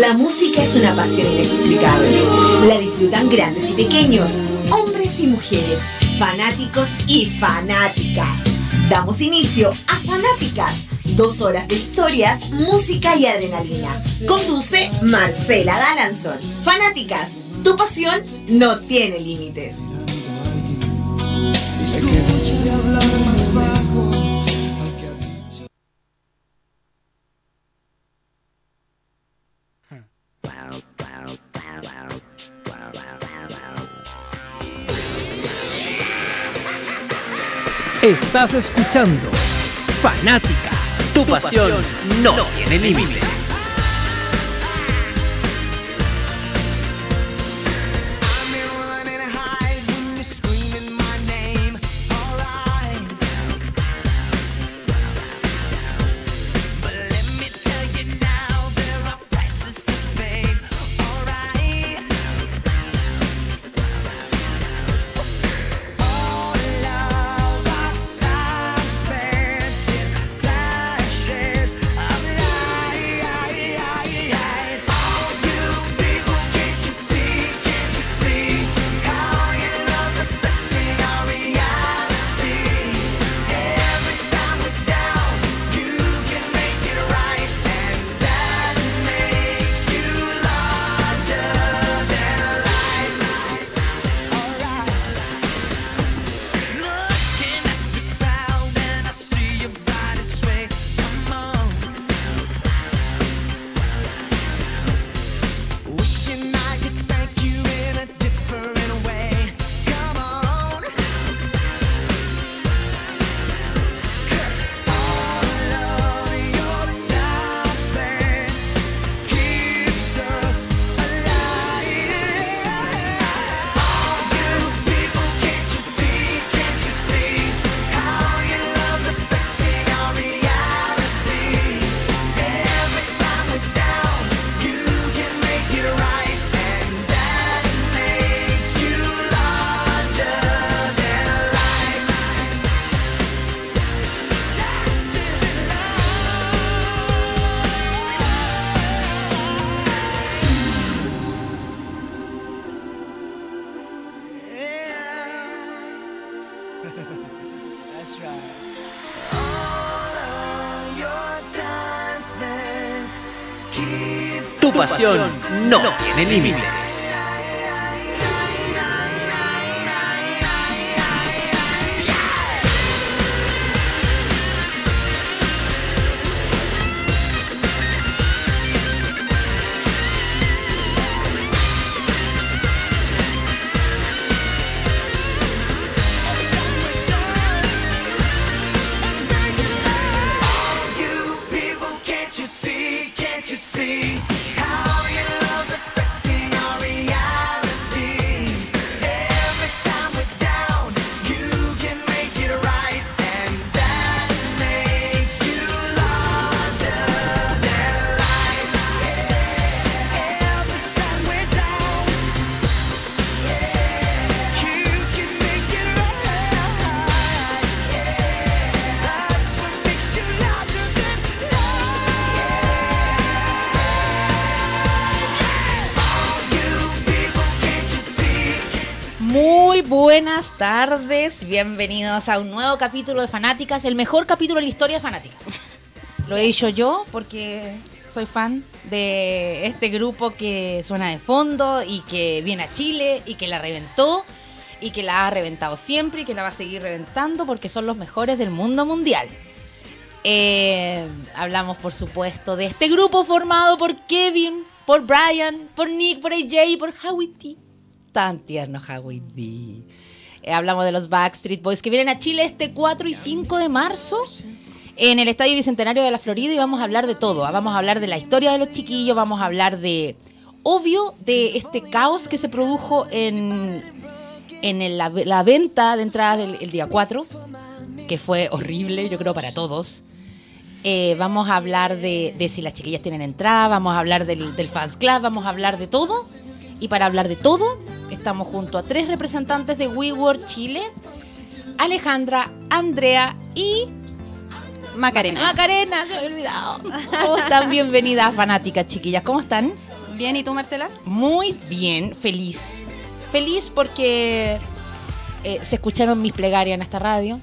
La música es una pasión inexplicable. La disfrutan grandes y pequeños, hombres y mujeres, fanáticos y fanáticas. Damos inicio a Fanáticas. Dos horas de historias, música y adrenalina. Conduce Marcela Galanzón. Fanáticas, tu pasión no tiene límites. Estás escuchando Fanática. Tu pasión no tiene límites. No tiene límites. buenas tardes, bienvenidos a un nuevo capítulo de Fanáticas, el mejor capítulo en la historia de Fanáticas. Lo he dicho yo porque soy fan de este grupo que suena de fondo y que viene a Chile y que la reventó y que la ha reventado siempre y que la va a seguir reventando porque son los mejores del mundo mundial. Eh, hablamos, por supuesto, de este grupo formado por Kevin, por Brian, por Nick, por AJ por Howie T tan tierno Howie. Eh, hablamos de los Backstreet Boys que vienen a Chile este 4 y 5 de marzo en el Estadio Bicentenario de la Florida y vamos a hablar de todo. Vamos a hablar de la historia de los chiquillos, vamos a hablar de, obvio, de este caos que se produjo en, en la, venta de entradas del día 4, que fue horrible, yo creo, para todos. Eh, vamos a hablar de, si las chiquillas tienen entrada, vamos a hablar del, del Fans Club, vamos a hablar de todo. Y para hablar de todo, Estamos junto a tres representantes de WeWorld Chile, Alejandra, Andrea y Macarena. Macarena, se me había olvidado. ¿Cómo están? Bienvenidas, fanáticas, chiquillas. ¿Cómo están? Bien, ¿y tú, Marcela? Muy bien, feliz. Feliz porque eh, se escucharon mis plegarias en esta radio,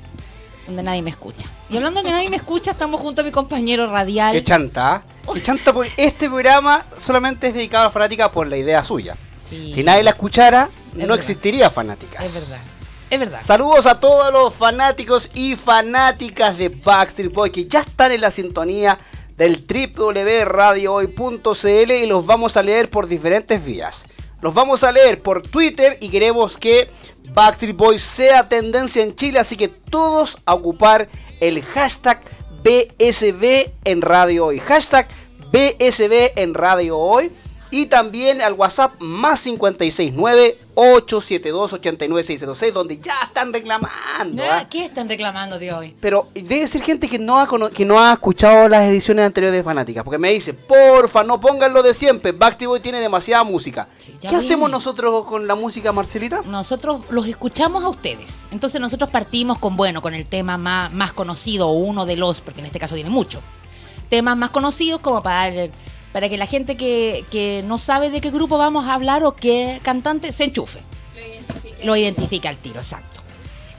donde nadie me escucha. Y hablando de que nadie me escucha, estamos junto a mi compañero radial. Qué chanta. ¿ah? Qué chanta, porque este programa solamente es dedicado a la fanática por la idea suya. Sí, Si nadie la escuchara, no verdad. existiría fanáticas. Es verdad. Es verdad. Saludos a todos los fanáticos y fanáticas de Backstreet Boys que ya están en la sintonía del www.radiohoy.cl y los vamos a leer por diferentes vías. Los vamos a leer por Twitter y queremos que Backstreet Boys sea tendencia en Chile, así que todos a ocupar el hashtag BSB en Radio Hoy. Hashtag BSB en Radio Hoy. Y también al WhatsApp más 569-872-89606, donde ya están reclamando. Ah, ¿ah? ¿Qué están reclamando de hoy? Pero debe ser gente que no, ha que no ha escuchado las ediciones anteriores de Fanática. Porque me dice, porfa, no pongan lo de siempre. Backstreet Boy tiene demasiada música. Sí, ¿Qué hacemos nosotros con la música, Marcelita? Nosotros los escuchamos a ustedes. Entonces nosotros partimos con, bueno, con el tema más, más conocido, o uno de los, porque en este caso tiene mucho, temas más conocidos como para, para que la gente que, que no sabe de qué grupo vamos a hablar o qué cantante se enchufe. Lo identifica al tiro, exacto.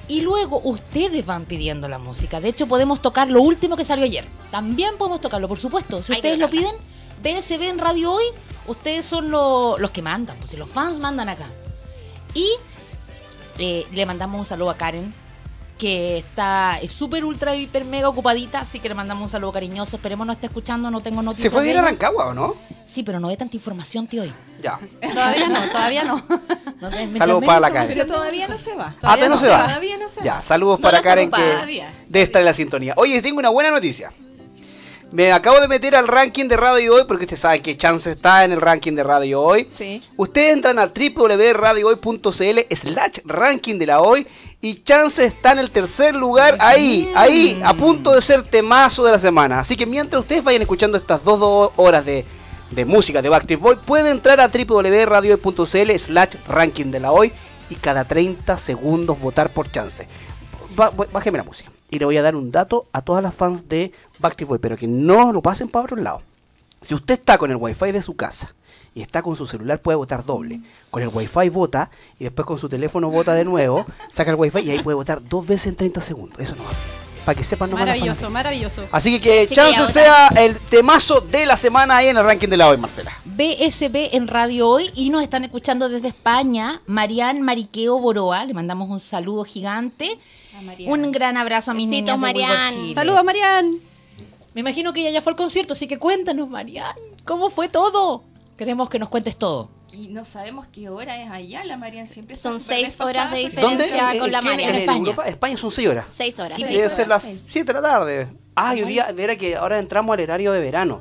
Y luego ustedes van pidiendo la música. De hecho, podemos tocar lo último que salió ayer. También podemos tocarlo, por supuesto. Si Hay ustedes lo piden, BSB en Radio Hoy, ustedes son lo- los que mandan. Pues si los fans mandan acá. Y eh, le mandamos un saludo a Karen, que está es súper, ultra, hiper, mega ocupadita. Así que le mandamos un saludo cariñoso. Esperemos no esté escuchando, no tengo ¿Se noticias. fue de bien a. Rancagua o no? Sí, pero no de tanta información, tío. Hoy. Ya. Todavía no, todavía no. De- Saludos para la Pero todavía no se va. Ah, todavía no se va. Todavía no se Ya, va. saludos Sola para Karen que Todavía. debe estar en la sintonía. Oye, tengo una buena noticia. Me acabo de meter al ranking de Radio Hoy porque ustedes saben que Chance está en el ranking de Radio Hoy. Sí. Ustedes entran a www.radiohoy.cl slash ranking de la hoy y Chance está en el tercer lugar ahí, ahí, a punto de ser temazo de la semana. Así que mientras ustedes vayan escuchando estas dos, dos horas de, de música de Backstreet Boy, pueden entrar a www.radiohoy.cl slash ranking de la hoy y cada 30 segundos votar por Chance. Bájeme la música. Y le voy a dar un dato a todas las fans de Backstreet Boy, pero que no lo pasen para otro lado. Si usted está con el wifi de su casa y está con su celular, puede votar doble. Con el wifi vota y después con su teléfono vota de nuevo, saca el wifi y ahí puede votar dos veces en 30 segundos. Eso no va. Para que sepan no Maravilloso, maravilloso. Así que que Chance sea el temazo de la semana ahí en el ranking de la hoy, Marcela. BSB en Radio Hoy y nos están escuchando desde España. Marian Mariqueo Boroa, le mandamos un saludo gigante. Un gran abrazo a mis Besitos, niñas de Wilbur Marian. Chile. Saludos, Marian. Me imagino que ella ya fue al concierto, así que cuéntanos, Marian, ¿cómo fue todo? Queremos que nos cuentes todo. Y no sabemos qué hora es allá, la Marian siempre está Son súper seis horas de diferencia ¿Dónde? con la ¿En- en- Marian. en España. Europa? España son 6 horas. Seis horas. Sí, sí. Debe sí. ser las 7 de la tarde. Ah, hoy día era que ahora entramos al horario de verano.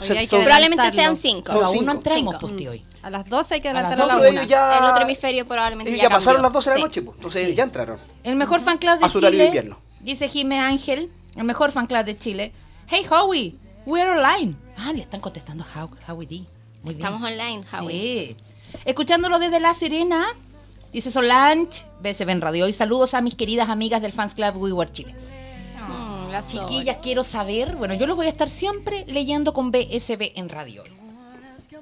Hoy hay que son- Probablemente adelantarlo. sean cinco. Pero aún no cinco. entramos, Cinco. pues, tío, hoy. A las 12 hay que A las adelantar a, 12 la ya, El otro hemisferio probablemente ellos ya, ya pasaron las 12 de la Sí. noche, pues. Entonces Sí. ya entraron. El mejor fan club de A su Chile, invierno. dice Jime Ángel, el mejor fan club de Chile. Hey, Howie, we're online. Ah, le están contestando How, Howie D. Muy bien. Estamos online, Howie. Sí. Escuchándolo desde La Serena, dice Solange, BSB en Radio y saludos a mis queridas amigas del Fans Club We Were Chile. Mm, la Sol. Chiquillas, quiero saber, bueno, yo los voy a estar siempre leyendo con BSB en Radio.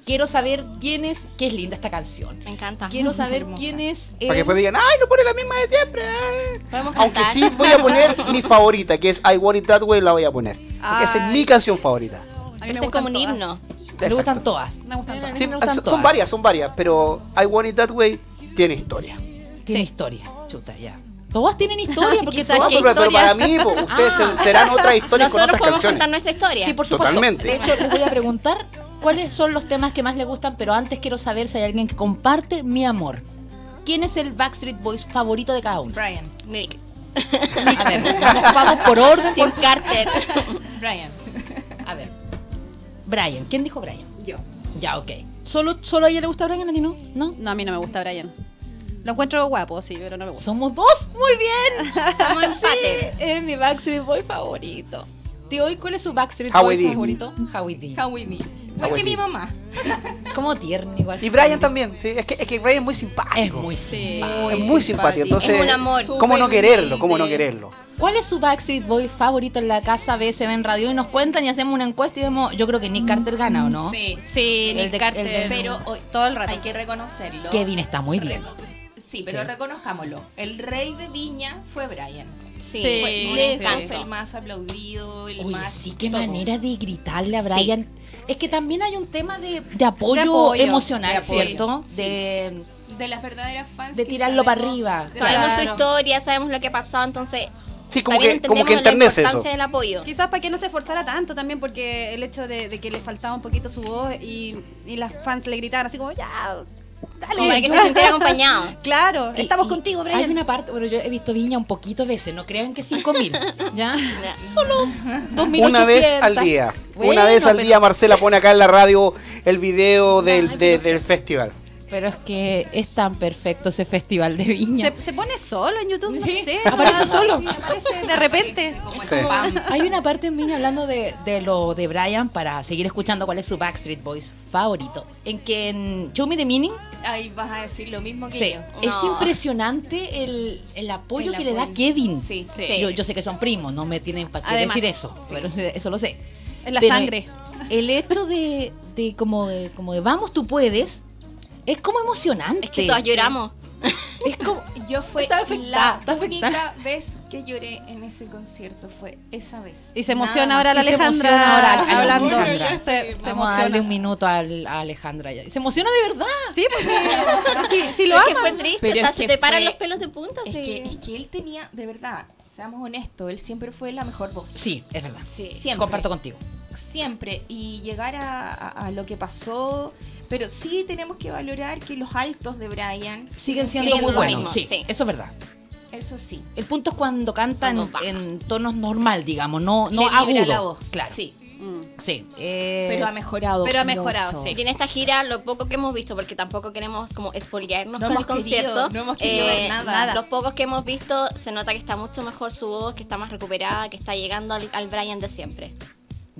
Quiero saber quién es, qué es linda esta canción. Me encanta. Quiero saber hermosa. quién es Para que después digan, ay, no pone la misma de siempre. eh". Podemos Aunque cantar. sí voy a poner mi favorita, que es I Want It That Way, la voy a poner. Porque esa es mi canción favorita. A mí me Pero es gustan como un himno. Me gustan todas. Me gustan todas. Sí, me gustan son todas. varias, son varias, pero I Want It That Way tiene historia. Tiene historia. Chuta, ya. Todas tienen historia porque todas que- pero, pero historia? para mí, po, ustedes Ah. se- serán otras historias con Nosotros otras podemos canciones. contar nuestra historia. Sí, por supuesto. Totalmente. De hecho, les voy a preguntar cuáles son los temas que más les gustan, pero antes quiero saber si hay alguien que comparte mi amor. ¿Quién es el Backstreet Boys favorito de cada uno? Brian. Nick. A ver, vamos, vamos por orden. Tim por- Carter. Brian. A ver. Brian, ¿quién dijo Brian? Yo. Ya, ok. ¿Solo, ¿Solo a ella le gusta Brian, a ti no? ¿No? No, a mí no me gusta Brian. Lo encuentro guapo, sí, pero no me gusta. Somos dos. Muy bien. Estamos en empate. Es mi Backstreet Boy favorito. Tío, ¿y cuál es su Backstreet Boy favorito? Howie D. Howie D. Igual que mi mamá. Como tierno igual. Y Brian también, sí. Es que, es que Brian es muy simpático. Es muy simpático. Es muy simpático. Entonces, Es un amor. ¿cómo no quererlo? ¿Cómo no quererlo? ¿Cuál es su Backstreet Boy favorito en la casa BSB en radio? Y nos cuentan y hacemos una encuesta y vemos, yo creo que Nick Carter gana, ¿o no? Sí. Sí, El Nick de- Carter. el de- Pero hoy, todo el rato. hay que reconocerlo. Kevin está muy bien. Sí, pero Sí. reconozcámoslo. El rey de Viña fue Brian. Sí, Sí, lejos el más aplaudido, el Oye, más. sí, qué todo. manera de gritarle a Sí. Brian. Es que también hay un tema de, de apoyo, De apoyo, emocional, de apoyo, ¿cierto? sí. De, De las verdaderas fans. de tirarlo para arriba. Sabemos su historia, sabemos lo que pasó, entonces Sí, como también que, como que la eso. importancia del apoyo. Quizás para que no se esforzara tanto también, porque el hecho de, de que le faltaba un poquito su voz y, y las fans le gritaban así como, ya, dale. Como para que se sintiera acompañado. Claro, Y- estamos y contigo, Hay Brian. una parte, bueno, yo he visto Viña un poquito veces, no crean que 5000, ¿ya? Ya. Solo 2800. Una vez al día. una Bueno, vez al pero- día Marcela pone acá en la radio el video del, Ay, de- pero- del festival. Pero es que es tan perfecto ese festival de Viña. Se, se pone solo en YouTube, no Sí, sé. aparece solo. Sí, aparece de repente. Sí. Hay una parte en Viña hablando de, de lo de Brian para seguir escuchando cuál es su Backstreet Boys favorito. En que en Show Me the Meaning Ahí vas a decir lo mismo que Sí, yo. es No. impresionante el, el apoyo El que le da. Kevin. Sí, sí. Yo, yo sé que son primos, no me tienen para decir eso, pero eso lo sé. En la Pero sangre. El hecho de, de como de como de vamos tú puedes es como emocionante. Es que todas lloramos. Es como Yo fue Está afectada, la única vez que lloré en ese concierto fue esa vez. Y se emociona ahora la se Alejandra emociona ahora a- a hablando. Alejandra. Se, se Vamos a darle emociona. un minuto al- a Alejandra ya. Se emociona de verdad. Sí, pues sí, sí, sí lo es que fue triste, Pero o sea, se te paran los pelos de punta. Es sí. que, es que él tenía, de verdad, seamos honestos, él siempre fue la mejor voz. Sí, es verdad. Siempre. Comparto contigo. Siempre. Y llegar a, a- a lo que pasó. Pero sí tenemos que valorar que los altos de Brian Siguen siendo Siguen muy buenos. mismo, Sí, sí. eso es verdad. Eso sí. El punto es cuando canta en, en tonos normal, digamos, no, no Le agudo. la voz. Claro. Sí. Sí. eh, Pero ha mejorado. Pero ha mejorado, mucho. sí. Y en esta gira, lo poco que hemos visto, porque tampoco queremos como spoilearnos No con el hemos querido, concierto, eh, no hemos querido ver nada. Los pocos que hemos visto, se nota que está mucho mejor su voz, que está más recuperada, que está llegando al, al Brian de siempre.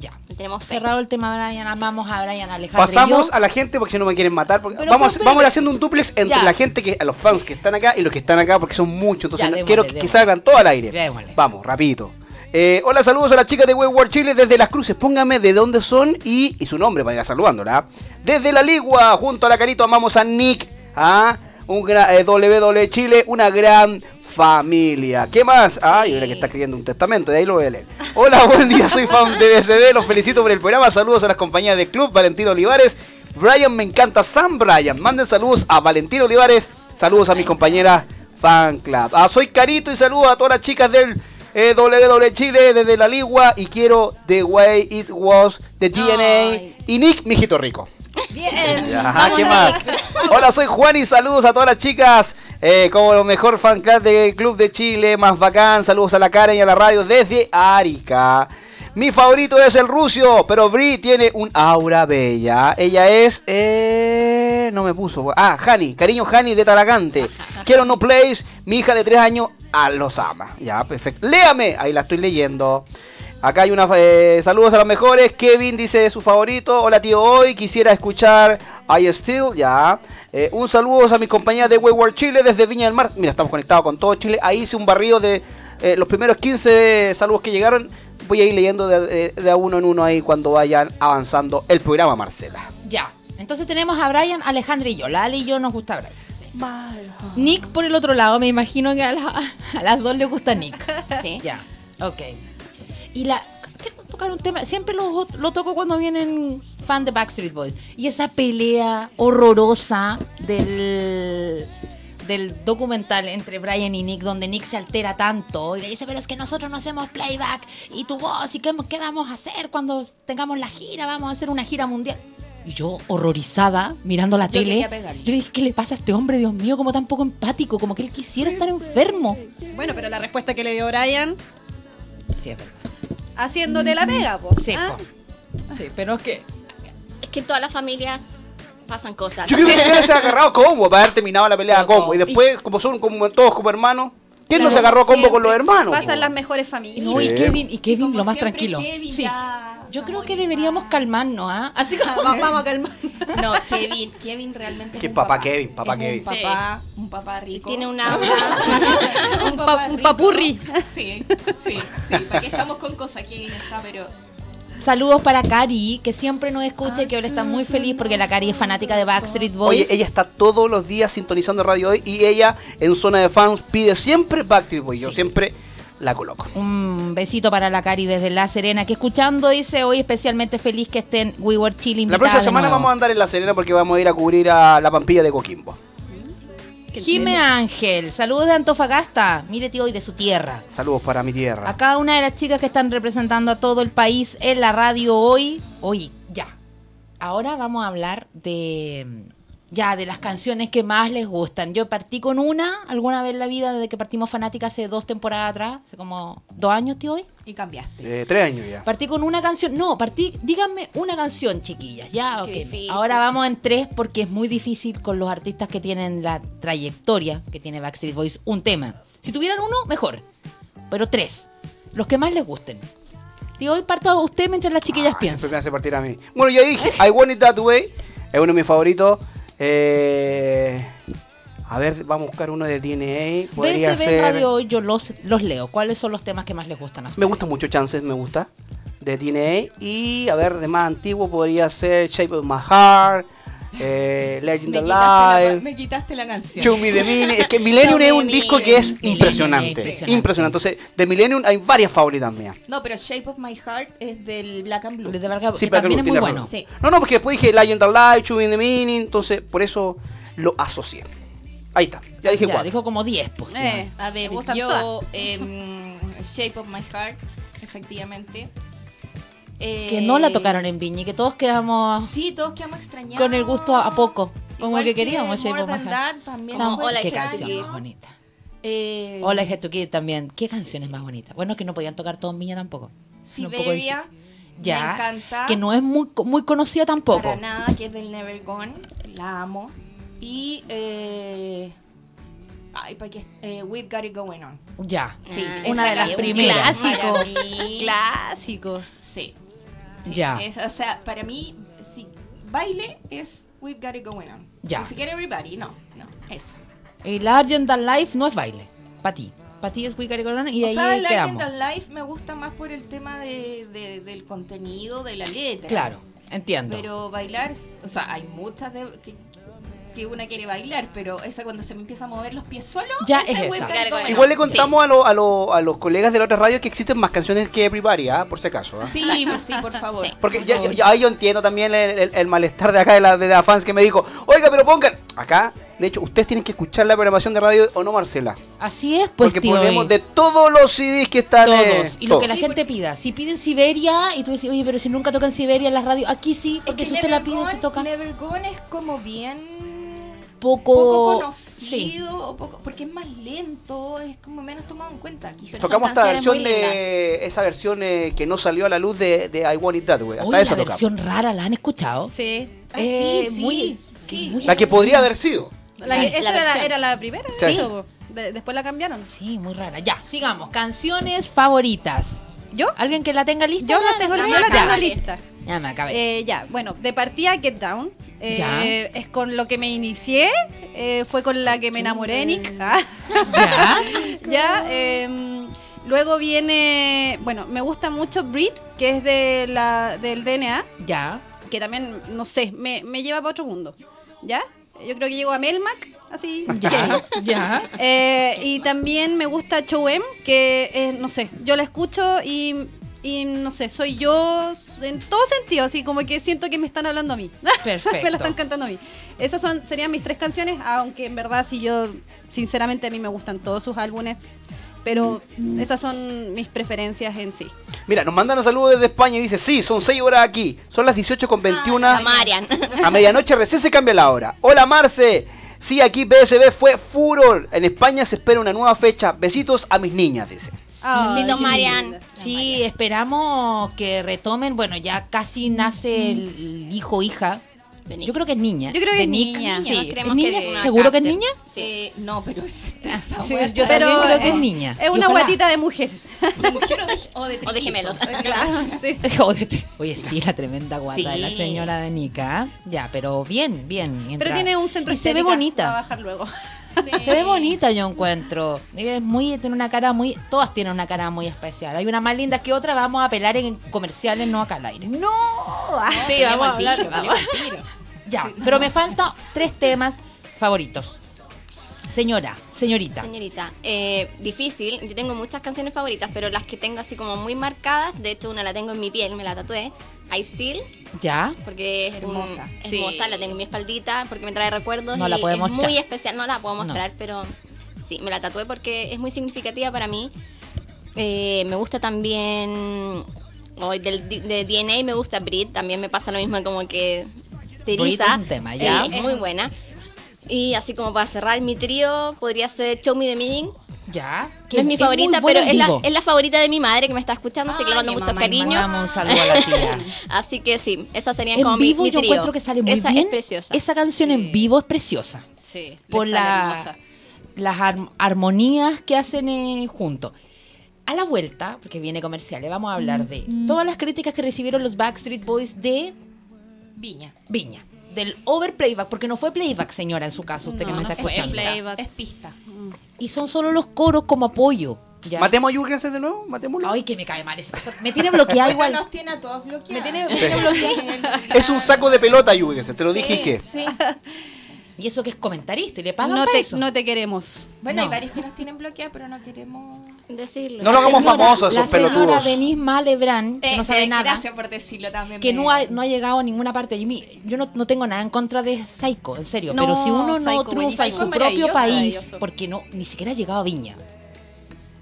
Ya. Tenemos fe. Cerrado el tema Brian, amamos a Brian Alejandro. Pasamos y yo. a la gente porque si no me quieren matar. porque Pero, vamos, pero, vamos pero- haciendo un duplex entre Ya. la gente que, a los fans que están acá y los que están acá porque son muchos. Entonces Ya, no- démosle, quiero que salgan todo al aire. Démosle. Vamos, rapidito. Eh, hola, saludos a las chicas de Wayward Chile desde Las Cruces. Póngame de dónde son y, y su nombre para ir saludándola. Desde La Ligua, junto a la Carito, amamos a Nick. ¿ah? Un gran, eh, WW Chile, una gran familia. ¿Qué más? Ay, mira que está escribiendo un testamento, de ahí lo voy a leer. Hola, buen día, soy fan de BSB, los felicito por el programa. Saludos a las compañías del club, Valentino Olivares. Brian, me encanta Sam Brian. Manden saludos a Valentino Olivares. Saludos a mis compañeras fan club. Ah, soy Carito y saludos a todas las chicas del eh, WW Chile desde la Ligua y quiero The Way It Was, The DNA Ay. y Nick, mijito rico. Bien. Ajá, ¿qué más? Hola, soy Juan y saludos a todas las chicas. eh, como lo mejor fan club del Club de Chile, más bacán. Saludos a la Karen y a la radio desde Arica. Mi favorito es el Rucio, pero Bri tiene un aura bella. Ella es. Eh, no me puso. Ah, Hani, cariño Hani de Talagante. Quiero no place. Mi hija de tres años ah, los ama. Ya, perfecto. Léame. Ahí la estoy leyendo. Acá hay una eh, saludos a los mejores. Kevin dice su favorito. Hola tío, hoy quisiera escuchar I Still, ya. Eh, un saludo a mis compañeras de Wayward Chile desde Viña del Mar. Mira, estamos conectados con todo Chile. Ahí hice un barrio de eh, los primeros 15 saludos que llegaron. Voy a ir leyendo de, de a uno en uno ahí cuando vayan avanzando el programa, Marcela. Ya. Entonces tenemos a Brian, Alejandra y yo. La Ale y yo nos gusta Brian. Nick por el otro lado, me imagino que a, la- a las dos les gusta Nick. Sí. Ya, ok. Y la. Quiero tocar un tema. Siempre lo, lo toco cuando vienen fan de Backstreet Boys. Y esa pelea horrorosa del. Del documental entre Brian y Nick, donde Nick se altera tanto y le dice: Pero es que nosotros no hacemos playback y tu voz, ¿y qué, qué vamos a hacer cuando tengamos la gira? Vamos a hacer una gira mundial. Y yo, horrorizada, mirando la Yo tele, yo le dije: ¿Qué le pasa a este hombre, Dios mío? Como tan poco empático, como que él quisiera estar enfermo. Bueno, pero la respuesta que le dio Brian, Sí, es verdad. Haciéndote la pega, pues. Sí, po. Sí, pero es que. Es que en todas las familias pasan cosas. Yo creo que se agarrado combo para haber terminado la pelea combo. Y después, como son como todos como hermanos, ¿quién no Claro, se agarró a combo con los hermanos? Pasan las mejores familias. No, y. Kevin, y Kevin lo más tranquilo. Kevin Sí. ya Yo creo que deberíamos calmarnos, ¿ah? Así como Vamos, a calmar. No, Kevin, Kevin realmente es Que un papá Kevin, papá Es Kevin. Un papá, un papá rico. Tiene una un, papá papurri. Sí, sí, sí. ¿Para qué estamos con cosas? Kevin está, pero Saludos para Cari, que siempre nos escucha y que ahora está muy feliz porque la Cari es fanática de Backstreet Boys. Oye, ella está todos los días sintonizando radio hoy y ella en zona de fans pide siempre Backstreet Boys. Yo siempre la coloco. Un besito para la Cari desde La Serena, que escuchando dice hoy especialmente feliz que estén We Were Chill La próxima semana vamos a andar en La Serena porque vamos a ir a cubrir a la Pampilla de Coquimbo. Jime Ángel, saludos de Antofagasta. Mire tío hoy de su tierra. Saludos para mi tierra. Acá una de las chicas que están representando a todo el país en la radio hoy. Oye, ya. Ahora vamos a hablar de ya de las canciones que más les gustan. Yo partí con una alguna vez en la vida desde que partimos fanática hace dos temporadas atrás, hace como dos años, tío hoy. y cambiaste. Eh, tres años ya. Partí con una canción. No, partí, díganme una canción, chiquillas. Ya, Qué ok. difícil. Ahora vamos en tres porque es muy difícil con los artistas que tienen la trayectoria que tiene Backstreet Boys. Un tema. Si tuvieran uno, mejor. Pero tres. Los que más les gusten. Tío, hoy parto a usted mientras las chiquillas Ah, Siempre piensan. me hace partir a mí. Bueno, yo dije I Want It That Way. Es uno de mis favoritos. Eh, a ver, vamos a buscar uno de DNA. En ser- Radio Hoy yo los, los leo. ¿Cuáles son los temas que más les gustan a Me ustedes? gusta mucho Chances, me gusta. De DNA. Y a ver, de más antiguo podría ser Shape of My Heart. Eh, Legend Me la, Alive. me quitaste la canción. Show Me the Meaning. Es que Millennium es un disco que es Millennium, impresionante. impresionante. Impresionante. Entonces, de Millennium hay varias favoritas mías. No, pero Shape of My Heart es del Black and Blue. Desde Barca- Sí, que pero también es muy bueno. Sí. No, no, porque después dije Legend Alive, Show Me the Meaning. Entonces, por eso lo asocié. Ahí está. Ya dije Ya, cuatro. dijo como 10, pues. Eh, A ver, yo em, Shape of My Heart, efectivamente. Eh, Que no la tocaron en Viña y que todos quedamos Sí, todos quedamos extrañados. con el gusto a poco. Como Igual que queríamos Shape More of My Than Heart. That también No, fue Hola, qué canción más bonita. Eh, Hola Head to Kid también. ¿Qué canciones más bonitas? Bueno, que no podían tocar todo en Viña tampoco. Siberia. Ya, me encanta. que no es muy, muy conocida tampoco. Para nada, que es del Never Gone. La amo. Y. Eh, ay, ¿para qué? Eh, We've Got It Going On. Ya, Sí, Ah, una de las primeras. Clásico. Clásico. Sí. Ya. Es- o sea, para mí, si baile es We've Got It Going On. Ya. Ni siquiera Everybody, no, no, esa. Y Larger Than Life no es baile. Para ti. Para ti es We Got It Going On y o ahí sea, la quedamos. Agenda Life me gusta más por el tema de, de- del contenido, de la letra. Claro, entiendo. Pero bailar, o sea, hay muchas de, que, que una quiere bailar, pero esa cuando se me empieza a mover los pies solo, Ya esa es esa. Igual le contamos a, lo- a, lo- a los colegas de la otra radio que existen más canciones que Everybody, ¿ah? por si acaso. ¿ah? Sí, pues sí, por favor. Sí. Porque ya, ya- ya ahí yo entiendo también el, el- el malestar de acá de la, de la fans que me dijo, oiga, pero pongan. Acá, de hecho, ustedes tienen que escuchar la programación de radio o no, Marcela. Así es, pues porque tío. ponemos y- de todos los CDs que están. todos. eh, y lo todos. que la Sí, gente porque- pida. Si piden Siberia y tú dices, oye, pero si nunca tocan Siberia en la radio, aquí sí, Es porque que si usted la pide, se toca Never Gone es como bien poco, poco Sí. conocido, o poco, porque es más lento, es como menos tomado en cuenta quizás. Tocamos esta versión de. Esa versión eh, que no salió a la luz de, de I Want It That Way. Hasta Oye, esa la tocamos. versión rara, ¿la han escuchado? Sí. Ah, Eh, sí, sí, muy- sí. muy La que podría haber sido. La- Sí, esa la era, era la primera. Sí. po. De- después la cambiaron. Sí, muy rara. Ya, sigamos. Canciones favoritas. ¿Yo? ¿Alguien que la tenga lista? Yo ya? la tengo, Ya, yo la ya. tengo lista. Ya me acabé. Eh, ya, bueno, de partida Get Down. Eh. Es con lo que me inicié. eh, fue con la que me enamoré de Nick. Ya. ya. em, luego viene. Bueno, me gusta mucho Brit, que es de la, del DNA. Ya. Que también, no sé, me, me lleva para otro mundo. ¿Ya? Yo creo que llego a Melmac, así. Ya. ya. Eh, y también me gusta Choem, que eh, no sé, yo la escucho y, y no sé, soy yo en todo sentido, así como que siento que me están hablando a mí. Perfecto. me la están cantando a mí. Esas son, serían mis tres canciones, aunque en verdad sí yo, sinceramente a mí me gustan todos sus álbumes, pero esas son mis preferencias en sí. Mira, nos mandan un saludo desde España y dice: Sí, son 6 horas aquí. Son las 18 con 21. La Marian. A medianoche recién se cambia la hora. Hola Marce. Sí, aquí BSB fue furor. En España se espera una nueva fecha. Besitos a mis niñas, dice. Besitos, Marian. Sí, esperamos que retomen. Bueno, ya casi nace el hijo o hija. Yo creo que es niña. Yo creo que es niña. Sí. ¿Es niña? que es una ¿Seguro que es niña? Sí. Eh, no, pero es esa Sí, yo también creo que es niña. Es una guatita de mujer. ¿De mujer o de, o de, O de trillizos? gemelos. Claro. sí. Oye, sí, la tremenda guata de la Sí. señora de Nica. Ya, pero bien, bien. Pero tiene un centro y se ve estética, Va a bonita. bajar luego. Se ve bonita, yo encuentro. Es muy, tiene una cara muy. Todas tienen una cara muy especial. Hay una más linda que otra. Vamos a pelar en comerciales, no acá al aire. No. Sí, Tenemos vamos a hablar. tiro, vamos. Ya, pero me faltan tres temas favoritos. Señora, señorita. Señorita, eh, difícil. Yo tengo muchas canciones favoritas, pero las que tengo así como muy marcadas, de hecho una la tengo en mi piel, me la tatué. I Still, ¿Ya? porque es Hermosa. es Sí. hermosa, la tengo en mi espaldita, porque me trae recuerdos No y la puede es mostrar. muy especial. No la puedo No. mostrar, pero sí, me la tatué porque es muy significativa para mí. Eh, me gusta también. oh, del, de DNA me gusta Brit, también me pasa lo mismo como que te Brit eriza. es un tema, Sí, ya. es muy buena. Y así como para cerrar mi trío, podría ser Show Me the Meaning. ¿Ya? No es mi favorita, pero es la, es la favorita de mi madre que me está escuchando, así que le mando mi muchos cariños. Mandamos un saludo a la tía. Así que sí, esas serían En como mi- vivo mi, yo trío. encuentro que sale muy Esa bien. es preciosa. Esa canción en vivo es preciosa. Sí. por la- las ar- armonías que hacen eh, juntos. A la vuelta, porque viene comercial, le vamos a hablar de todas las críticas que recibieron los Backstreet Boys de Viña. Viña. Del over playback, porque no fue playback, señora, en su caso, usted que me no está fue escuchando. playback. Es pista. Y son solo los coros como apoyo. ¿ya? ¿Matemos a Jürgensen de nuevo? ¿Matémoslo? Ay, que me cae mal esa persona. Me tiene bloqueada igual. Nos tiene a todos bloqueados. Me tiene, me tiene bloqueada. Es un saco de pelota, Jürgensen, te lo dije y qué. Sí. Y eso que es comentarista y le pagan No para te, eso. no te queremos. Bueno, hay varios que nos tienen bloqueados, pero no queremos. Decirlo. No lo hagamos Señora- famosos La esos señora pelotudos. Denise Malebrán, que Eh, no sabe eh, nada. Gracias por decirlo también. que me- no ha, no ha llegado a ninguna parte. Yo, mi- yo no, no tengo nada en contra de Psycho, en serio. No, pero si uno no Psycho triunfa en su propio país, porque no ni siquiera ha llegado a Viña.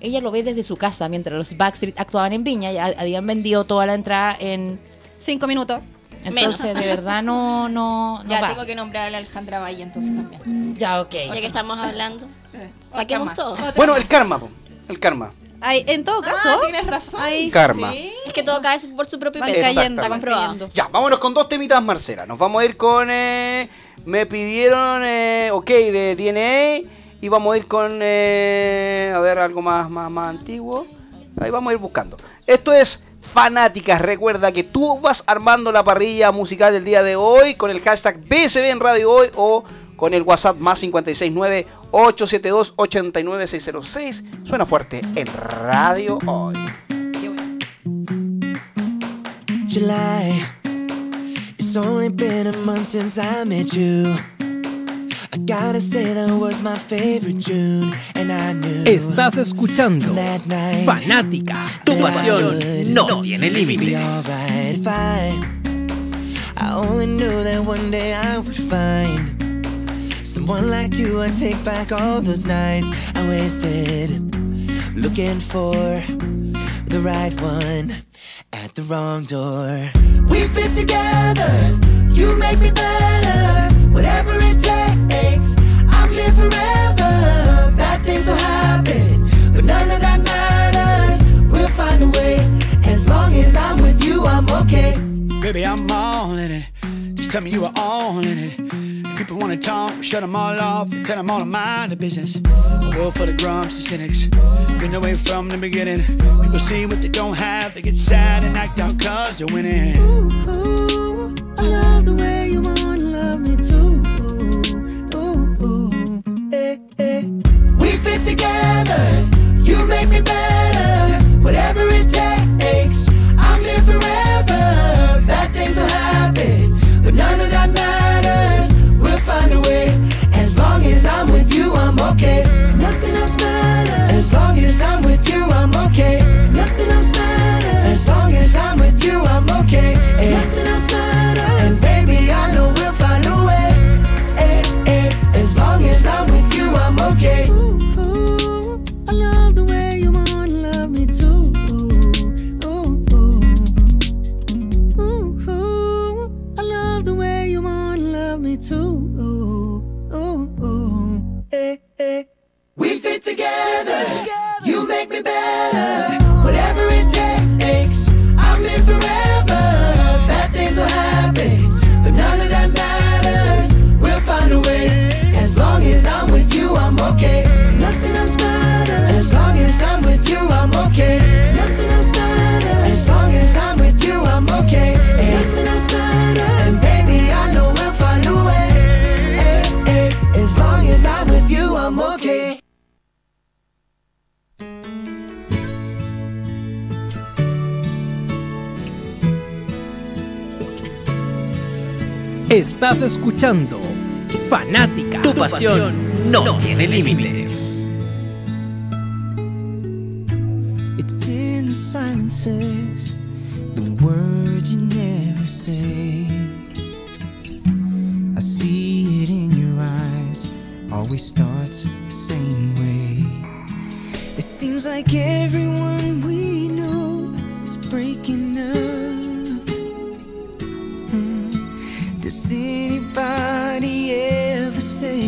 Ella lo ve desde su casa, mientras los Backstreet actuaban en Viña, ya habían vendido toda la entrada en... Cinco minutos. Entonces, de verdad, no, no, no Ya va. tengo que nombrar a la Alejandra Valle entonces también. Ya, ok. Ya que estamos hablando, saquemos todo. Bueno, el karma, po. el karma. Ay, en todo caso, Ah, tienes razón. Ay, Karma. Sí. Es que todo cae por su propio peso. cayendo, van cayendo. Ya, vámonos con dos temitas, Marcela. Nos vamos a ir con. eh, me pidieron. eh, ok, de DNA. Y vamos a ir con. eh, a ver, algo más, más, más antiguo. Ahí vamos a ir buscando. Esto es Fanáticas. Recuerda que tú vas armando la parrilla musical del día de hoy con el hashtag BSB en Radio Hoy o con el WhatsApp más 569-872-89606. Suena fuerte en Radio Hoy. July. It's only been a month since I met you. Estás escuchando that was my favorite tune, and I knew that night Fanática. Tu pasión no tiene be límites. I. I only knew that one day I would find someone like you. I'd take back all those nights I wasted looking for the right one at the wrong door. We fit together, you make me better. Whatever it takes, I'm here forever. Bad things will happen, but none of that matters. We'll find a way. As long as I'm with you, I'm okay. Baby, I'm all in it. Just tell me you are all in it. People wanna talk, shut them all off tell them all to mind the business. A world full of grumps and cynics. Been away from the beginning. People see what they don't have, they get sad and act out cause they're winning. Ooh, I love the way you wanna love me too. Ooh, ooh, eh, eh. We fit together, you make me better. Whatever it takes, I'm here forever. Bad things will happen, but none of that okay. better. Estás escuchando Fanática. Tu pasión no, no tiene límites. It's in the silences, the words you never say. I see it in your eyes, always starts the same way. It seems like everyone we know is breaking up. anybody ever say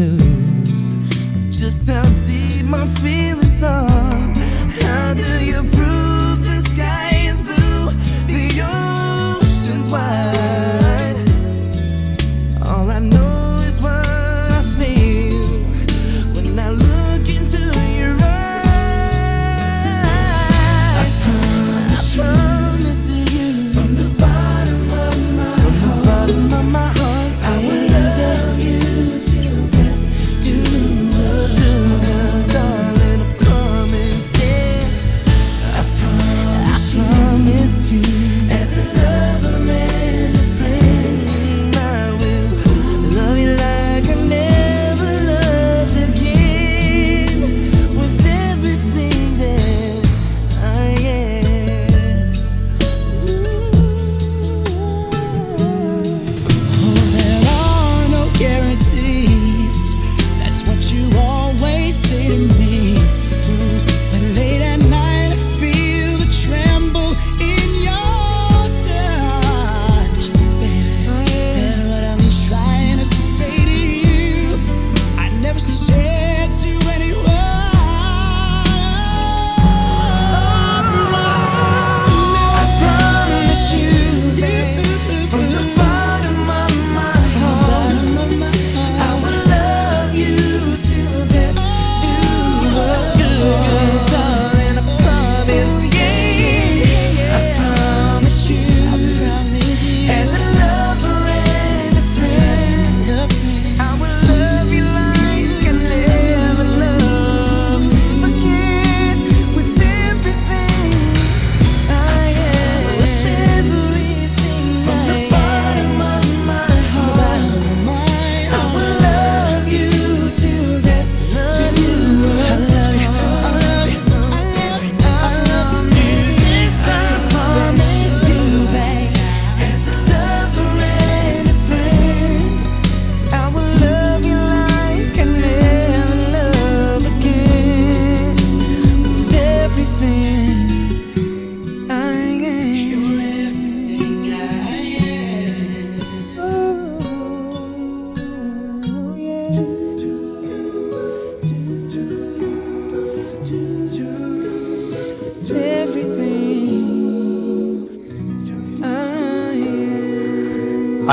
clue.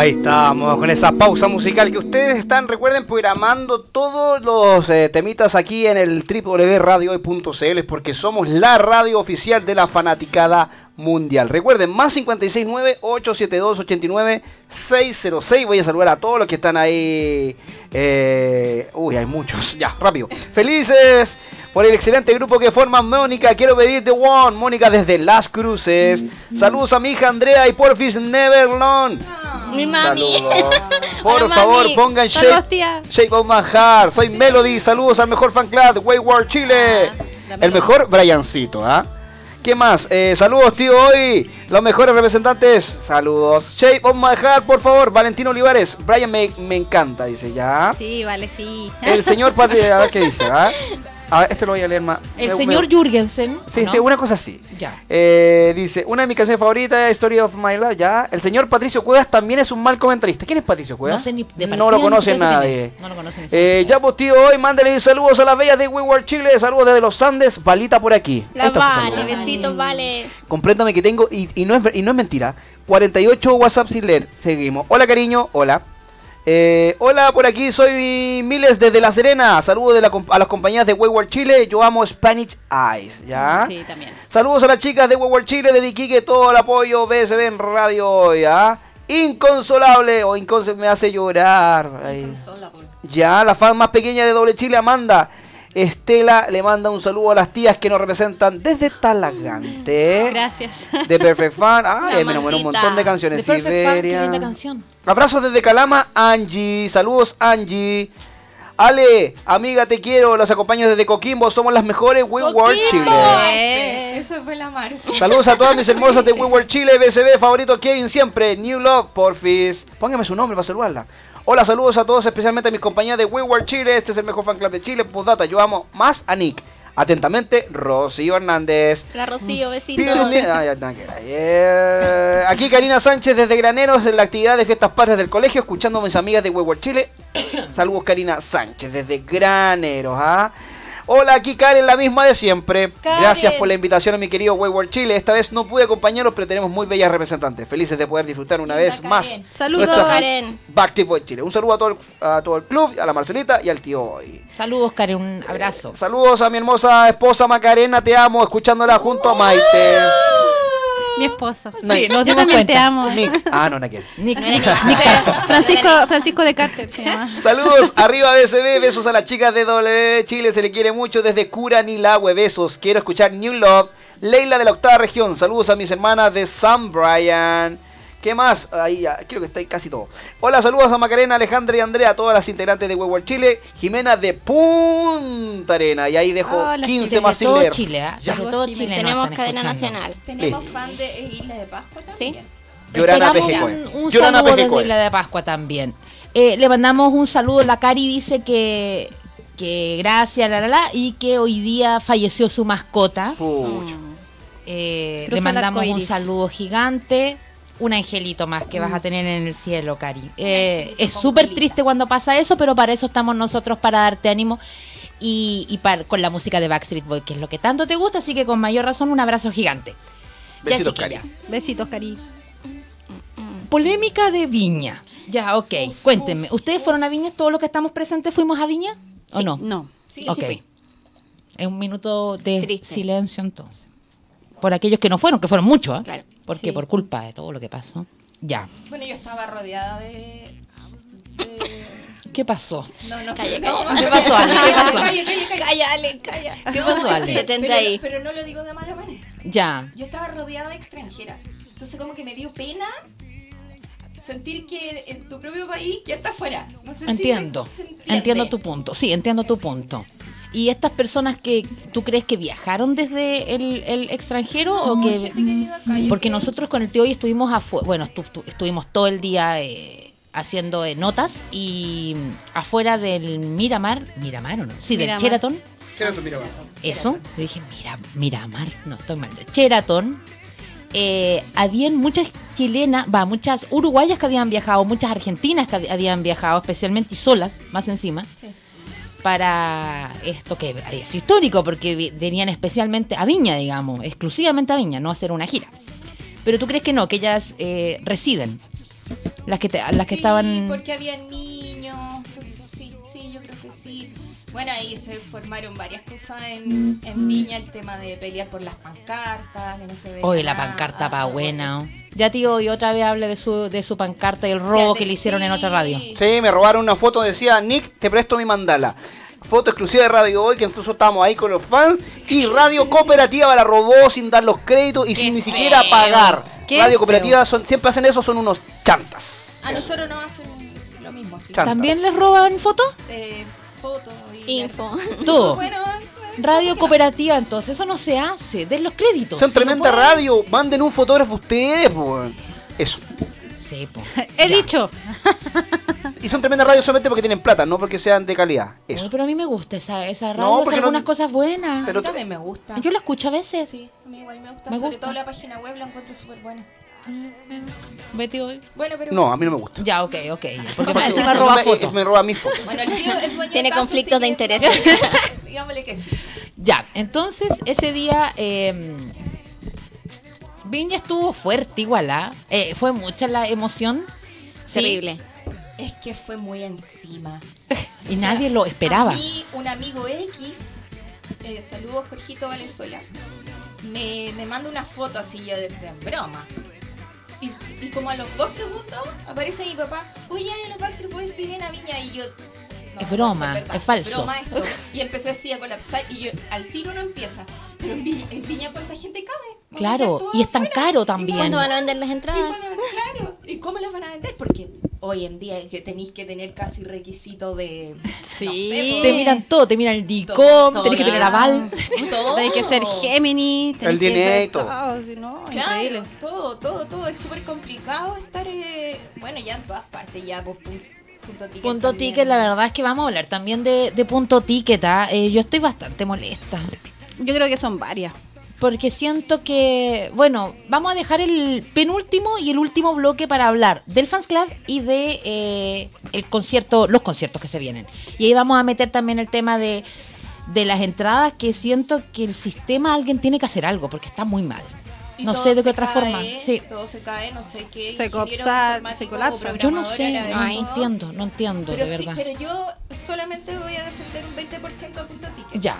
Estamos, con esa pausa musical que ustedes están, recuerden, programando todos los eh, temitas aquí en el www.radiohoy.cl porque somos la radio oficial de la fanaticada mundial. Recuerden, más 569-872-89-606. Voy a saludar a todos los que están ahí. Eh, uy, hay muchos. Ya, rápido. Felices por el excelente grupo que forman Mónica. Quiero pedir The One. Mónica desde Las Cruces. Saludos a mi hija Andrea y Porfis Neverlon. Mi mami. Por favor, pongan Shake, Shake on my heart. Soy. Melody. Saludos al mejor fan club Wayward Chile. El mejor Briancito, ¿ah? ¿Qué más? Eh, saludos, tío, hoy. Los mejores representantes, saludos. Che, vamos a dejar, por favor, Valentino Olivares. Brian me, me encanta, dice ya. Sí, vale, sí. El señor Patria, a ver qué dice, ¿ah? A ver, este lo voy a leer más. El señor me... Jürgensen. Sí, no? sí, una cosa así. Ya. Eh, dice, una de mis canciones favoritas, Story of My Life, ya. El señor Patricio Cuevas también es un mal comentarista. ¿Quién es Patricio Cuevas? No sé ni de No lo conoce nadie. No lo conoce eh, Ya, pues tío, hoy mándale mis saludos a las bellas de WeWare Chile. Saludos desde los Andes. Valita por aquí. La pues, vale, besitos, vale. Compréndame que tengo y, no es, y no es mentira, 48 WhatsApp sin leer. Seguimos. Hola cariño, hola. Eh, hola, por aquí soy Miles desde La Serena. Saludos de la comp- a las compañías de Wayward Chile. Yo amo Spanish Eyes, ¿ya? Sí, también. Saludos a las chicas de Wayward Chile, de Iquique, todo el apoyo, BSB en radio, ¿ya? Inconsolable o inconsol me hace llorar. Ay. Ya, la fan más pequeña de Doble Chile, Amanda. Estela le manda un saludo a las tías que nos representan desde Talagante. Gracias. De Perfect Fan. Ay, me enamoré un montón de canciones. The Perfect Fan, qué Siberia. linda canción. Abrazos desde Calama, Angie. Saludos, Angie. Ale, amiga, te quiero. Los acompaño desde Coquimbo. Somos las mejores ¡Coquimbo! Chile. Eso fue la Marce. Saludos a todas mis hermosas de Wayward Chile, BSB, favorito Kevin siempre, New Love, porfis. Póngame su nombre para saludarla. Hola, saludos a todos, especialmente a mis compañeras de Wayward Chile. Este es el mejor fan club de Chile. Postdata, yo amo más a Nick. Atentamente, Rocío Hernández. La Rocío, era. Eh, Aquí Karina Sánchez desde Graneros en la actividad de fiestas patrias del colegio, escuchando a mis amigas de Wayward Chile. Saludos Karina Sánchez desde Graneros. ¿ah? Hola, aquí Karen, la misma de siempre. Karen. Gracias por la invitación a mi querido Wayward Chile. Esta vez no pude acompañarlos, pero tenemos muy bellas representantes. Felices de poder disfrutar una Linda vez Karen. más. Saludos. Karen. Back to Boy Chile. Un saludo a todo, el, a todo el club, a la Marcelita y al tío hoy. Saludos, Karen, un abrazo. Saludos a mi hermosa esposa Macarena, te amo, escuchándola junto a Maite. Mi esposo. Sí, nos Yo dimos también cuenta. te amo. Nick. Ah, no, Naquel. Nick, Nick. Francisco, Francisco de Carter se llama. Saludos arriba BSB, besos a las chicas de W Chile, se le quiere mucho desde Curanilagüe, besos. Quiero escuchar New Love, Leila de la octava región, saludos a mis hermanas de San Brian. ¿Qué más? Ahí ya, creo que está ahí casi todo. Hola, saludos a Macarena, Alejandra y Andrea, todas las integrantes de Wayward Chile, Jimena de Punta Arena, y ahí dejo Hola, 15 Desde más sin todo leer. Chile, ¿ah? Ya. Desde todo. Chile. Tenemos cadena escuchando. nacional. Tenemos Sí. fan de Isla de Pascua Sí. también. Llorana Esperamos Pejecue. un, un Llorana saludo desde la de Pascua también. Eh, le mandamos un saludo. La Cari dice que, que gracias, la, la, la, y que hoy día falleció su mascota. Eh, le mandamos un saludo gigante. Un angelito más que vas a tener en el cielo, Cari. Eh, es súper triste cuando pasa eso, pero para eso estamos nosotros, para darte ánimo. Y, y para- con la música de Backstreet Boy, que es lo que tanto te gusta, así que con mayor razón un abrazo gigante. Besitos. Cari. Besitos, Cari. Polémica de Viña. Ya, ok. Cuéntenme, ¿ustedes fueron a Viña? ¿Todos los que estamos presentes fuimos a Viña? ¿O Sí. no? No. Sí, Ok. sí fui. Es un minuto de Triste. silencio entonces. Por aquellos que no fueron, que fueron muchos, ¿ah? Claro. Porque Sí. por culpa de todo lo que pasó. Ya. Bueno, yo estaba rodeada de. de- ¿Qué pasó? No, no, Calla, no, calla. ¿Qué pasó, Ale? ¿Qué pasó? Calla, calla, Ale, calla. ¿Qué pasó, Ale? Detente Pero, ahí. pero no lo digo de mala manera. Ya. Yo estaba rodeada de extranjeras. Entonces como que me dio pena sentir que en tu propio país ya está afuera. No sé si Entiendo. se- se. Entiendo tu punto. Sí, entiendo tu punto. ¿Y estas personas que tú crees que viajaron desde el, el extranjero o que porque nosotros con el tío hoy estuvimos afuera, bueno, estu- estu- estuvimos todo el día eh, haciendo eh, notas y afuera del Miramar, Miramar o no? Sí, del Miramar. Sheraton. Sheraton, mira, va. Eso, yo dije, mira, Miramar, no, estoy mal. Sheraton, eh, habían muchas chilenas, va, muchas uruguayas que habían viajado, muchas argentinas que hab- habían viajado, especialmente y solas, más encima, Sí. Para esto que es histórico, porque venían especialmente a Viña, digamos, exclusivamente a Viña, no a hacer una gira. Pero tú crees que no, que ellas eh, residen, las que, te- las que Sí, estaban... porque había niños. Entonces, sí, sí, yo creo que sí. Bueno, ahí se formaron varias cosas en, en Viña, el tema de pelear por las pancartas, que no se veía Oye, la pancarta Ah, pa' buena. Ya tío, y otra vez hable de su, de su pancarta y el robo que le hicieron en otra radio. Sí, me robaron una foto, decía Nick, te presto mi mandala. Foto exclusiva de Radio Hoy, que incluso estábamos ahí con los fans. Y Radio Cooperativa la robó sin dar los créditos y sin ni siquiera pagar. Qué Radio. Cooperativa son, siempre hacen eso, son unos chantas. A nosotros nos hacen lo mismo, así. ¿También les roban fotos? Eh, fotos y Info. Todo. Bueno, Radio cooperativa, entonces, eso no se hace. Den los créditos. Son no tremenda radio, manden un fotógrafo ustedes, pues. Eso. Sí, po. He Ya. dicho. y son tremendas radios solamente porque tienen plata, no porque sean de calidad. Eso. Oye, pero a mí me gusta esa, esa radio, No, hace porque no- algunas cosas buenas. Pero a mí también me gusta. Yo la escucho a veces. Sí, a mí igual me gusta. Me Sobre gusta. todo la página web la encuentro súper buena. Betty hoy. Bueno, pero. No, a mí no me gusta. Ya, ok, ok. ya. Porque O sea, encima me- roba me, fotos. me roba mis fotos. Bueno, el tío es dueño Tiene de conflictos de que- intereses. Digámosle que sí. Ya, entonces ese día eh, Viña estuvo fuerte igual, ¿ah? Eh, fue mucha la emoción. Sí, Terrible. Es que fue muy encima. Y O sea, nadie lo esperaba. A mí, un amigo X, eh, saludos Jorgito Valenzuela, me, me manda una foto así yo de, de broma. Y, y como a los dos segundos aparece mi papá, oye, en los Backstreet Boys vienen a Viña y yo... no, Es broma, es falso. broma esto. Y empecé así a colapsar y yo, al tiro no empieza. Pero en Viña, en Viña ¿cuánta gente cabe? Claro, y es tan afuera. caro ¿Y también. ¿Cuándo cuándo- van a vender las ¿Y entradas? claro, ¿y cómo las van a vender? Porque hoy en día es que tenéis que tener casi requisito de... Sí. no sé, Te miran todo, te miran el DICOM, tenés que tener aval. Todo. Tenés que ser Gemini, tenés El que DNA ser y todo. todo, si no, Claro, increíble. todo, todo, todo. Es súper complicado estar, eh, bueno, ya en todas partes, ya pues, punto ticket. Punto también. ticket, la verdad es que vamos a hablar también de, de punto ticket. ¿ah? Eh, yo estoy bastante molesta. Yo creo que son varias. Porque siento que, bueno, vamos a dejar el penúltimo y el último bloque para hablar del Fans Club y de eh, el concierto, los conciertos que se vienen. Y ahí vamos a meter también el tema de, de las entradas, que siento que el sistema alguien tiene que hacer algo, porque está muy mal. Y No sé de qué otra cae, forma. Sí. Todo se cae, no sé qué. Se informático se colapsa. Yo no sé, no eso. entiendo, no entiendo, Pero de sí, verdad. pero yo solamente voy a defender un 20% de punto ticket. Ya,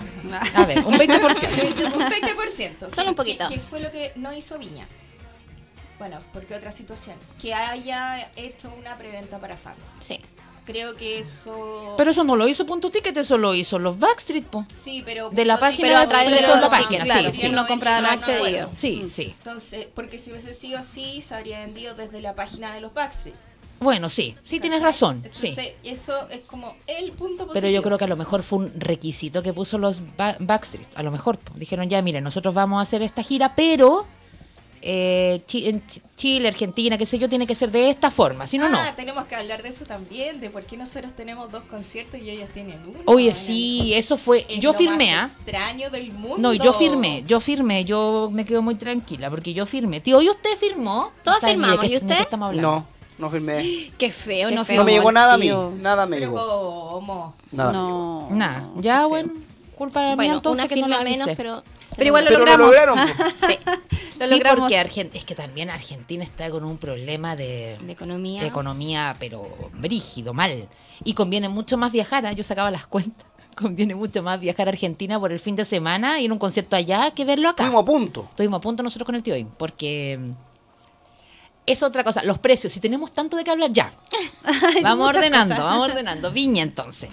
a ver, un 20%. un 20%. Solo un poquito. Que fue lo que no hizo Viña. Bueno, porque otra situación. Que haya hecho una preventa para fans. Sí. Creo que eso. Pero eso no lo hizo punto ticket, eso lo hizo los Backstreet, po. sí, pero. de la página de- a través de pero- la página, claro, sí, sí. no No accedido. Sí, sí. Entonces, porque si hubiese sido así, se habría vendido desde la página de los Backstreet. Bueno, sí, sí tienes razón. Sí. Eso es como el punto positivo. Pero yo creo que a lo mejor fue un requisito que puso los Ba- Backstreet. A lo mejor dijeron ya, miren, nosotros vamos a hacer esta gira, pero eh, Chi- en Ch- Chile, Argentina, qué sé yo, tiene que ser de esta forma. Si no, no. Ah, tenemos que hablar de eso también, de por qué nosotros tenemos dos conciertos y ellos tienen uno. Oye, sí, eso fue. el- Yo es lo firmé, más ¿ah? extraño del mundo. No, yo firmé, yo firmé, yo me quedo muy tranquila porque yo firmé. Tío, ¿y usted firmó? Todos No de firmamos, ¿y de usted? estamos hablando. No, no firmé. Qué feo, Qué no feo. No me llegó nada a mí. Nada me Pero llegó. ¿cómo? Nada. No. Nada, ya bueno, culpa mía Bueno, entonces una que no firma lo menos, avisé. pero... Pero igual lo Pero lo logramos. lograron. Sí, Lo sí, logramos. porque Argen- es que también Argentina está con un problema de, de economía. de economía, pero brígido, mal. Y conviene mucho más viajar, ¿ah? yo sacaba las cuentas. Conviene mucho más viajar a Argentina por el fin de semana, ir a un concierto allá, que verlo acá. Estuvimos a punto. Estuvimos a punto nosotros con el tío Im, porque mm, es otra cosa. Los precios, si tenemos tanto de qué hablar, ya. vamos ordenando, cosas. vamos ordenando. Viña entonces.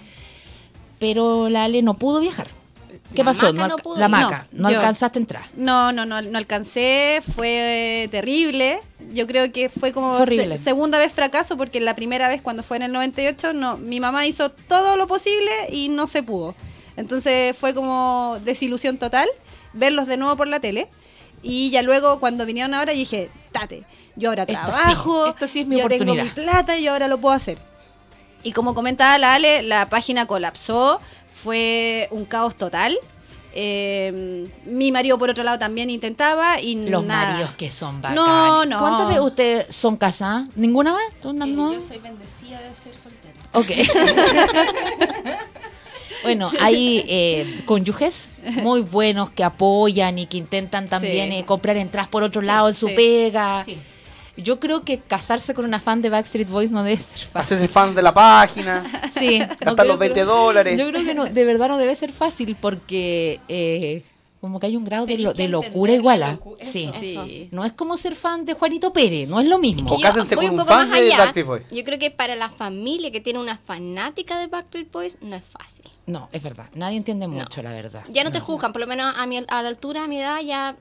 Pero la Ale no pudo viajar. ¿Qué La pasó? Maca no, la maca, no, No, yo- alcanzaste a entrar. No, no, no, no alcancé, fue terrible. Yo creo que fue como se- segunda vez fracaso porque la primera vez cuando fue en el 98, no, mi mamá hizo todo lo posible y no se pudo. Entonces fue como desilusión total verlos de nuevo por la tele. Y ya luego cuando vinieron ahora dije, tate, yo ahora Esta sí, trabajo, esta sí es mi yo tengo oportunidad. mi plata y yo ahora lo puedo hacer. Y como comentaba la Ale, la página colapsó, fue un caos total. Eh, mi marido por otro lado también intentaba y Los nada. maridos que son bacanes. No, no. ¿Cuántos de ustedes son casadas? ¿Ninguna más? ¿Tú no? Eh, no? Yo soy bendecida de ser soltera. Ok. bueno, hay eh, cónyuges muy buenos que apoyan y que intentan también Sí. eh, comprar entradas por otro lado en su sí. pega. Sí. Yo creo que casarse con una fan de Backstreet Boys no debe ser fácil. Hacerse fan de la página. Sí, Gastar los 20 que- dólares. Yo creo que no, de verdad no debe ser fácil porque eh, como que hay un grado de, lo- que de locura igual. ¿ah? locu- Sí. Sí. No es como ser fan de Juanito Pérez, no es lo mismo. O yo cásense voy con un un poco fan más de. Backstreet Boys. Yo creo que para la familia que tiene una fanática de Backstreet Boys no es fácil. No, es verdad. Nadie entiende mucho, la verdad. Ya no, te juzgan, por lo menos a, mi, a la altura, a mi edad, ya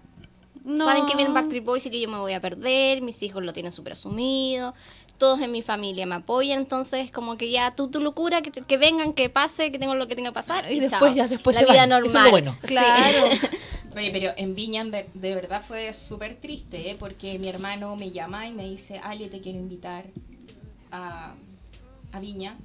No. saben que vienen Backstreet Boys y que yo me voy a perder, mis hijos lo tienen súper asumido, todos en mi familia me apoyan, entonces como que ya tú, tu locura, que, que vengan, que pase, que tengo lo que tenga que pasar. Y Y, después chao. ya después la se vida van. normal. Eso es lo bueno. Sí. Claro. Oye, pero en Viña de verdad fue súper triste, ¿eh? porque mi hermano me llama y me dice, Ale, te quiero invitar a, a Viña.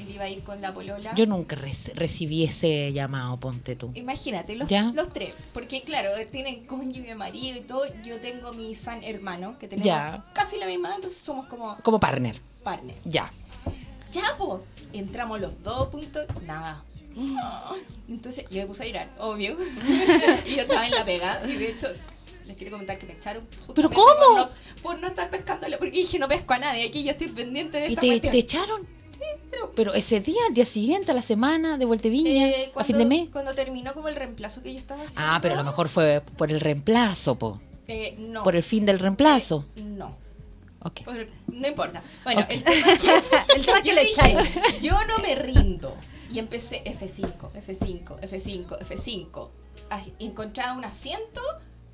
Él iba a ir con la polola. Yo nunca rec- recibí ese llamado, ponte tú. Imagínate, los, ¿Ya? los tres. Porque, claro, tienen cónyuge, marido y todo. Yo tengo mi san hermano, que tenemos Ya. casi la misma edad, entonces somos como Como partner. partners. Ya. Ya, pues. Entramos los dos, puntos. Nada. Entonces yo me puse a llorar, obvio. y yo estaba en la pega. Y de hecho, les quiero comentar que me echaron. ¿Pero cómo? Por no, por no estar pescándole, porque dije, no pesco a nadie. Aquí yo estoy pendiente de ¿Y esta te, cuestión. te echaron? Pero- Pero ese día, al día siguiente, a la semana, de vuelta a Viña, Eh, a fin de mes. Cuando terminó como el reemplazo que yo estaba haciendo. Ah, pero a lo mejor fue por el reemplazo, po. eh, no. Por el fin del reemplazo. Eh, no. Ok. Por- no importa. Bueno, el tema que, El tema que le dije. Yo no me rindo. Y empecé F5, F5, F5, F5. Ah, Encontraba un asiento,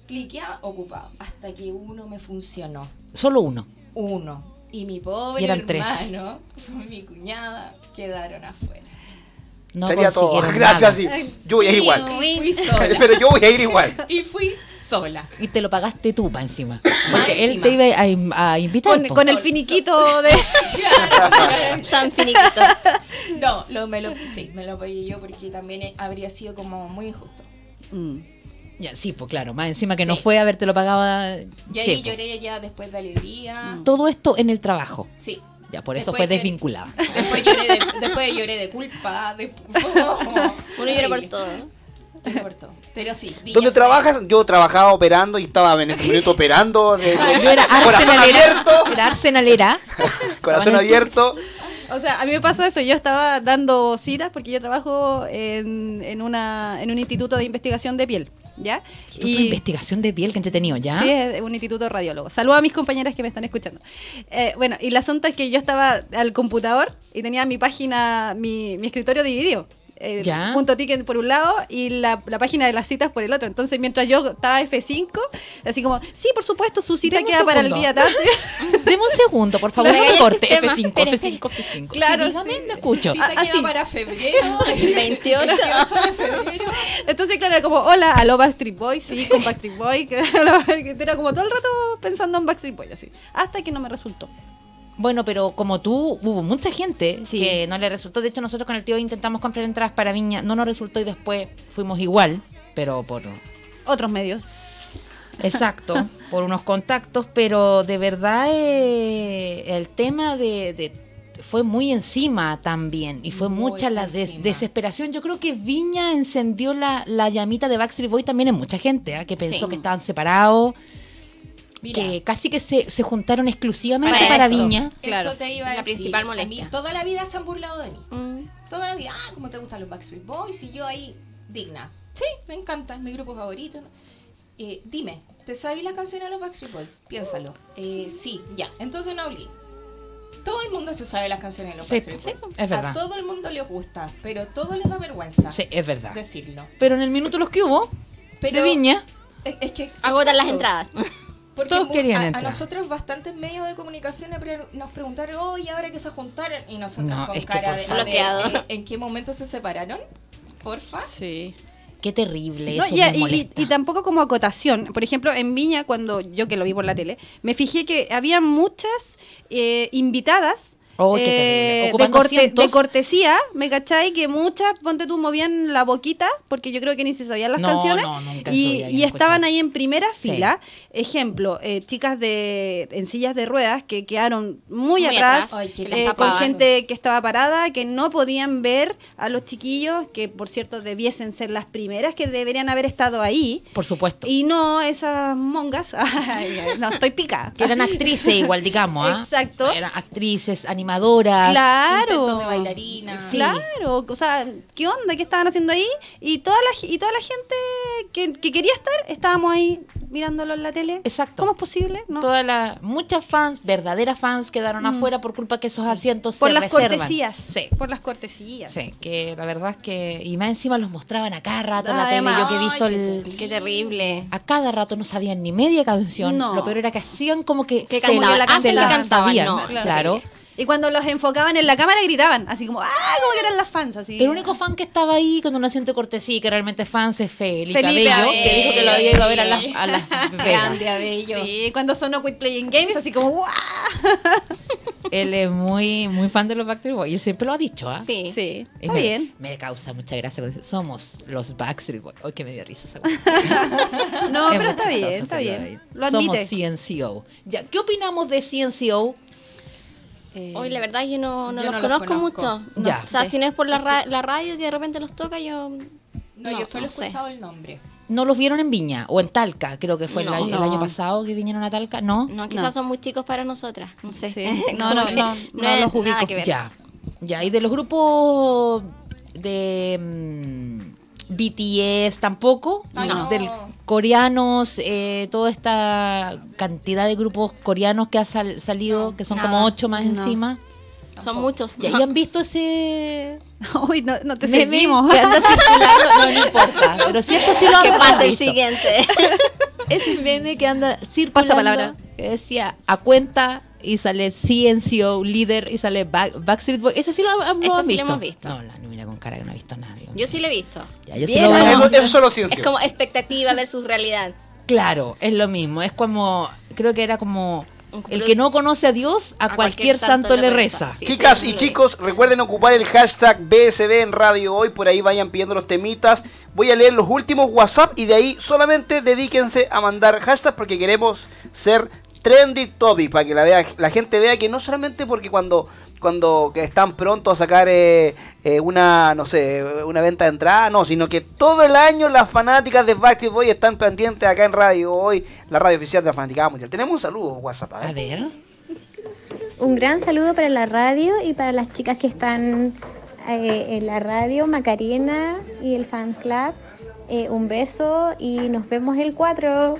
cliqueaba, ocupado. Hasta que uno me funcionó. Solo uno. Uno. Y mi pobre Y eran tres. hermano, mi cuñada, quedaron afuera. No Sería todo. consiguieron Gracias, sí. Yo voy a ir igual. Y fui sola. Pero yo voy a ir igual. Y fui sola. Y te lo pagaste tú para encima. Porque él encima. te iba a, a invitar. Con, el finiquito de... Claro. San Finiquito. No, lo, me lo, sí, me lo pagué yo porque también habría sido como muy injusto. Mm. Ya, sí, pues claro, más encima que no fue haberte lo pagaba. Y ahí lloré ya después de alegría. Todo esto en el trabajo. Sí. Ya, por eso fue lloré- desvinculada. Después lloré de, después lloré de culpa. De, Uno llora por todo. Lloré por todo. Pero sí. ¿Dónde fue- trabajas? Yo trabajaba operando y estaba en ese momento operando. De, Yo era corazón arsenalera. abierto. Era arsenalera. Corazón abierto. O sea, a mí me pasó eso. Yo estaba dando citas porque yo trabajo en, en, una, en un instituto de investigación de piel. ¿Ya? Instituto de investigación de piel, que entretenido, ¿ya? Sí, es un instituto radiólogo. Saludo a mis compañeras que me están escuchando. Eh, bueno, y el asunto es que yo estaba al computador y tenía mi página, mi, mi escritorio dividido. Ya. punto ticket por un lado y la, la página de las citas por el otro. Entonces, mientras yo estaba F5, así como, sí, por supuesto, su cita Deme queda para el día tanto. Deme un segundo, por favor, no me me corte. sistema. F5, Espere, F5, F5. Claro, Sí, dígame, sí. lo escucho. Cita Ah, queda así. para febrero. 28. 28 de febrero. Entonces, claro, era como, hola, aló Backstreet Boy, sí, con Backstreet Boy. que Era como todo el rato pensando en Backstreet Boy, así. Hasta que no me resultó. Bueno, pero como tú, hubo mucha gente Sí. que no le resultó. De hecho, nosotros con el tío intentamos comprar entradas para Viña. No nos resultó y después fuimos igual, pero por... Otros medios. Exacto, por unos contactos, pero de verdad eh, el tema de, de- fue muy encima también y fue Muy mucha la des- desesperación. Yo creo que Viña encendió la, la llamita de Backstreet Boy también en mucha gente, ¿ah? que pensó Sí. que estaban separados, Mira, que casi que se, se juntaron exclusivamente Para. Viña. Claro, eso te iba a la decir. principal A molestia. mí toda la vida se han burlado de mí. Mm. Toda la vida, ah, ¿cómo te gustan los Backstreet Boys? Y yo ahí, digna. Sí, me encanta, es mi grupo favorito. Eh, dime, ¿te sabes las canciones de los Backstreet Boys? Piénsalo. Eh, sí, ya, entonces no hablé. Todo el mundo se sabe las canciones de los Sí, Backstreet sí, Boys. es verdad. A todo el mundo les gusta, pero todo les da vergüenza Sí, es verdad. decirlo. Pero en el minuto los que hubo Pero de Viña, Es, es que Agotan las entradas. Porque Todos mu- querían a, nosotros bastantes medios de comunicación nos preguntaron, oye, ahora que se juntaron, y nosotros No, con es que cara por de Bloqueado. ¿en qué momento se separaron? Porfa. Sí. qué terrible, No, eso ya, me y- y, molesta. y tampoco como acotación. Por ejemplo, en Viña, cuando yo que lo vi por la tele, me fijé que había muchas eh, invitadas. Oh, eh, de, corte- cortesía, ¿me cachai? Que muchas, ponte tú, movían la boquita, porque yo creo que ni se sabían las No, canciones. no, nunca y y estaban ahí en primera Sí. fila. Ejemplo, eh, chicas de en sillas de ruedas que quedaron muy, Muy atrás, atrás. Ay, qué eh, con gente que estaba parada, que no podían ver a los chiquillos, que por cierto debiesen ser las primeras que deberían haber estado ahí. Por supuesto. Y no esas mongas. Ay, no, estoy picada. que eran actrices igual, digamos. ¿ah? Exacto. Eran actrices, animadoras. Claro. Intentos de bailarina. Sí. Claro, o sea, ¿qué onda? ¿Qué estaban haciendo ahí? Y toda la, y toda la gente que, que quería estar, estábamos ahí mirándolo en la tele. Exacto. ¿Cómo es posible? No. Todas las muchas fans, verdaderas fans, quedaron afuera por culpa que esos asientos por se las reservan. cortesías. Sí. Por las cortesías. Sí, que la verdad es que. Y más encima los mostraban a cada rato en la Además, tele. Yo que he visto qué el. Qué terrible. A cada rato no sabían ni media canción. No. Lo peor era que hacían como que, Que se cantaban. la, la cantaban, no, claro. Y cuando los enfocaban en la cámara gritaban, así como, ¡ah! Como que eran las fans, así. El único fan que estaba ahí con un asiento de cortesía, que realmente es fan, es Felipe, Felipe Abello, Abello. que dijo que lo había ido a ver a las, a las. Grande, Abello. Sí, cuando sonó Quit Playing Games, así como, ¡guau! él es muy, muy fan de los Backstreet Boys. Y él siempre lo ha dicho, ¿ah? Sí. Sí, Y está me, bien. me causa mucha gracia. cuando dice, Somos los Backstreet Boys. Ay, que me dio risa esa No, Es pero está bien, está bien. Lo Somos admite. CNCO. Ya, ¿Qué opinamos de CNCO? Eh, Hoy la verdad yo no, no Yo los no los conozco, mucho. Ya. O sea, si no es por la, ra- la radio que de repente los toca, yo... No, yo solo he sé. escuchado el nombre. ¿No los vieron en Viña? O en Talca, creo que fue el, No, año, el no. año pasado que vinieron a Talca. ¿No? No, quizás son muy chicos para nosotras. No sé. Sí. No, no, no, no los nada ubico. que ver. Ya, ya. Y de los grupos de mm, BTS tampoco, Ay, no. del coreanos, eh, toda esta cantidad de grupos coreanos que ha sal- salido, que son como ocho más No. encima. Son muchos. Ya, ¿Y han visto ese Hoy no, no te seguimos. que anda circulando? No, no importa. Pero si esto sí lo Que han pase el visto. siguiente. Ese meme que anda circulando. palabra. Que decía a cuenta y sale CNCO, líder y sale Back- Backstreet Boys. Ese sí lo, han- lo Ese han sí lo hemos visto. No, con cara que no ha visto nada. digo. Yo sí lo he visto. Ya, yo sí Bien, lo. Eso, eso solo ciencia. Es como expectativa versus realidad. Claro, es lo mismo. Es como, creo que era como el que no conoce a Dios, a, cualquier, santo, le reza. Sí, Chicas sí, y chicos, recuerden ocupar el hashtag BSB en radio hoy, por ahí vayan pidiendo los temitas. Voy a leer los últimos WhatsApp y de ahí solamente dedíquense a mandar hashtag porque queremos ser trendy topic, para que la, vea, la gente vea que no solamente porque cuando cuando que están pronto a sacar eh, eh, una, no sé, una venta de entrada, no, sino que todo el año las fanáticas de Backstreet Boys están pendientes acá en radio hoy, la radio oficial de la Fanaticada Mundial. Tenemos un saludo WhatsApp, a ver. A ver. Un gran saludo para la radio y para las chicas que están eh, en la radio, Macarena y el Fans Club. Eh, un beso y nos vemos el 4.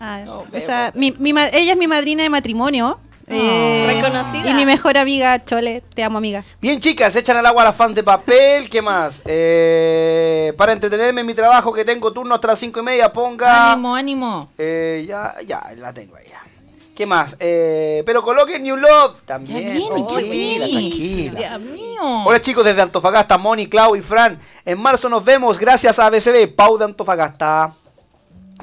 Ah, mi- mi ma- ella es mi madrina de matrimonio. Eh, Reconocida. Y mi mejor amiga, Chole. Te amo, amiga. Bien, chicas, echan al agua a las fans de papel. ¿Qué más? Eh, para entretenerme en mi trabajo, que tengo turno hasta las cinco y media, ponga. Ánimo, ánimo. Eh, ya, ya, la tengo ahí. ya. ¿Qué más? Eh, pero coloquen New Love. Ya También. viene, ya tranquila, viene. tranquila. Dios mío. Hola chicos desde Antofagasta, Moni, Clau y Fran. En marzo nos vemos gracias a ABCB, Pau de Antofagasta.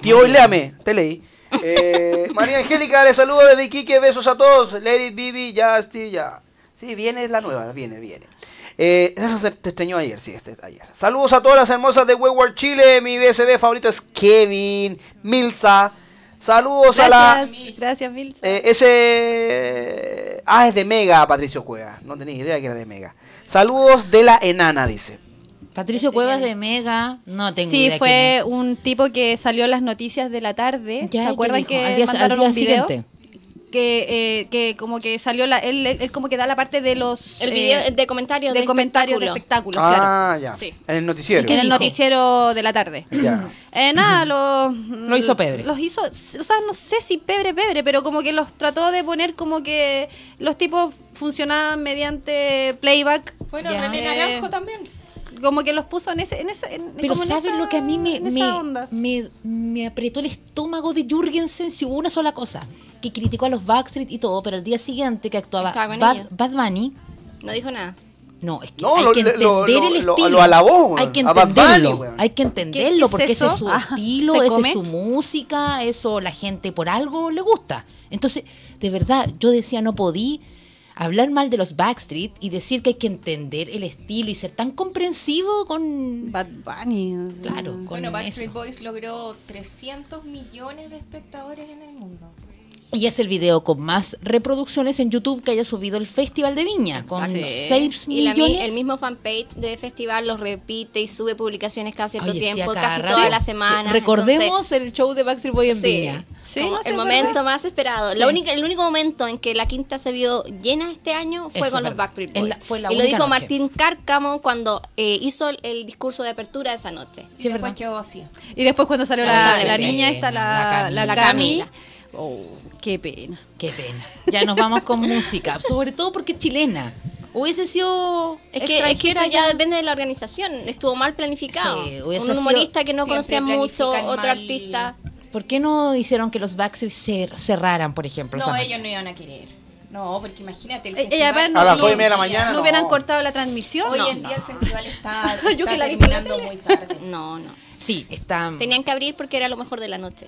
Tío, hoy léame, te leí. Eh, María Angélica, les saludo desde Iquique, besos a todos. Lady Bibi, ya, Steve, ya. Sí, viene la nueva, viene, viene. Eh, eso se te extrañó ayer, sí, este, ayer. Saludos a todas las hermosas de Wayward Chile. Mi BSB favorito es Kevin, Milsa. Saludos a la. Gracias, gracias, Mil. Eh, ese. Ah, es de Mega, Patricio Cueva. No tenía idea que era de Mega. Saludos de la enana, dice. Patricio Cuevas de Mega. No tengo Sí, idea fue un tipo que salió en las noticias de la tarde. quién es. Ya, ¿y ¿Se acuerdan que al día, mandaron al día un video? siguiente? Que, eh, que como que salió la, él, él- él como que da la parte de los El eh, video de comentarios de de, comentarios de espectáculo. espectáculos, Ah, claro. ya. Sí. En el noticiero. En el noticiero de la tarde. Ya. Eh, nada, lo, Lo hizo pebre. Los hizo, o sea, no sé si pebre, pebre, pero como que los trató de poner como que los tipos funcionaban mediante playback. Bueno, Ya. René Eh, Naranjo también. Como que los puso en ese, en ese, en- Pero como en ¿sabes esa- lo que a mí me, me, me, me apretó el estómago de Jürgensen? Si hubo una sola cosa, que criticó a los Backstreet y todo, pero el día siguiente que actuaba Bad. Bad Bunny, No dijo nada. no, es que No, hay lo- que lo- entender lo- el lo- estilo. lo alabó, hay que Bunny, entenderlo, hay que entenderlo, ¿Qué- qué porque es ese es su Ah, estilo, ¿se esa es su música, eso la gente por algo le gusta. Entonces, de verdad, yo decía, no podí hablar mal de los Backstreet y decir que hay que entender el estilo y ser tan comprensivo con... Bad Bunny. Claro, con Bueno, Backstreet eso. Boys logró 300 millones de espectadores en el mundo. Y es el video con más reproducciones en YouTube que haya subido el Festival de Viña, con Exacto. 6 Y la millones. el mismo fanpage de festival los repite y sube publicaciones cada cierto Oye, sí, tiempo, cada casi rato. todas Sí. las semanas. Recordemos el show de Backstreet Boy en Sí, Viña. Sí, no el momento verdad. más esperado. La única, el único momento en que la quinta se vio llena este año fue Eso con los. Backstreet Boys. la- fue la y lo dijo noche. Martín Cárcamo cuando eh, hizo el, el discurso de apertura de esa noche. Y Sí, después quedó vacía. Y después cuando salió la, la niña esta, la, La la, Camila. Oh, qué pena. Qué pena. Ya nos vamos con música, sobre todo porque es chilena. Hubiese sido Es que, es que eso ya depende de la organización. Estuvo mal planificado. Sí, Un humorista que no conocía mucho, otro mal. artista. ¿Por qué no hicieron que los Backstreet cer- cerraran, por ejemplo? No, esa noche? ellos no iban a querer. No, porque imagínate, el Eh, festival... no- A las no- nueve y media de la mañana, ¿No no. hubieran cortado la transmisión? Hoy No. en día el festival está, Yo está que la vi por la terminando muy tarde. No, no. Sí, está... Tenían que abrir porque era lo mejor de la noche.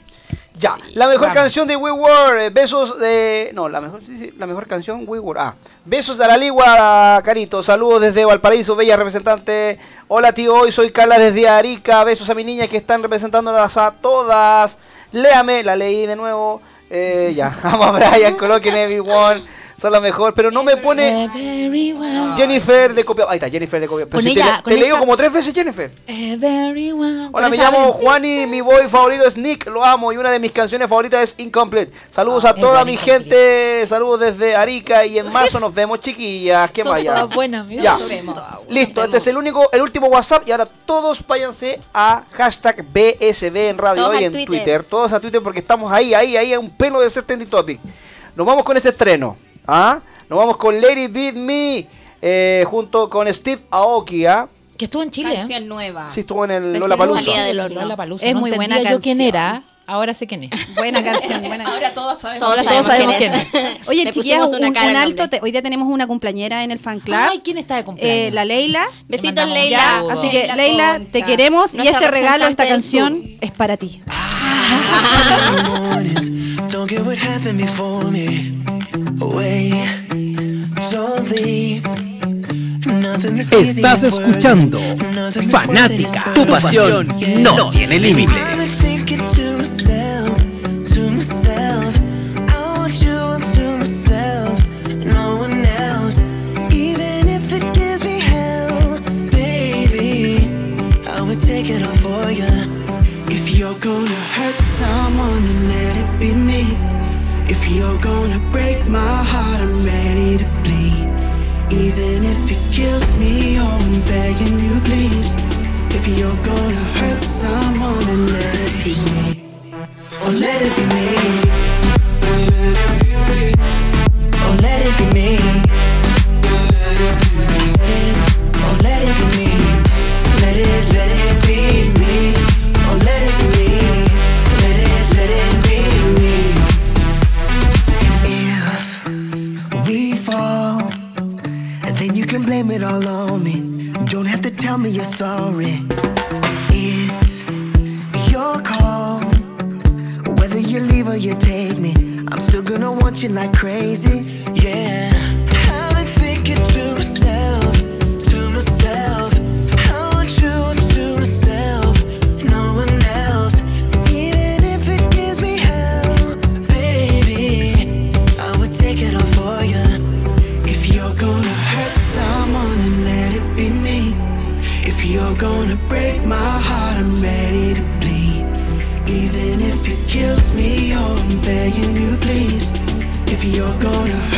Ya, la mejor canción de We Were, eh, besos de... No, la mejor, sí, sí, la mejor canción We Were. Ah, besos de la ligua, Carito. Saludos desde Valparaíso, bella representante. Hola tío, hoy soy Carla desde Arica. Besos a mi niña que están representándolas a todas. Léame, la leí de nuevo. Eh, ya, vamos a Brian, coloquen everyone. Son la mejor, pero no me pone Jennifer de copia. Ahí está, Jennifer de copia. Pero Con si ella, te, con te leo esa- como tres veces Jennifer. Everyone. Hola, me llamo Juani, mi boy favorito es Nick, lo amo y una de mis canciones favoritas es Incomplete. Saludos a es toda mi gente, saludos desde Arica y en marzo nos vemos chiquillas, ¿qué Son más ya? Nos vemos. Listo, este es el único, el último WhatsApp y ahora todos váyanse a hashtag BSB en radio Todos y en Twitter. Twitter. todos a Twitter porque estamos ahí, ahí, ahí, a un pelo de ser trending topic. Nos vamos con este estreno, ¿ah? Nos vamos con Lady Beat Me eh, junto con Steve Aoki, ¿ah? Que estuvo en Chile. ¿eh? Canción nueva. Sí, estuvo en el horno. Lollapalooza. Es no muy buena yo quién canción. era. Ahora sé quién es. Buena canción, buena Ahora todos sabemos. Todos Ahora todos sabemos quién quién es. Oye, chiquillas, un, alto. te- hoy día tenemos una cumpleañera en el fan club. Ay, ¿quién está de cumpleaños? Eh, la Leila. Besitos, Leila. Ya, así que La Leila, te queremos y este regalo, esta canción es para ti. mornings. Estás escuchando Fanática. Tu pasión no tiene límites. Gonna break my heart, I'm ready to bleed. Even if it kills me, oh, I'm begging you, please. If you're gonna hurt someone, then let it be me. Oh, let it be me. Can blame it all on me. Don't have to tell me you're sorry. It's your call. Whether you leave or you take me, I'm still gonna want you like crazy. Yeah. Begging you, please. If you're gonna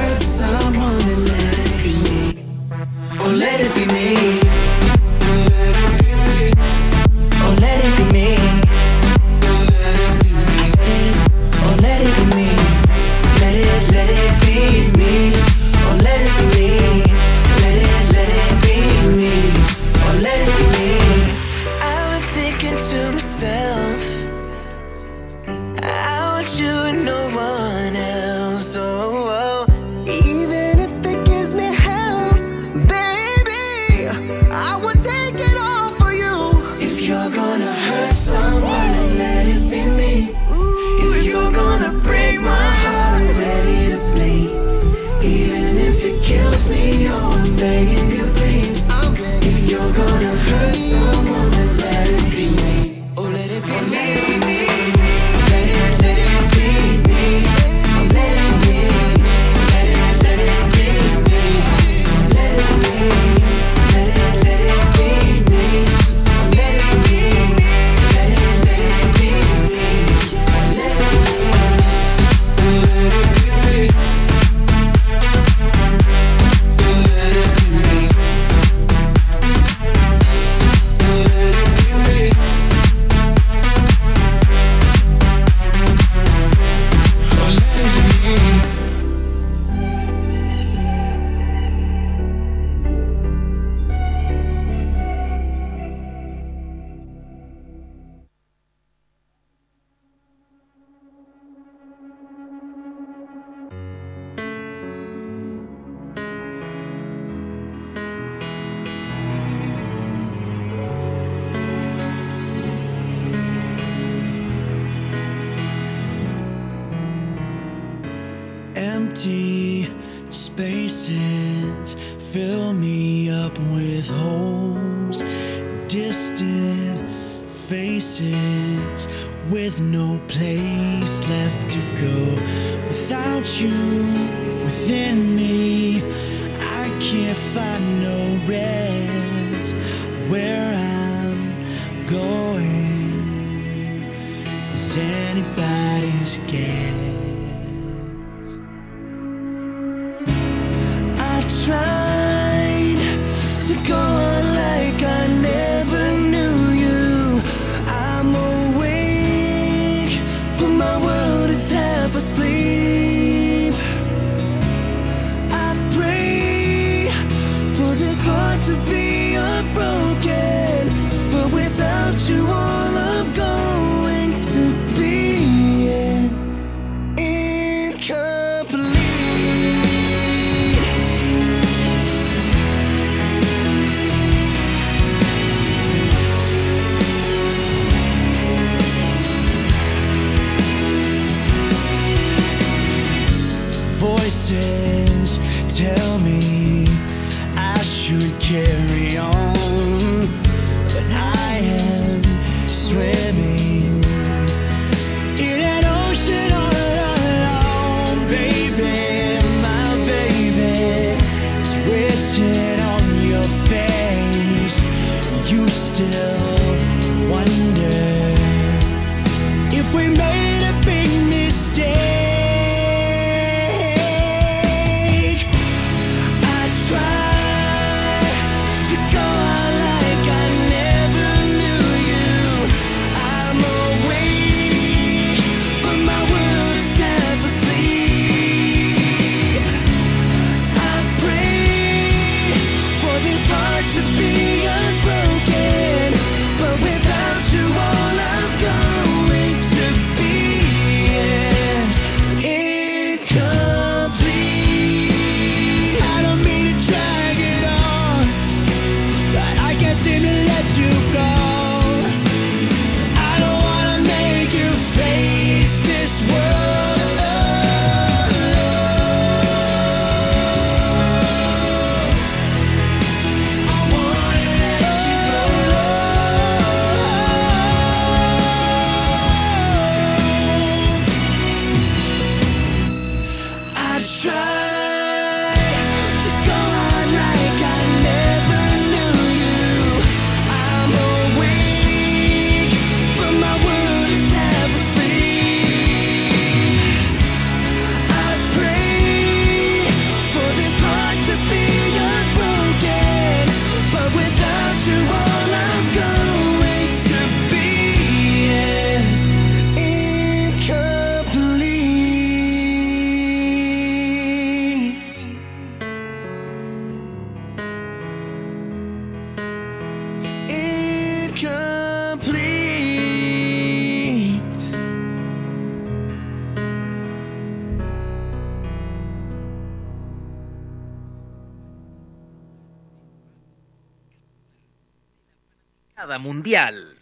mundial.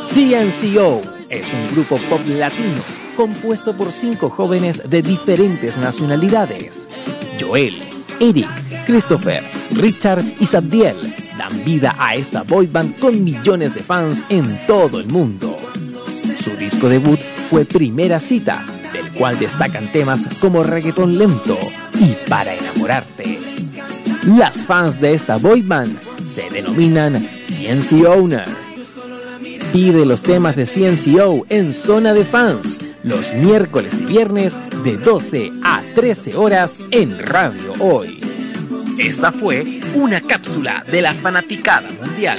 CNCO es un grupo pop latino compuesto por cinco jóvenes de diferentes nacionalidades. Joel, Eric, Christopher, Richard y Sabdiel dan vida a esta boy band con millones de fans en todo el mundo. Su disco debut fue Primera Cita, del cual destacan temas como Reggaeton Lento y Para Enamorarte. Las fans de esta boy band se denominan CNC Owner. Pide los temas de CNCO en Zona de Fans los miércoles y viernes de 12 a 13 horas en Radio Hoy. Esta fue una cápsula de la fanaticada mundial.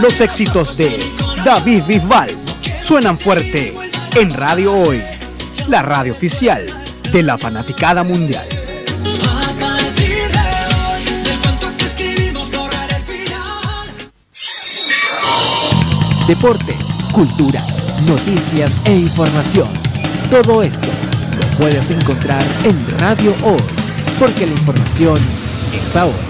Los éxitos de David Bisbal suenan fuerte en Radio Hoy, la radio oficial de la fanaticada mundial. Deportes, cultura, noticias e información. Todo esto lo puedes encontrar en Radio Hoy, porque la información es ahora.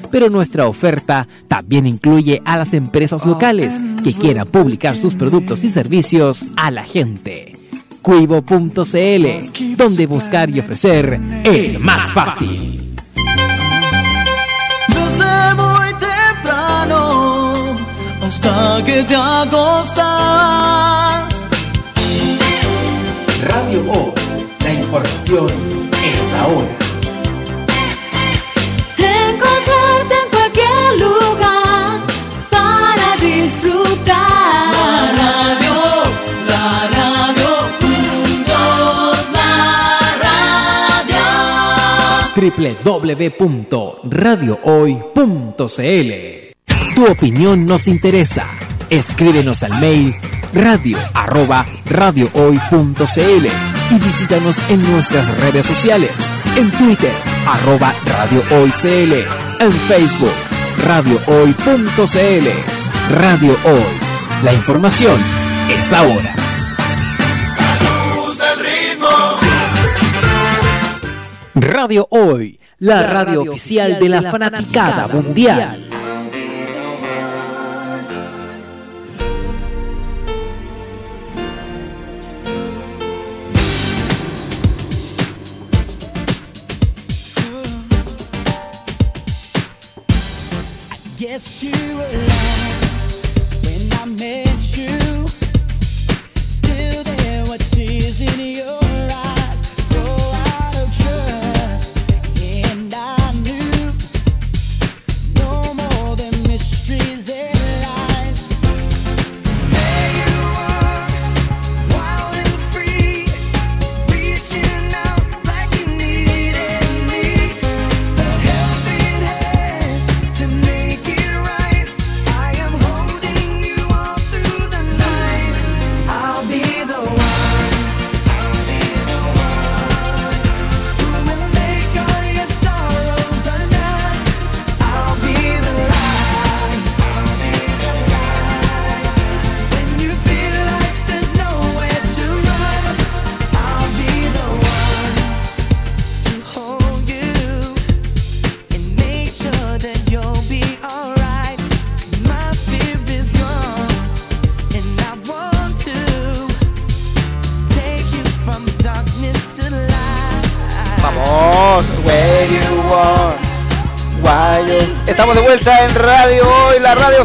pero nuestra oferta también incluye a las empresas locales que quieran publicar sus productos y servicios a la gente. Cuivo.cl, donde buscar y ofrecer es más fácil. Desde muy temprano hasta que te acostas. Radio O, la información es ahora. Lugar para disfrutar. La radio, la radio, juntos la radio. www.radiohoy.cl Tu opinión nos interesa. Escríbenos al mail radio arroba radiohoy.cl y visítanos en nuestras redes sociales. En Twitter, arroba radiohoycl. En Facebook, radiohoy.cl. Radio Hoy. La información es ahora. Radio Hoy, la radio oficial de la fanaticada mundial.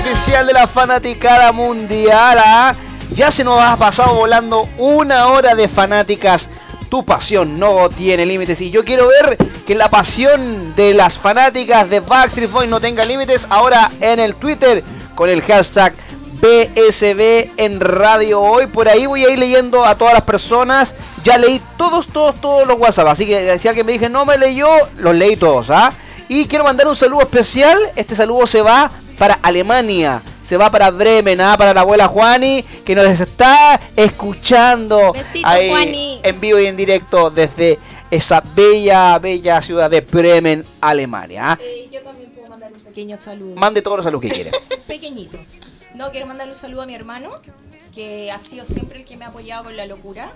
Oficial de la fanaticada mundial. ¿ah? Ya se nos ha pasado volando una hora de fanáticas. Tu pasión no tiene límites. Y yo quiero ver que la pasión de las fanáticas de Backstreet Boys no tenga límites. Ahora en el Twitter con el hashtag BSB en Radio Hoy. Por ahí voy a ir leyendo a todas las personas. Ya leí todos, todos, todos los WhatsApp. Así que si alguien me dije no me leyó, los leí todos. ¿ah? Y quiero mandar un saludo especial. Este saludo se va para Alemania. Se va para Bremen, ¿ah? para la abuela Juani, que nos está escuchando Besito, ahí Juani. en vivo y en directo desde esa bella, bella ciudad de Bremen, Alemania. ¿ah? Eh, yo también puedo mandar un pequeño saludo. Mande todos los saludos que quiera. Pequeñito. No, quiero mandarle un saludo a mi hermano, que ha sido siempre el que me ha apoyado con la locura.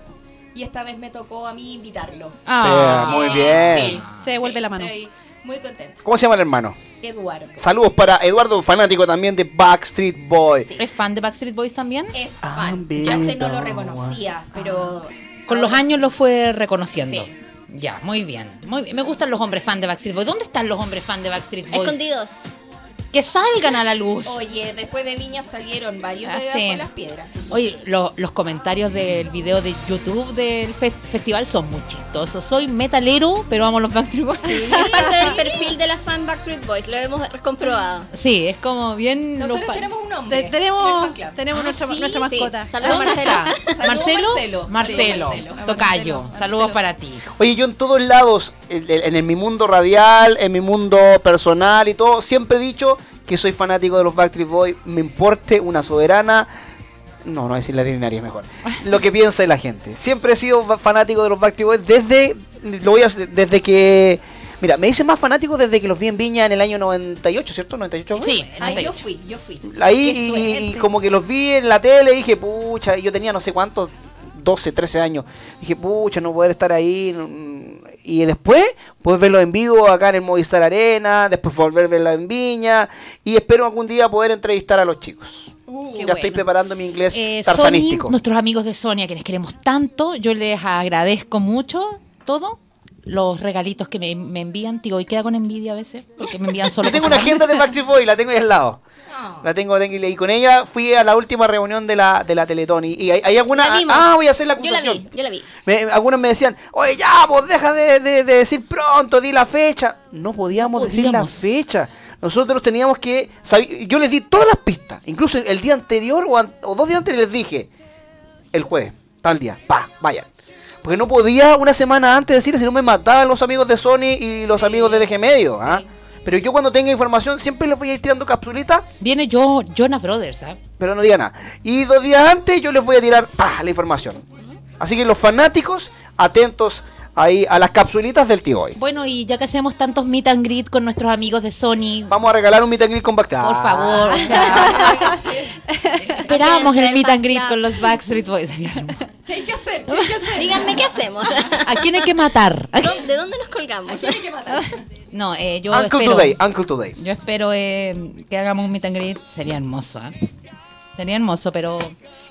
Y esta vez me tocó a mí invitarlo. Ah. Bien, muy bien. Sí, Se devuelve la mano. Estoy muy contenta. ¿Cómo se llama el hermano? Eduardo. Saludos para Eduardo, fanático también de Backstreet Boy. Sí. ¿Es fan de Backstreet Boys también? Es fan. Yo antes no lo reconocía, pero... Con los años lo fue reconociendo. Sí. Ya, muy bien. Muy bien. Me gustan los hombres fan de Backstreet Boys. ¿Dónde están los hombres fan de Backstreet Boys? Escondidos. Que salgan a la luz. Oye, después de Viña salieron varios Ah, de sí. las piedras. Oye, lo- los comentarios del video de YouTube del fe- festival son muy chistosos. Soy metalero, pero amo los Backstreet Boys. Sí, Es parte del perfil de la fan Backstreet Boys, lo hemos comprobado. es como bien... Nosotros un nombre. Te- tenemos tenemos Ah, nuestra, sí, nuestra sí. mascota. Saludos, Marcelo. Marcelo. Marcelo. Marcelo. Tocayo. Marcelo. Saludos para ti. Oye, yo en todos lados, en, en- en mi mundo radial, en mi mundo personal y todo, siempre he dicho que soy fanático de los Backstreet Boys, me importe una soberana. No, no decir la urinaria es mejor. Lo que piensa la gente. Siempre he sido fa- fanático de los Backstreet Boys desde, lo voy a, desde que, mira, me hice más fanático desde que los vi en Viña en el año 98, ¿cierto? 98. fue? Sí, Ah, yo 98. fui, yo fui. Ahí y, como que los vi en la tele y dije, pucha, yo tenía no sé cuántos, 12, 13 años. Dije, pucha, no poder estar ahí. mm, Y después, poder verlo en vivo acá en el Movistar Arena, después volver a verlo en Viña. Y espero algún día poder entrevistar a los chicos. Uh, ya bueno. estoy preparando mi inglés Eh, tarzanístico. Sony, nuestros amigos de Sony, a quienes queremos tanto, yo les agradezco mucho todo. Los regalitos que me, me envían, tío, y queda con envidia a veces, porque me envían solo Yo tengo una agenda de Backstreet Boys, la tengo ahí al lado. La tengo, tengo- y con ella fui a la última reunión de la, de la Teletón. Y, y hay, hay alguna. La vimos. Ah, voy a hacer la Yo la acusación. vi, yo la vi. Me- algunos me decían, oye, ya, pues deja de, de- de decir pronto, di la fecha. No podíamos No decir la fecha. Nosotros teníamos que. Yo les di todas las pistas. Incluso el día anterior o, an- o dos días antes les dije, el jueves, tal día, pa, vayan. Porque no podía una semana antes decir, si no me mataban los amigos de Sony y los amigos de DG Medio. ¿ah? Pero yo cuando tenga información siempre les voy a ir tirando capsulitas, Viene yo, Jonas Brothers, ¿ah? pero no diga nada. Y dos días antes yo les voy a tirar la información. Así que los fanáticos, atentos ahí a las capsulitas del tío hoy. Bueno, y ya que hacemos tantos meet and greet con nuestros amigos de Sony, Vamos a regalar un meet and greet con Bacta. por favor, o sea, esperamos el meet and greet con los Backstreet Boys. ¿Qué hay que hacer? ¿Qué hay que hacer? Díganme qué hacemos. ¿A quién hay que matar? ¿Dó- ¿De dónde nos colgamos? ¿Qué hay que matar? No, eh, yo Uncle espero, Today, Uncle Today. yo espero eh, que hagamos un meet and greet, sería hermoso, ¿ah? Sería hermoso, pero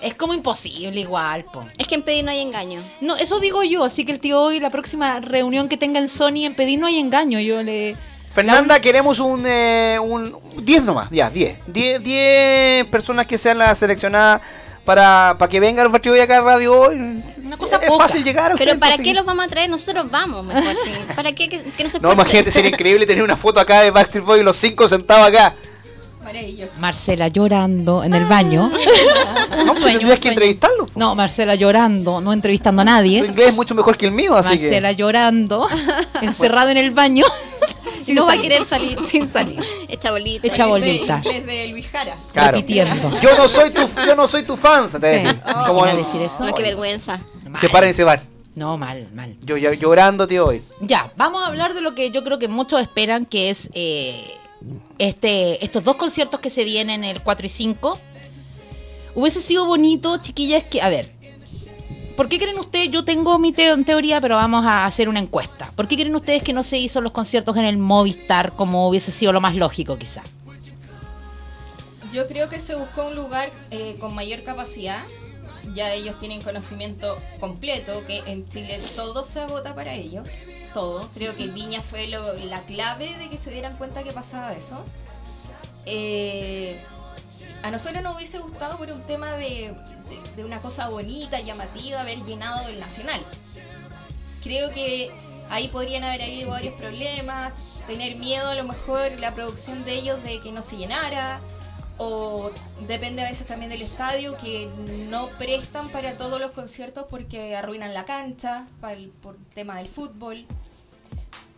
es como imposible igual, po. Es que en pedir no hay engaño. No, eso digo yo, así que el tío hoy, la próxima reunión que tenga en Sony en pedir no hay engaño, yo le... Fernanda, queremos un, eh, un 10 nomás, ya, 10. 10 10 personas que sean las seleccionadas para, para que vengan los partidos de acá a Radio hoy. Una cosa es poca. fácil llegar Pero centro, ¿para así qué los vamos a traer? Nosotros vamos mejor, sí. ¿Para qué que, que no se No, imagínate, sería increíble tener una foto acá de Backstreet Boys los cinco sentados acá. Maravilloso. Marcela llorando en el baño. No, pues tendrías que entrevistarlo. No, Marcela llorando, no entrevistando a Tu nadie. inglés es mucho mejor que el mío, así Marcela llorando, encerrado en el baño. Y no va a querer salir. Sin salir. Echa bolita. Echa bolita. inglés de Luis Jara. que. Claro. Repitiendo. Yo no soy tu, yo no soy tu fan, te Sí. decía. Como Imagina decir eso. No, qué vergüenza. se y se van. No, mal, mal. Yo, yo llorando, tío, hoy. Ya, vamos a hablar de lo que yo creo que muchos esperan, que es eh, este, estos dos conciertos que se vienen el 4 y 5. Hubiese sido bonito, chiquillas, que, a ver, ¿por qué creen ustedes? Yo tengo mi teo- teoría, pero vamos a hacer una encuesta. ¿Por qué creen ustedes que no se hizo los conciertos en el Movistar como hubiese sido lo más lógico, quizá? Yo creo que se buscó un lugar eh, con mayor capacidad. Ya ellos tienen conocimiento completo, que en Chile todo se agota para ellos. Todo. Creo que Viña fue la clave de que se dieran cuenta que pasaba eso. Eh, a nosotros nos hubiese gustado por un tema de, de- de una cosa bonita, llamativa, haber llenado el Nacional. Creo que ahí podrían haber habido varios problemas, tener miedo a lo mejor la producción de ellos de que no se llenara, o depende a veces también del estadio que no prestan para todos los conciertos porque arruinan la cancha para el- por tema del fútbol.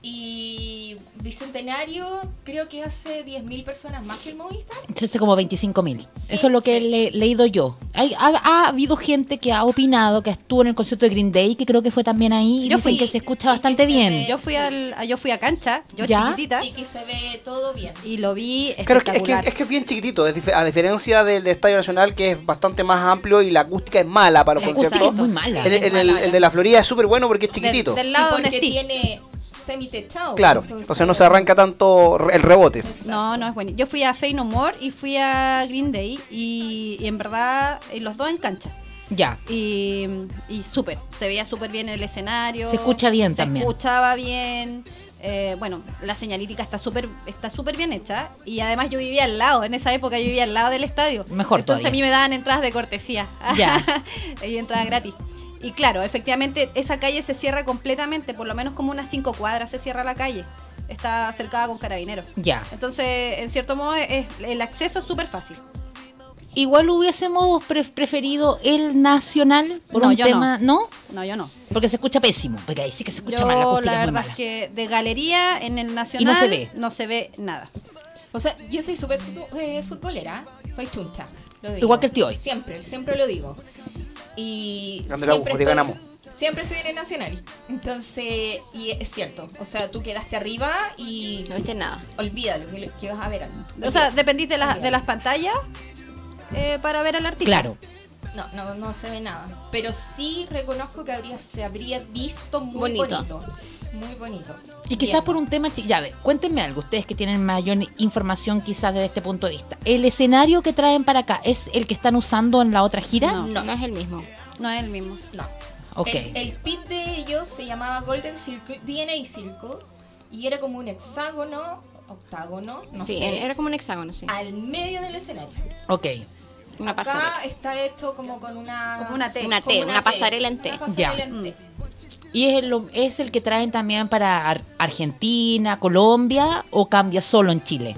Y Bicentenario creo que hace 10.000 personas más que el Movistar. Se hace como 25 mil. Sí, Eso es lo que sí. he leído yo. Hay- ha, ha habido gente que ha opinado, que estuvo en el concierto de Green Day, que creo que fue también ahí, y Yo dicen fui, que se escucha y bastante se bien. ve- Yo fui, al, yo fui a cancha, yo ¿Ya? chiquitita, Y que se ve todo bien. y lo vi Claro, es que, es, que, espectacular. es que es bien chiquitito, es dif- a diferencia del, Estadio Nacional que es bastante más amplio y la acústica es mala para los La acústica conciertos. es muy mala. El, el- el- el de la Florida es súper bueno porque es chiquitito. Del, del Y lado donde porque tiene semi-techado. claro, entonces no se arranca tanto el rebote. No, no es bueno. Yo fui a Fey No More y fui a Green Day y, y en verdad eh, los dos en cancha. Ya. Y, y súper, se veía súper bien el escenario. Se escucha bien se también. escuchaba bien. Eh, bueno, la señalítica está súper está súper bien hecha y además yo vivía al lado, en esa época yo vivía al lado del estadio. Mejor Entonces todavía. a mí me daban entradas de cortesía. Ya. y entradas gratis. Y claro, efectivamente esa calle se cierra completamente, por lo menos como unas cinco cuadras se cierra la calle. Está cercada con carabineros. Ya. Entonces, en cierto modo, es, el acceso es súper fácil. Igual hubiésemos pre- preferido el nacional por No, un yo tema, ¿no. No, yo no. Porque se escucha pésimo, porque ahí sí que se escucha Yo, mal, la acústica la es muy verdad mala. es que de galería en el nacional se ve. no se ve nada. O sea, yo soy súper eh, futbolera, soy chuncha. lo digo. Igual que el tío hoy. Siempre, siempre lo digo. Y siempre estoy, ganamos. siempre estoy en el Nacional. Entonces, y es cierto. O sea, tú quedaste arriba y No viste nada. olvídalo que, que vas a ver algo. O sea, dependís de, la- de las pantallas eh, para ver al artista. Claro. No, no, no se ve nada. Pero sí reconozco que habría, se habría visto muy Bonito. bonito. Muy bonito. Y quizás Bien. por un tema, ya ve, cuéntenme algo, ustedes que tienen mayor información quizás desde este punto de vista. ¿El escenario que traen para acá es el que están usando en la otra gira? No. No, es el mismo. No es el mismo. No. Ok. El, el pit de ellos se llamaba Golden Circle, DNA Circle, y era como un hexágono, octágono, no sí, sé, era como un hexágono, sí. al medio del escenario. Ok. Una Acá pasarela. está hecho como con una... Como una T. Una T, una pasarela en T. Una pasarela Ya. en T. ¿Y es el, es el que traen también para Ar- Argentina, Colombia o cambia solo en Chile?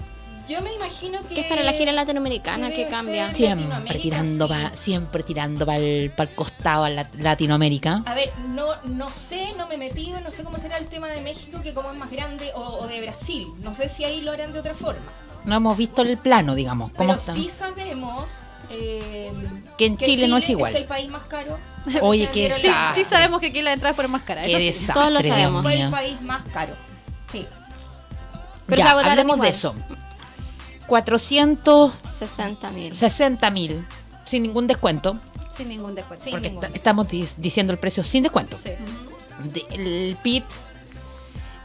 Yo me imagino que... Que es para la gira latinoamericana que cambia. Siempre tirando sí. pa- siempre tirando para el, costado a la- Latinoamérica. A ver, no, no sé, no me he metido, no sé cómo será el tema de México, que como es más grande, o, o de Brasil. No sé si ahí lo harán de otra forma. No hemos visto el plano, digamos. ¿Cómo Pero están? sí sabemos eh, Que en Chile no es igual. Es el país más caro. Oye, vieron Sí, sí sabemos que aquí la entrada fueron más caras. Qué eso sí. Todos lo sabemos. Fue el país más caro. Sí. Pero Ya, hablemos igual. de eso. 460 60 mil. mil, sin ningún descuento, Sin ningún descuento. Porque ningún. esta- estamos dis- diciendo el precio sin descuento. Sí. De- el PIT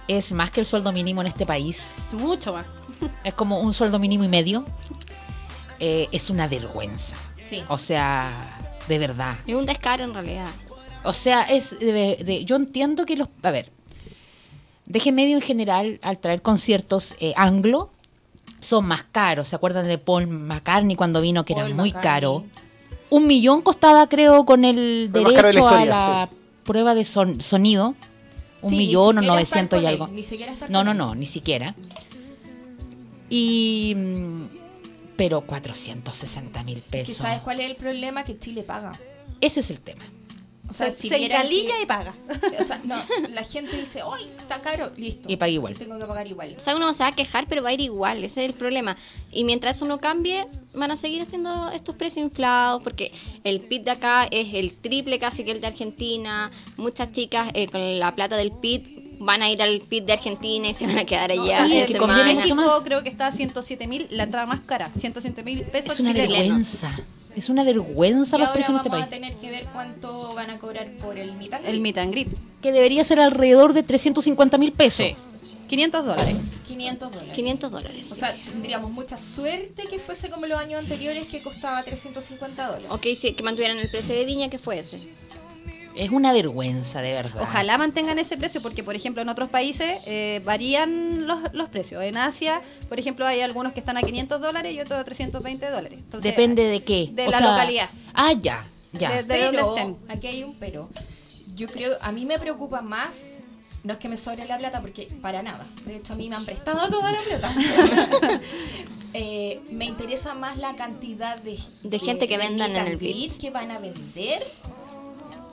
es más que el sueldo mínimo en este país. Mucho más. Es como un sueldo mínimo y medio. Eh, es una vergüenza. Sí. O sea, de verdad. Es un descaro en realidad. O sea, es de, de- yo entiendo que los... A ver, Deje Medio en general, al traer conciertos eh, anglo, son más caros. ¿Se acuerdan de Paul McCartney cuando vino, que era muy McCartney. caro? Un millón costaba, creo, con el Fue más caro de la derecho a la prueba de son- sonido. Un Sí, millón o siquiera 900 y algo. él, ni siquiera estar No, no, no, ni siquiera. Y... Pero 460 mil Es que pesos. ¿Sabes cuál es el problema? Que Chile paga. Ese es el tema. O Se, sea, si se encalilla que- y paga. O sea, no, la gente dice, ¡ay, está caro! Listo. Y paga igual. Tengo que pagar igual. O sea, uno se va a quejar, pero va a ir igual. Ese es el problema. Y mientras eso no cambie, van a seguir haciendo estos precios inflados, porque el PIT de acá es el triple casi que el de Argentina. Muchas chicas eh, con la plata del PIT van a ir al PIT de Argentina y se van a quedar allá. sí, una es que conviene mucho México creo que está a 107 mil, la entrada más cara, 107 mil pesos Es una chilenos. vergüenza. Es una vergüenza Y los precios en vamos este a país. tener que ver cuánto van a cobrar por el mitad. El meet and greet. Que debería ser alrededor de 350 mil pesos. 500 dólares. 500 dólares. 500 dólares. O sea, tendríamos mucha suerte que fuese como los años anteriores que costaba 350 dólares. ok, sí, que mantuvieran el precio de Viña, que fue ese. Es una vergüenza, de verdad. Ojalá mantengan ese precio porque, por ejemplo, en otros países eh, varían los, los precios. En Asia, por ejemplo, hay algunos que están a 500 dólares y otros a 320 dólares. Entonces, Depende de qué. de O la sea, localidad. Ah, ya, ya. De- de- dónde pero, estén. aquí hay un pero. Yo creo, a mí me preocupa más, no es que me sobre la plata, porque para nada. De hecho, a mí me han prestado toda la plata. Eh, me interesa más la cantidad de, De gente que vendan meet en el greets que van a vender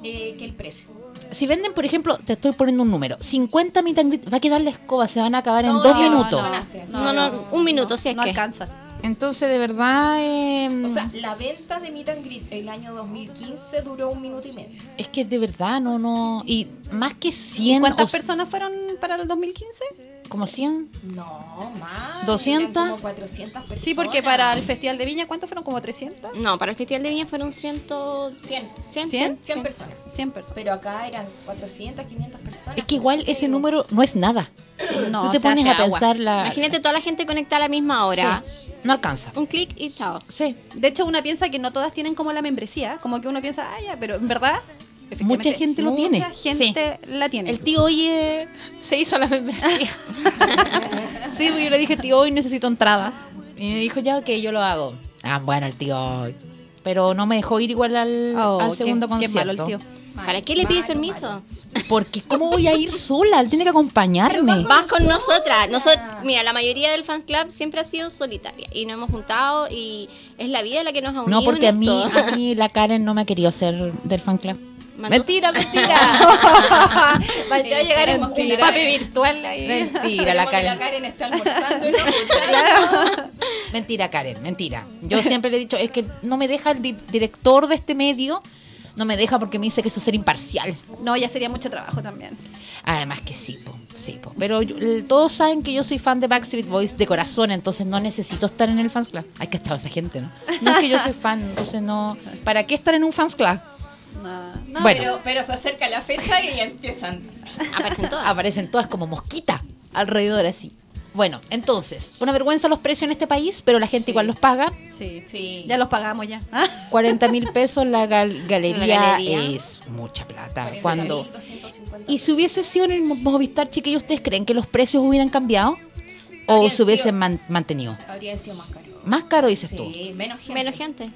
eh, que el precio. Si venden, por ejemplo, te estoy poniendo un número, 50 meet and greet, va a quedar la escoba, se van a acabar en dos no, minutos. no, No, no, un minuto, si es no que. alcanza. Entonces, de verdad, eh, O sea, la venta de Meet and Greet el año 2015 duró un minuto y medio. es que de verdad, no, no. Y más que 100 ¿Cuántas o- personas fueron para el 2015? Como 100. No, más. 200. eran como 400 personas. Sí, porque para el Festival de Viña, ¿cuántos fueron? ¿Como 300? No, para el Festival de Viña fueron 100. 100. 100, 100, 100 personas. 100 personas. Pero acá eran 400, 500 personas. Es que igual ese número no es nada. No, Tú te se pones hace a agua. pensar la... Imagínate toda la gente conectada a la misma hora. Sí, no alcanza. Un clic y chao. Sí. De hecho, uno piensa que no todas tienen como la membresía, como que uno piensa, ah, ya, pero en verdad Mucha gente lo tiene. Mucha gente la tiene. El tío hoy eh, se hizo la membresía. sí, pues yo le dije, tío, hoy necesito entradas. Y me dijo, ya, ok, yo lo hago. Ah, bueno, el tío. Pero no me dejó ir igual al, Oh, al segundo qué concierto. malo el tío. ¿Para qué le pides permiso? Porque, ¿cómo voy a ir sola? Él tiene que acompañarme. Vas con nosotras. Nosot- mira, la mayoría del fans club siempre ha sido solitaria y nos hemos juntado y es la vida la que nos ha unido. No, porque a mí, a mí la Karen no me ha querido ser del fan club. Mandó- Mentira, mentira. Va a llegar un, Mentira. un papi virtual ahí. Mentira, la Karen. la Karen está almorzando. ¿no? Mentira, Karen, mentira. Yo siempre le he dicho, es que no me deja el di- director de este medio, no me deja porque me dice que eso es ser imparcial. No, ya sería mucho trabajo también. Además que sí, po, sí, po. Pero yo- todos saben que yo soy fan de Backstreet Boys de corazón, entonces no necesito estar en el fans club. Hay que estar esa gente, ¿no? No es que yo soy fan, entonces no. ¿Para qué estar en un fans club? No, Bueno. pero, pero se acerca la fecha y empiezan. Aparecen todas. Aparecen todas como mosquitas alrededor así. Bueno, entonces, una vergüenza los precios en este país, pero la gente Sí. igual los paga. Sí. Sí. Ya los pagamos ya. ¿Ah? 40 mil pesos la gal- galería, La galería. es mucha plata. Cuando 40.250. y si hubiese sido en el Movistar, chiquillos, ¿ustedes creen que los precios hubieran cambiado? ¿O se hubiesen sido- man- mantenido? Habría sido más caro. Más caro, dices tú. Sí, menos gente. Menos gente.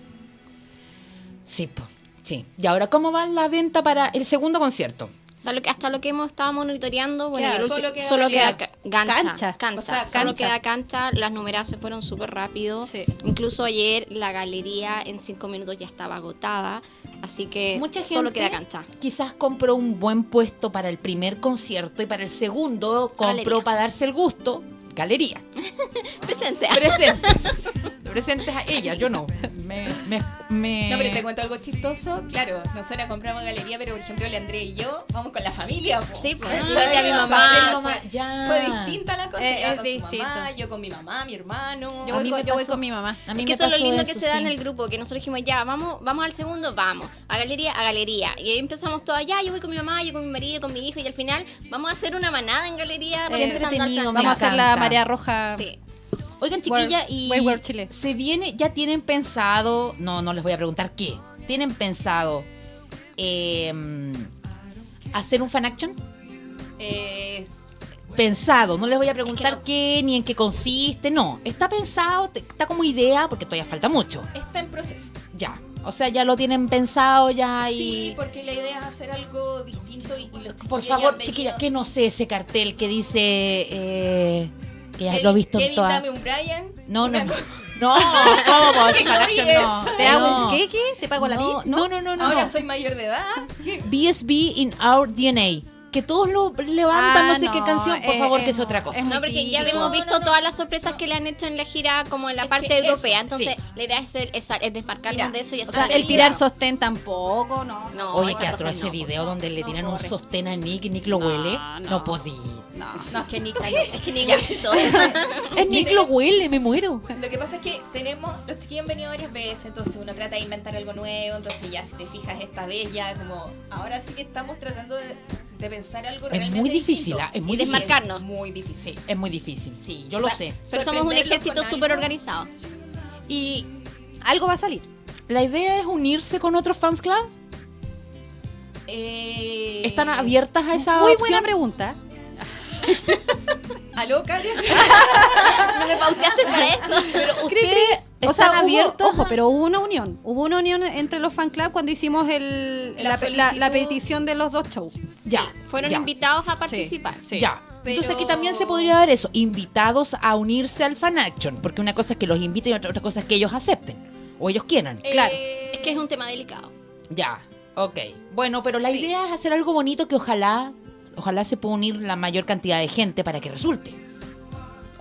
Sí, po, sí. Y ahora, ¿cómo va la venta para el segundo concierto? O sea, lo que, hasta lo que hemos estado monitoreando, bueno, Claro, solo queda solo queda galería. ca- cancha. Cancha. cancha. O sea, Solo queda cancha. Las numeradas se fueron súper rápido. Sí. Incluso ayer la galería en cinco minutos ya estaba agotada. Así que Mucha gente solo queda cancha. quizás compró un buen puesto para el primer concierto y para el segundo compró Galería. para darse el gusto galería. Presente. Presentes. Presentes a ella, yo no. Me, me, me- No, pero te cuento algo chistoso. Claro, nosotros compramos galería, pero por ejemplo, el André y yo vamos con la familia. po. Sí, pues, Ah, yo invité a mi mamá. Fue, Fue- ya. fue distinta la cosa. Eh, con distinto. su mamá, yo con mi mamá, mi hermano. Yo, A voy mí con, me yo voy con mi mamá. A mí Es me que eso es lo lindo eso, que se da sí. en el grupo, que nosotros dijimos, ya, vamos, vamos al segundo, vamos, a galería, a galería. Y ahí empezamos todas, ya, yo voy con mi mamá, yo con mi marido, con mi hijo, y al final vamos a hacer una manada en galería. Entretenido, me Vamos a hacer la marea roja. Sí. Oigan, chiquilla, y Chile. se viene, ya tienen pensado, no, no les voy a preguntar qué, tienen pensado eh, hacer un fan action? Eh, Pensado, no les voy a preguntar no. qué ni en qué consiste, no, está pensado, está como idea, porque todavía falta mucho, está en proceso. ya, o sea, ya lo tienen pensado ya y... Sí, porque la idea es hacer algo distinto y, y los Por favor, chiquilla, que no sé ese cartel que dice eh, que ya Kevin- lo he visto en Kevin, todas. dame un Brian. No, no, no. ¿cómo? No. ¿Te hago un queque? ¿Te pago la No, vida? no, no, no, no. Ahora no. soy mayor de edad. BSB in our DNA. Que todos lo levantan, Ah, no sé qué canción. Por eh, favor, eh, que es otra cosa. es No, porque ya hemos visto no, no. todas las sorpresas que le han hecho en la gira como en la Es parte que eso, europea. Entonces, sí. la idea es, el- es, es desmarcarnos Mira, de eso y O hacer sea, una el tirar sostén tampoco, no. No, Oye, que atroz ese no. video donde le No tiran un corre. sostén a Nick y Nick lo huele. no. No podí. No. No, es que Nick Es que ningún chistoso. Es Nick lo huele, me muero. Lo que pasa es que tenemos, los chiquillos han venido varias veces, entonces uno trata de inventar algo nuevo, entonces ya si te fijas esta vez ya como, ahora sí que estamos tratando de, de pensar algo Es realmente muy difícil, distinto. ah, es muy Y difícil. Desmarcarnos. muy difícil. Sí, es muy difícil. Sí, yo O lo sea, sé. Pero somos un ejército súper organizado. Y Algo va a salir. la idea es unirse con otros fans club. Eh, ¿Están abiertas a esa Muy opción? buena pregunta. ¿Aló, Karen? No me pauteaste para esto. Pero cri. O hubo- abiertos. ojo, pero hubo una unión. Hubo una unión entre los fan club cuando hicimos el, La la, la- solicitud. la petición de los dos shows. Ya, Fueron ya. invitados a participar. Ya. Pero- Entonces aquí también se podría dar eso, invitados a unirse al fan action, porque una cosa es que los inviten y otra, otra cosa es que ellos acepten o ellos quieran. Claro. Eh, Es que es un tema delicado. Ya, ok. Bueno, pero la idea es hacer algo bonito que ojalá, ojalá se pueda unir la mayor cantidad de gente para que resulte.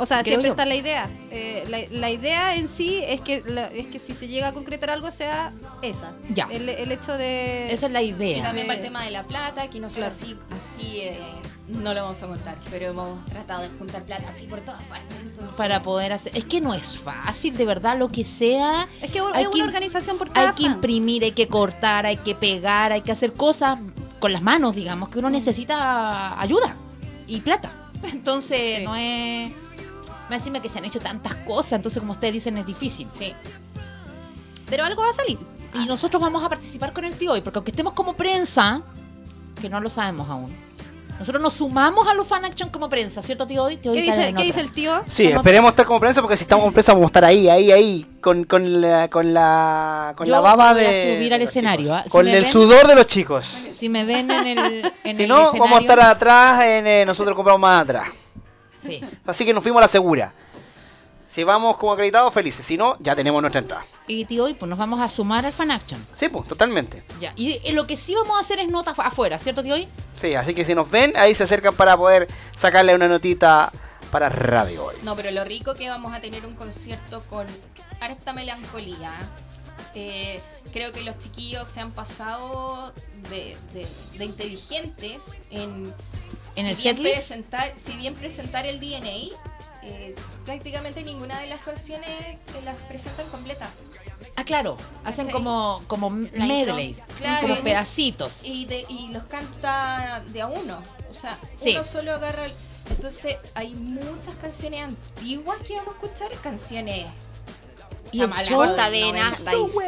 O sea, Creo siempre yo. está la idea. Eh, la, la idea en sí es que, la- es que si se llega a concretar algo sea esa. Ya. El, el hecho de... Esa es la Y idea. también Eh, para el tema de la plata, que nosotros así, así eh, no lo vamos a contar, pero hemos tratado de juntar plata así por todas partes. entonces- Para poder hacer. Es que no es fácil, de verdad, lo que sea. Es que Hay hay que- una organización por cada Hay que fan. imprimir, hay que cortar, hay que pegar, hay que hacer cosas con las manos, digamos, que uno necesita ayuda y plata. Entonces, Sí. no es. Más encima que se han hecho tantas cosas, entonces, como ustedes dicen, es difícil. Sí. Pero algo va a salir. Y nosotros vamos a participar con el tío hoy, porque aunque estemos como prensa, que no lo sabemos aún. Nosotros nos sumamos a los fan action como prensa, ¿cierto, tío hoy? Tío ¿Qué dice, ¿qué dice el tío? Sí, Como- esperemos estar como prensa porque si estamos como prensa vamos a estar ahí, ahí, ahí, con, con la, con la, con Yo la baba voy a de. subir al escenario. ¿ah? Si Con me el ven- sudor de los chicos. Si me ven en el, en si el no, vamos a escenario- estar atrás, en, eh, nosotros compramos más atrás. Sí. Así que nos fuimos a la segura. Si vamos como acreditados, felices. Si no, ya tenemos nuestra entrada. Y tío hoy, pues nos vamos a sumar al fan action. Sí, pues, totalmente. Ya. Y eh, lo que sí vamos a hacer es nota afu- afuera, ¿cierto, tío hoy? Sí, así que si nos ven, ahí se acercan para poder sacarle una notita para radio hoy. No, pero lo rico que vamos a tener un concierto con harta melancolía. Eh, creo que los chiquillos se han pasado de, de- de inteligentes en, ¿En el si bien setlist? presentar, si bien presentar el DNA, eh, prácticamente ninguna de las canciones las presentan completas. Ah, claro. Hacen como, como medley. Claro. Como pedacitos. Y, de, y los canta de a uno. O sea, Sí. uno solo agarra. el- Entonces, hay muchas canciones antiguas que vamos a escuchar, canciones. Y el show, Cortavena,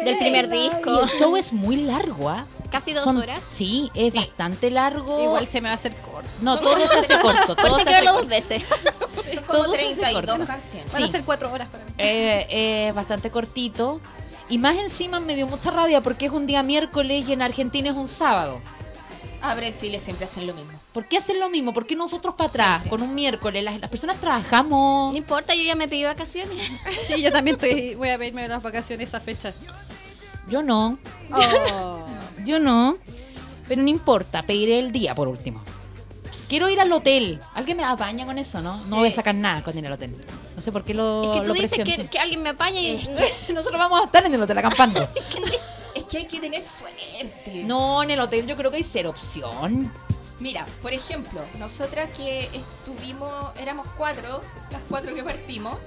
del primer y disco. el show es muy largo, ¿ah? Casi dos Son- horas. Sí, es Sí. bastante largo. Igual se me va a hacer corto. No, Son todo como se hace corto. Todo se que hace corto. dos veces. Son como Todo se hace 32 corto. canciones. Van a ser cuatro horas para mí. Eh, eh, bastante cortito. Y más encima me dio mucha rabia porque es un día miércoles y en Argentina es un sábado. En Chile siempre hacen lo mismo. ¿Por qué hacen lo mismo? ¿Por qué nosotros para atrás, Siempre. con un miércoles? Las, las personas trabajamos. No importa, yo ya me pedí vacaciones. Sí, yo también estoy, voy a pedirme las vacaciones esa fecha. Yo no. Oh. Yo no. Pero no importa, pediré el día por último. Quiero ir al hotel. Alguien me apaña con eso, ¿no? No voy a sacar nada con ir al hotel. No sé por qué lo. Es que tú lo dices que, que alguien me apaña y... Nosotros vamos a estar en el hotel acampando. Que hay que tener suerte. no, en el hotel yo creo que hay cero opción. Mira, por ejemplo, nosotras que estuvimos, éramos cuatro, las cuatro que partimos,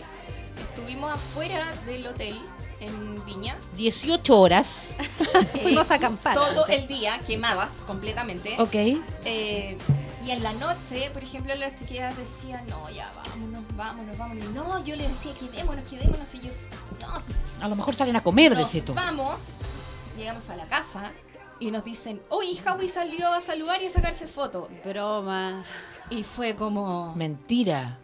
estuvimos afuera del hotel en Viña. 18 horas. Fuimos a acampar. Todo el día quemadas completamente. Ok. Eh, y en la noche, por ejemplo, las chiquillas decían, no, ya vámonos, vámonos, vámonos. Y no, yo les decía, quedémonos, quedémonos. Y ellos, no, A lo mejor salen a comer, nos decís tú. vamos. Llegamos a la casa y nos dicen, oye, Howie salió a saludar y a sacarse foto. Broma. Y fue como... Mentira.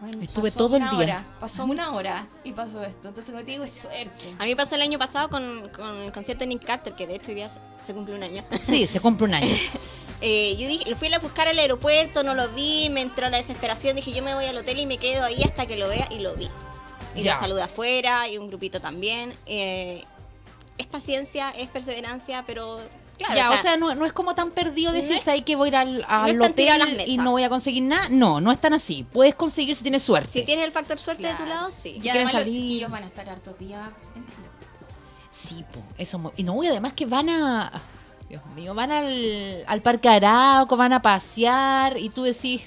Bueno, Estuve todo el día. hora, pasó una hora y pasó esto. Entonces, como te digo, es suerte. A mí pasó el año pasado con, con el concierto de Nick Carter, que de hecho hoy día se, se cumple un año. Sí, se compra un año. Eh, yo dije, lo fui a buscar al aeropuerto, no lo vi, me entró la desesperación, dije yo me voy al hotel y me quedo ahí hasta que lo vea y lo vi. Y Ya. lo saludé afuera y un grupito también. Eh, es paciencia, es perseverancia, pero claro, ya, o sea, no, no es como tan perdido decir, no "Sabes que voy a ir al, al tiradas hotel y no voy a conseguir nada. No, no es tan así. Puedes conseguir si tienes suerte. si tienes el factor suerte de tu Claro. lado, sí. Y quieren además los salir- chiquillos van a estar hartos días en Chile. Sí, po, eso. Y no, y además que van a. Dios mío, van al, al Parque Arauco, van a pasear y tú decís,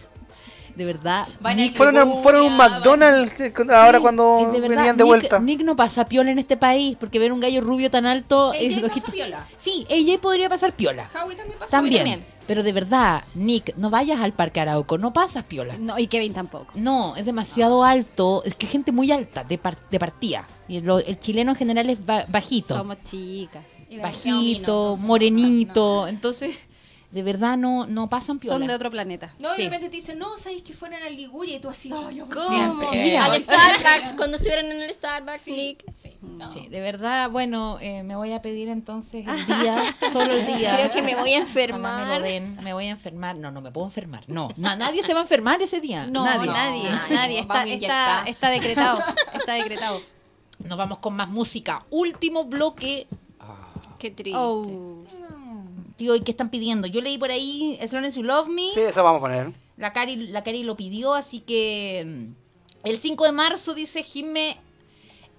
de verdad. Nick, Fueron a, fueron a un McDonald's ahora Sí, cuando de verdad, venían de Nick- vuelta. Nick no pasa piola en este país porque ver un gallo rubio tan alto Ella es pasa piola. Sí, ella podría pasar piola. Howie también pasó. También. también. Pero de verdad, Nick, no vayas al Parque Arauco, no pasas piola. No, y Kevin tampoco. No, es demasiado alto. Es que gente muy alta de, par- de partida. Y lo- el chileno en general es ba- bajito. Somos chicas. Bajito, morenito. Entonces, de verdad no, no pasan piola. Son de otro planeta. No, y Sí. de repente te dicen, no, sabéis que fueron a Liguria y tú así, oh, yo ¿Cómo? siempre. Mira, Al Starbucks, cuando estuvieron en el Starbucks, Sí, Nick. sí, no. Sí, de verdad, bueno, eh, me voy a pedir entonces el día, solo el día. Creo que me voy a Ojalá me enfermar. lo den, me voy a enfermar. No, no me puedo enfermar. No, na- nadie se va a enfermar ese día. No, nadie. nadie, No, nadie. no, Está, está, está decretado. Está decretado. Nos vamos con más música. Último bloque. Qué triste. Oh. ¿Y qué están pidiendo? Yo leí por ahí As Long As You Love Me. Sí, eso vamos a poner. La Cari, la Cari lo pidió, así que mm, el 5 de marzo, dice Jimé,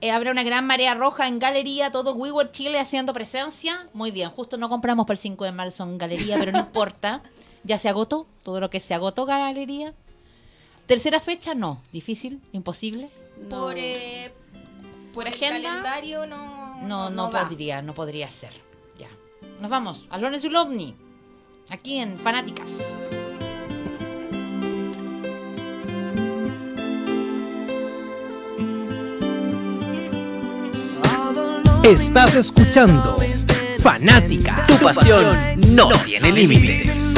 eh, habrá una gran marea roja en Galería, todo WeWork Chile haciendo presencia. Muy bien, justo no compramos para el 5 de marzo en Galería, pero no importa. Ya se agotó, todo lo que se agotó Galería. Tercera fecha, no. Difícil, imposible. Por, eh, por Agenda. calendario no. No, no, va. podría, no podría ser. Nos vamos. A Lones Ulovni. Aquí en Fanáticas. Estás escuchando Fanática. Tu pasión no tiene límites.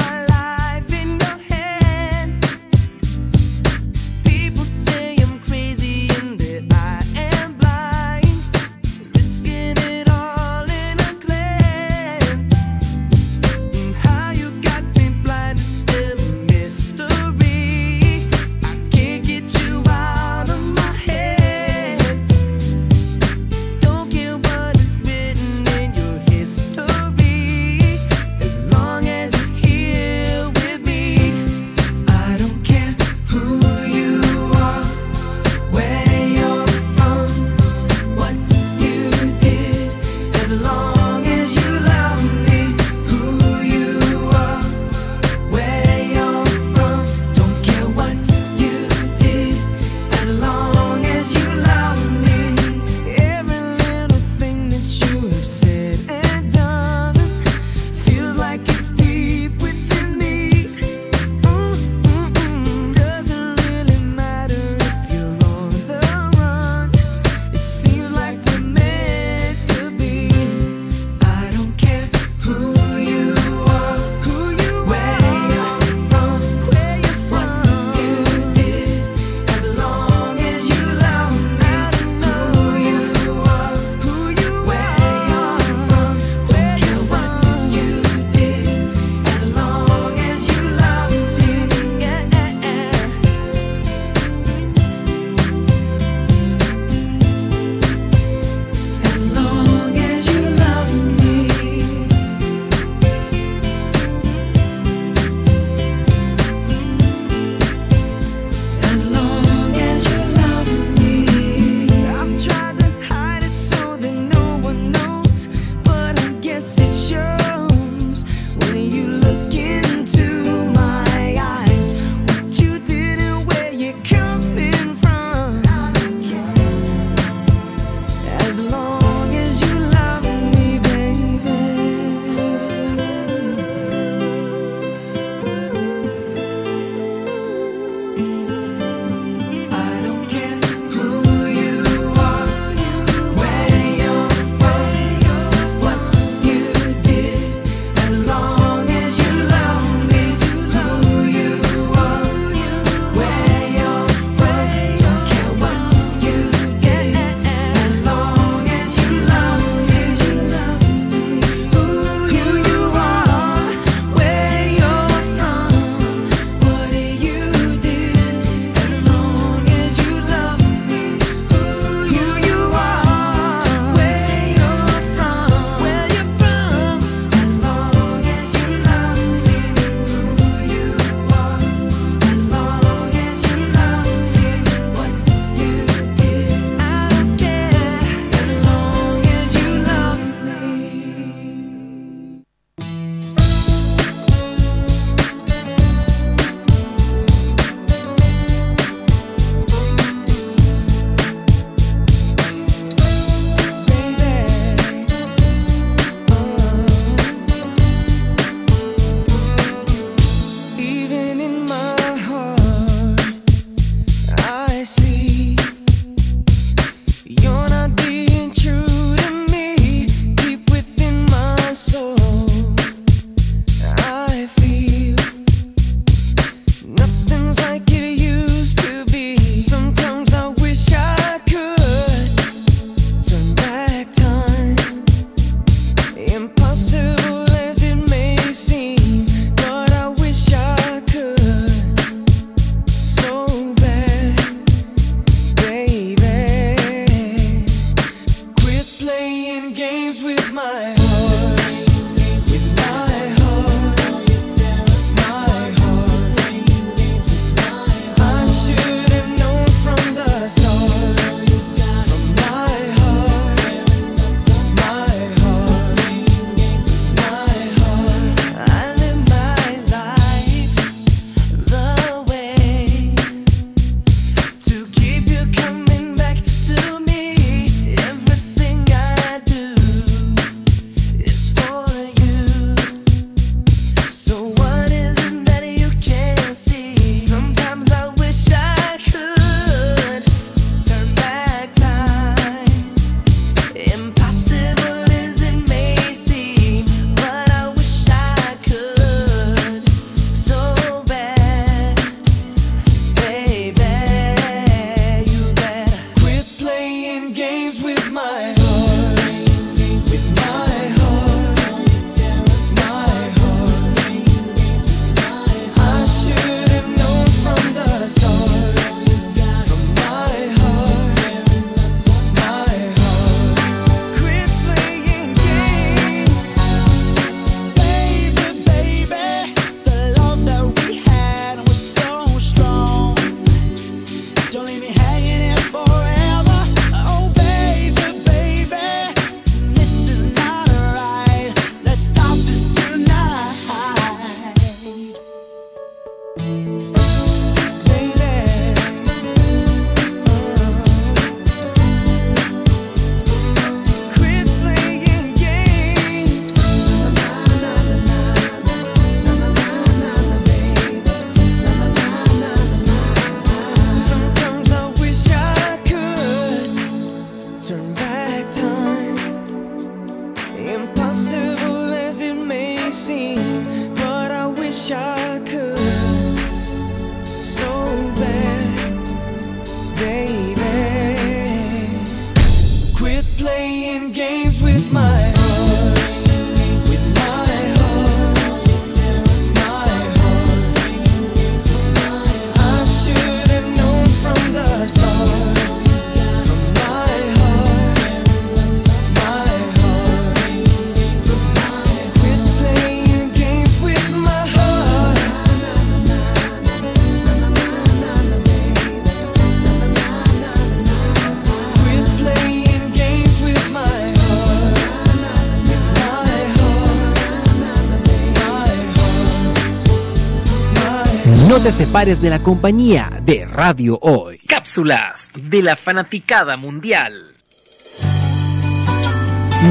Te separes de la compañía de Radio Hoy. Cápsulas de la fanaticada mundial.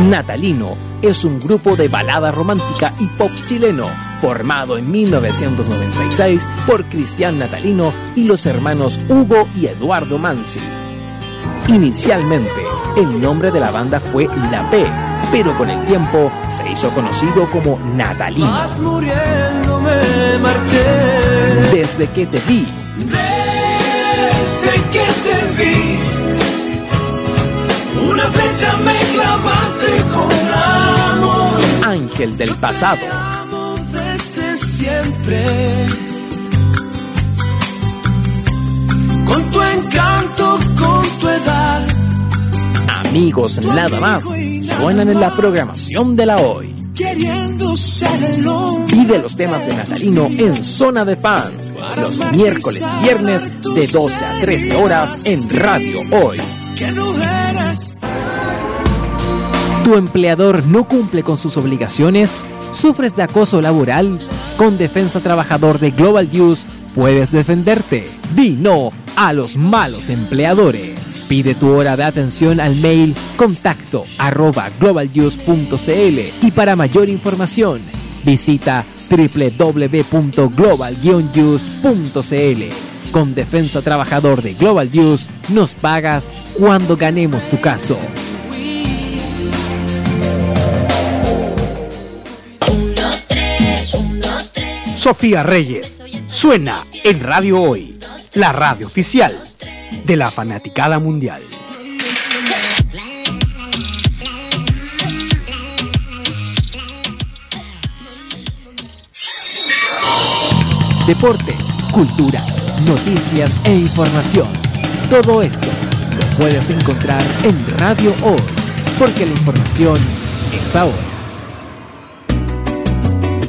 Natalino es un grupo de balada romántica y pop chileno, formado en 1996 por Cristian Natalino y los hermanos Hugo y Eduardo Mansi. Inicialmente, el nombre de la banda fue La P, pero con el tiempo se hizo conocido como Natalino. Vas muriendo, me marché. Desde que te vi, Desde que te vi, una flecha me clavaste con amor. Ángel del pasado, Amo desde siempre. Con tu encanto, con tu edad. Amigos nada más, suenan en la programación de la hoy. Pide los temas de Natalino en Zona de Fans, los miércoles y viernes de 12 a 13 horas en Radio Hoy. ¿Tu empleador no cumple con sus obligaciones? ¿Sufres de acoso laboral? Con Defensa Trabajador de Global News puedes defenderte. Di no a los malos empleadores. Pide tu hora de atención al mail contacto globalnews.cl y para mayor información visita www.global-news.cl. Con Defensa Trabajador de Global News nos pagas cuando ganemos tu caso. Sofía Reyes suena en Radio Hoy, la radio oficial de la fanaticada mundial. deportes, cultura, noticias e información. Todo esto lo puedes encontrar en Radio Hoy, porque la información es ahora.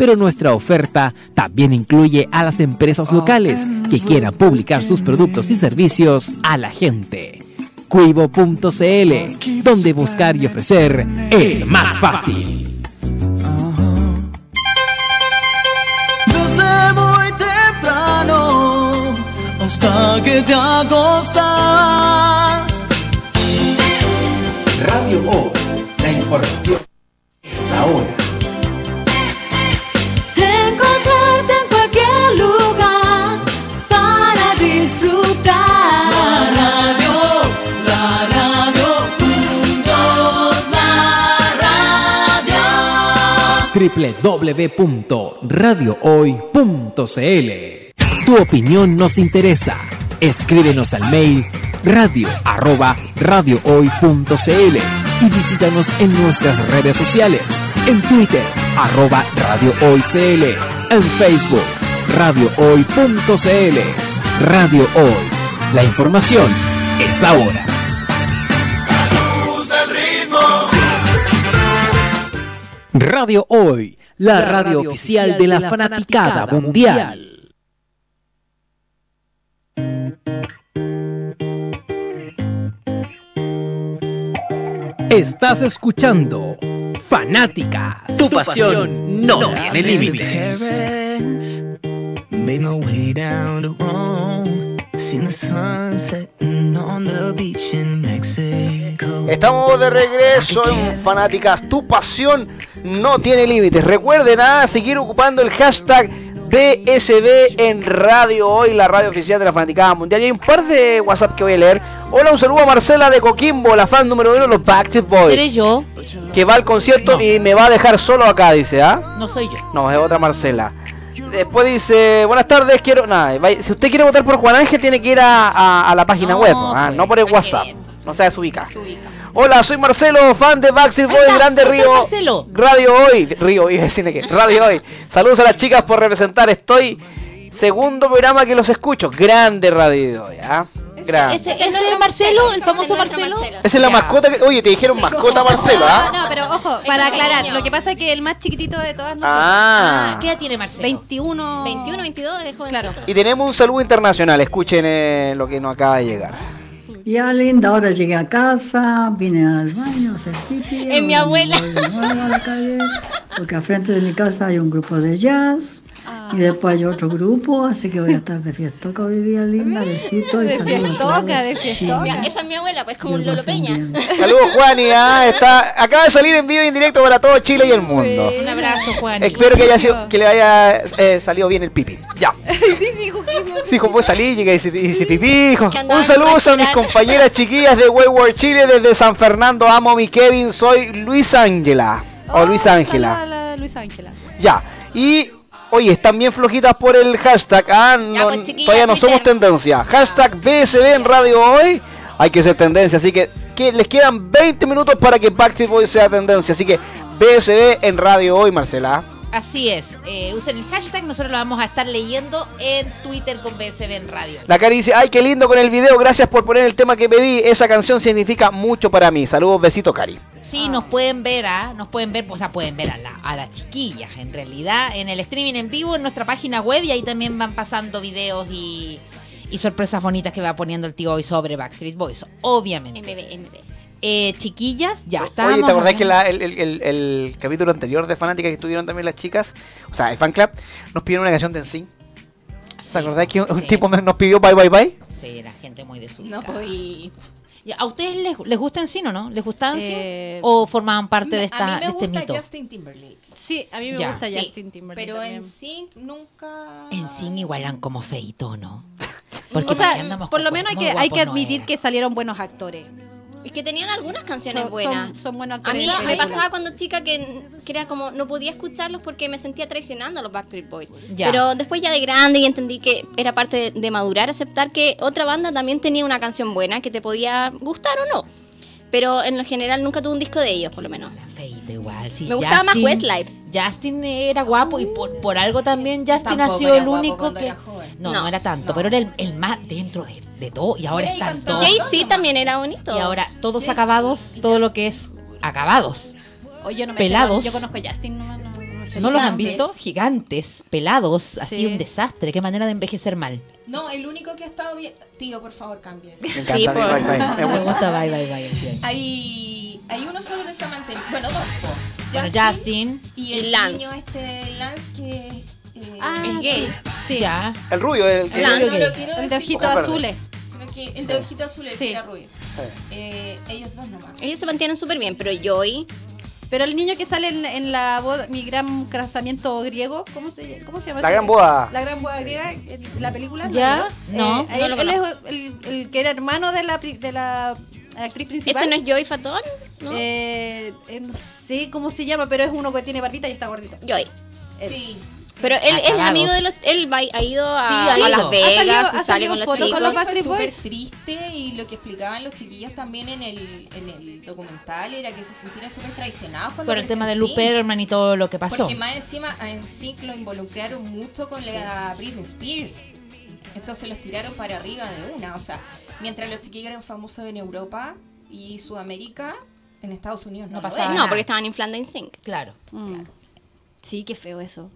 pero nuestra oferta también incluye a las empresas locales que quieran publicar sus productos y servicios a la gente. Cuivo.cl, donde buscar y ofrecer es más fácil. desde muy temprano hasta que te acostas. Radio O, la información es ahora. www.radiohoy.cl Tu opinión nos interesa. Escríbenos al mail radio arroba y visítanos en nuestras redes sociales. En Twitter, arroba radiohoycl. En Facebook, radiohoy.cl. Radio Hoy. La información es ahora. Radio Hoy, la, radio, oficial de la fanaticada mundial. Estás escuchando Fanáticas. Tu pasión no tiene límites. Estamos de regreso en Fanáticas. Tu pasión no tiene límites. Recuerden a seguir ocupando el hashtag BSB en Radio Hoy, la radio oficial de la Fanaticada Mundial. Y hay un par de WhatsApp que voy a leer. Hola, un saludo a Marcela de Coquimbo, la fan número uno de los Backstreet Boys. ¿Seré yo? Que va al concierto y me va a dejar solo acá, dice, ¿ah? No soy yo. No, es otra Marcela. Después dice, buenas tardes, quiero... Nada, vaya- si usted quiere votar por Juan Ángel, tiene que ir a, a- a la página No, web, ¿ah? pues, no por el WhatsApp. No se desubica. Hola, soy Marcelo, fan de Backstreet Boys, Grande Río. Marcelo. Radio Hoy, Río, a decirle que Radio Hoy. Saludos a las chicas por representar. Estoy segundo programa que los escucho. Grande Radio Hoy, ¿ah? Grande. Ese, ese es Marcelo, el famoso Marcelo. Esa es la Ya. mascota que. Oye, te dijeron mascota Marcelo, ¿ah? No, pero ojo, para aclarar, lo que pasa es que el más chiquitito de todas nosotros, Ah. Ah, ¿Qué edad tiene Marcelo? 21... 21, 22 de jovencito. Claro. Y tenemos un saludo internacional. Escuchen eh, lo que nos acaba de llegar. Ya linda, ahora llegué a casa, vine al baño a hacer pipí. Es mi abuela. a la calle, porque al frente de mi casa hay un grupo de jazz y después hay otro grupo, así que voy a estar de fiestoca hoy día, linda, besito y De saludos fiestoca, todos. de fiestoca. Mira, esa es mi abuela, pues como un lo Lolo Peña. Saludos, Juani. ¿ah? Está, acaba de salir en vivo y en directo para todo Chile y el mundo. Un abrazo, Juan. Espero que, haya sido- que le haya eh, salido bien el pipi. Ya. Sí, hijo, Sí, hijo, puede salir, llega y dice, dice pipí, hijo. Un saludo a mis compañeras chiquillas de Wayward Chile desde San Fernando. Amo mi Kevin, soy Luis Ángela. O Luis Ángela. Oh, La, la Luis Ángela. Ya. Y, oye, están bien flojitas por el hashtag. Ah, no- pues, todavía no Twitter. somos tendencia. Hashtag BSB en Radio Hoy. Hay que ser tendencia. Así que, que les quedan 20 minutos para que Backstreet Boys sea tendencia. Así que BSB en Radio Hoy, Marcela. Así es. eh, usen el hashtag, nosotros lo vamos a estar leyendo en Twitter con BSB en radio. La Cari dice, ay, qué lindo con el video, gracias por poner el tema que pedí. Esa canción significa mucho para mí. Saludos, besito, Cari. Sí, nos pueden ver, ¿ah? Nos pueden ver, o sea, pueden ver a, la- a las chiquillas, en realidad, en el streaming en vivo, en nuestra página web, y ahí también van pasando videos y, y sorpresas bonitas que va poniendo el tío hoy sobre Backstreet Boys, obviamente. MB, MB. Eh, chiquillas, ya está. Oye, ¿te acordás que la- el, el- el- el capítulo anterior de Fanática que estuvieron también las chicas, o sea, el fan club, nos pidieron una canción de NSYNC? ¿Te acordás que un, un sí. tipo nos pidió Bye Bye Bye? Sí, la gente muy de su No, y- ¿A ustedes les, les gusta en sí o no? ¿Les gustaba en sí? Eh, ¿O formaban parte de, a esta, mí de me este gusta mito? Justin Timberlake. Sí, a mí me Ya. gusta Sí, Justin Timberlake. Pero en también. sí nunca. En sí igual eran como feito, ¿no? Porque O sea, ¿para qué andamos por lo menos hay que, hay que no admitir que salieron buenos actores. Es que tenían algunas canciones Son- buenas. son- son buenos A mí me película. pasaba cuando chica que, que era como no podía escucharlos porque me sentía traicionando a los Backstreet Boys. Ya. Pero después ya de grande y entendí que era parte de, de madurar, aceptar que otra banda también tenía una canción buena que te podía gustar o no. Pero en lo general nunca tuve un disco de ellos, por lo menos. Feito igual, sí. Me gustaba más Justin- Westlife. Justin era guapo y por, por algo también Justin Tampoco ha sido el único que... No, no, No. era tanto, No. pero era el, el más dentro de, de todo y ahora están todos... Jay-Z también era bonito. Y ahora todos acabados, todo lo que es acabados. O yo no me Pelados. sé, yo conozco a Justin, no, no, no. ¿No los han visto? Gigantes, pelados, así Sí. un desastre. Qué manera de envejecer mal. No, el único que ha estado bien. Tío, por favor, cambie. Me Sí, por- mi Bye Bye. Me gusta. bye, bye, bye. Hay, hay uno solo que se mantenido. Bueno, dos. po. Bueno, Justin, y y el Lance. niño este Lance que. eh, Ah, Es gay. Sí. ya. El rubio, el que... Lance. no gay. lo quiero El de ojitos azules. Que el de ojito azul, el Sí. rubio. Eh, ellos dos nomás. Ellos se mantienen súper bien, pero Joy Pero el niño que sale en, en la boda, mi gran casamiento griego, ¿cómo se, cómo se llama? La gran boda. La gran boda griega, el- la película. ¿Ya? ¿no? No, Eh, no él, lo él es el, el que era hermano de la, pri- de la actriz principal. ¿Ese no es Joy Fatón? ¿No? Eh, eh, no sé cómo se llama, pero es uno que tiene barbita y está gordito. Joy. Sí. Pero él es amigo de los. Él va, ha ido a, Sí, a ha ido. Las Ha Vegas salido- y sale con los fotos chicos. con los súper triste y lo que explicaban los chiquillos también en el, en el documental era que se sintieron súper traicionados cuando Por el tema de hermano, y todo lo que pasó. Porque más encima a NSYNC lo involucraron mucho con la Britney Spears. Entonces los tiraron para arriba de una. O sea, mientras los chiquillos eran famosos en Europa y Sudamérica, en Estados Unidos no, No pasaba. No, porque estaban inflando en sync. Claro. Mm. Sí, qué feo eso.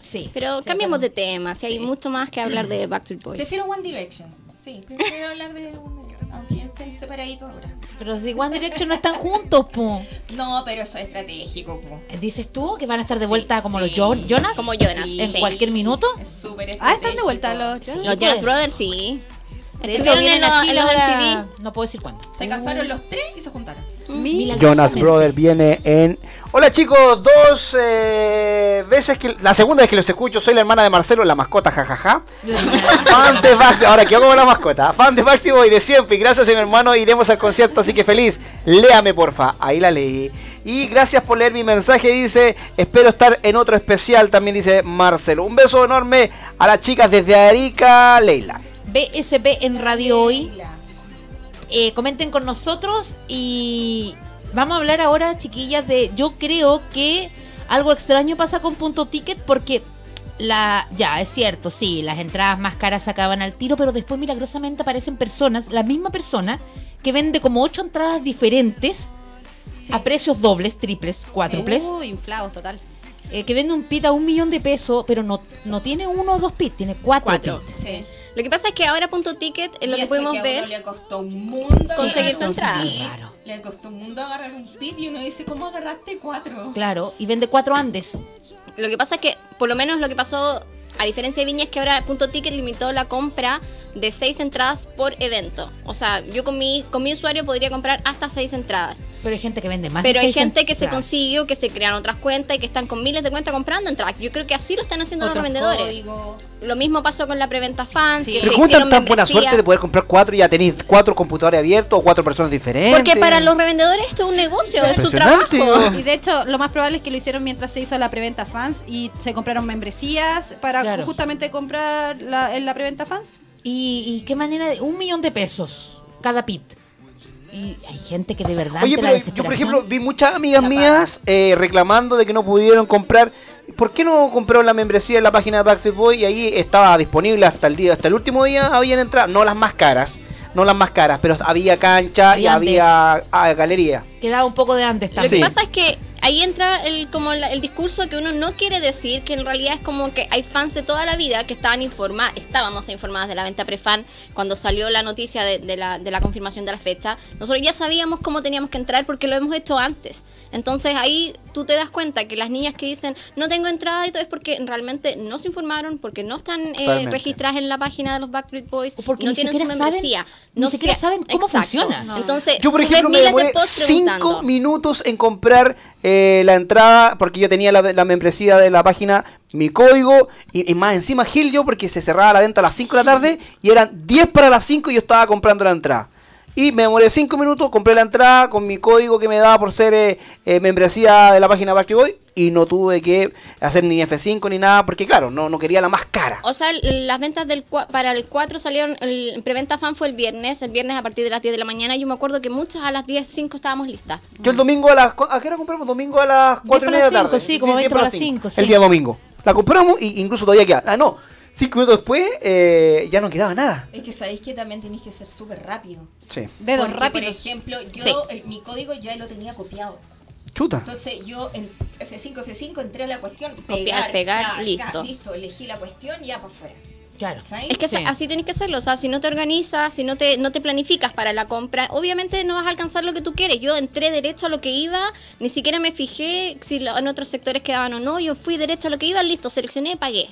Sí. Pero Sí, cambiemos pero- de tema, si hay mucho más que hablar de Backstreet Boys. Prefiero One Direction. Sí, prefiero hablar de One Direction. Aunque estén separaditos ahora. Pero si One Direction no están juntos, po. No, pero eso es estratégico, po. ¿Dices tú que van a estar de Sí, vuelta como los. Jo- Jonas? Como Jonas, en sí. cualquier minuto. Es súper Ah, están de estratégico. vuelta los Sí. Los. Jonas Brothers, sí. De hecho, vienen en a los- Chile en los ahora, MTV. no puedo decir cuándo. Se casaron los tres y se juntaron. Jonas Milagrosamente. Brothers viene en. Hola chicos, dos eh, veces que. La segunda vez que los escucho, soy la hermana de Marcelo, la mascota, jajaja. Fan de Backstreet Ahora quedó como la mascota. Fan de Backstreet Boy de siempre. Y gracias a mi hermano iremos al concierto, así que feliz. Léame, porfa. Ahí la leí. Y gracias por leer mi mensaje. Dice: Espero estar en otro especial. También dice Marcelo. Un beso enorme a las chicas desde Arica, Leila. BSP en Radio Hoy. Eh, comenten con nosotros y vamos a hablar ahora, chiquillas, de yo creo que algo extraño pasa con Punto Ticket porque la ya es cierto, sí, las entradas más caras acaban al tiro, pero después milagrosamente aparecen personas, la misma persona que vende como ocho entradas diferentes a precios dobles, triples, cuádruples. Uh, inflados, total. eh, que vende un pit a un millón de pesos, pero no, no tiene uno o dos pits, tiene cuatro, Cuatro. pits. Sí. Lo que pasa es que ahora punto ticket es lo Y que pudimos que a ver. uno le costó un mundo Conseguir su entrada. Claro. Le costó un mundo agarrar un pit y uno dice, ¿cómo agarraste cuatro? Claro, y vende cuatro Andes. Lo que pasa es que, por lo menos lo que pasó, a diferencia de Viña, es que ahora Punto Ticket limitó la compra de seis entradas por evento. O sea, yo con mi, con mi usuario podría comprar hasta seis entradas. Pero hay gente que vende más. de Pero hay gente que se entradas. consiguió, que se crean otras cuentas y que están con miles de cuentas comprando entradas. Yo creo que así lo están haciendo los revendedores. códigos. Lo mismo pasó con la preventa fan. Sí. que Pero se ¿cómo tan, buena suerte de poder comprar cuatro y ya tenéis cuatro computadores abiertos o cuatro personas diferentes? Porque para los revendedores esto es un negocio, es su trabajo. Y de hecho, lo más probable es que lo hicieron mientras se hizo la preventa fans y se compraron membresías para Claro. justamente comprar la, en la preventa fans. ¿Y, y qué manera de un millón de pesos cada pit? Y hay gente que de verdad. Oye, pero yo por ejemplo vi muchas amigas mías eh, reclamando de que no pudieron comprar. ¿Por qué no compraron la membresía en la página de Backstreet Boy y ahí estaba disponible hasta el día, hasta el último día habían entrado, no las más caras, no las más caras, pero había cancha y Había había ah, galería. Quedaba un poco de antes Lo también. que Sí. pasa es que ahí entra el como la- el discurso que uno no quiere decir, que en realidad es como que hay fans de toda la vida que estaban informadas, estábamos informadas de la venta prefan cuando salió la noticia de, de la, de la confirmación de la fecha. Nosotros ya sabíamos cómo teníamos que entrar porque lo hemos hecho antes. Entonces ahí tú te das cuenta que las niñas que dicen no tengo entrada y todo es porque realmente no se informaron, porque no están eh, registradas en la página de los Backstreet Boys, O porque no ni tienen su siquiera saben- membresía. ni no siquiera saben cómo funciona. No. Entonces, Yo, por ejemplo, me demoré posts cinco preguntando. minutos en comprar eh, la entrada porque yo tenía la, la membresía de la página, mi código y, y más encima Gil yo porque se cerraba la venta a las 5 de la tarde y eran 10 para las 5 y yo estaba comprando la entrada. Y me demoré 5 minutos, compré la entrada con mi código que me daba por ser eh, eh, membresía de la página Backstreet Boy y no tuve que hacer ni F5 ni nada porque claro, no, no quería la más cara. O sea, las ventas del para el 4 salieron, el preventa fan fue el viernes, el viernes a partir de las 10 de la mañana. Yo me acuerdo que muchas a las 10, 5 estábamos listas. Yo el domingo a las... ¿A qué hora compramos? Domingo a las 4 y media de la tarde. sí, como 20 para para las las cinco. cinco, sí. El día domingo. La compramos y incluso todavía queda. Ah, no. Cinco minutos después eh, ya no quedaba nada. Es que sabéis que también tenéis que ser súper rápido. Sí. Dedos Porque, rápidos. Por ejemplo, yo Sí. el- mi código ya lo tenía copiado. Chuta. Entonces yo en F5, F5 entré a la cuestión. Copiar, pegar, listo. listo, elegí la cuestión y ya para afuera. Claro. ¿Sabes? Es que Sí. así tienes que hacerlo, o sea, si no te organizas, si no te, no te planificas para la compra, obviamente no vas a alcanzar lo que tú quieres. Yo entré derecho a lo que iba, ni siquiera me fijé si lo- en otros sectores quedaban o no, yo fui derecho a lo que iba, listo, seleccioné, pagué.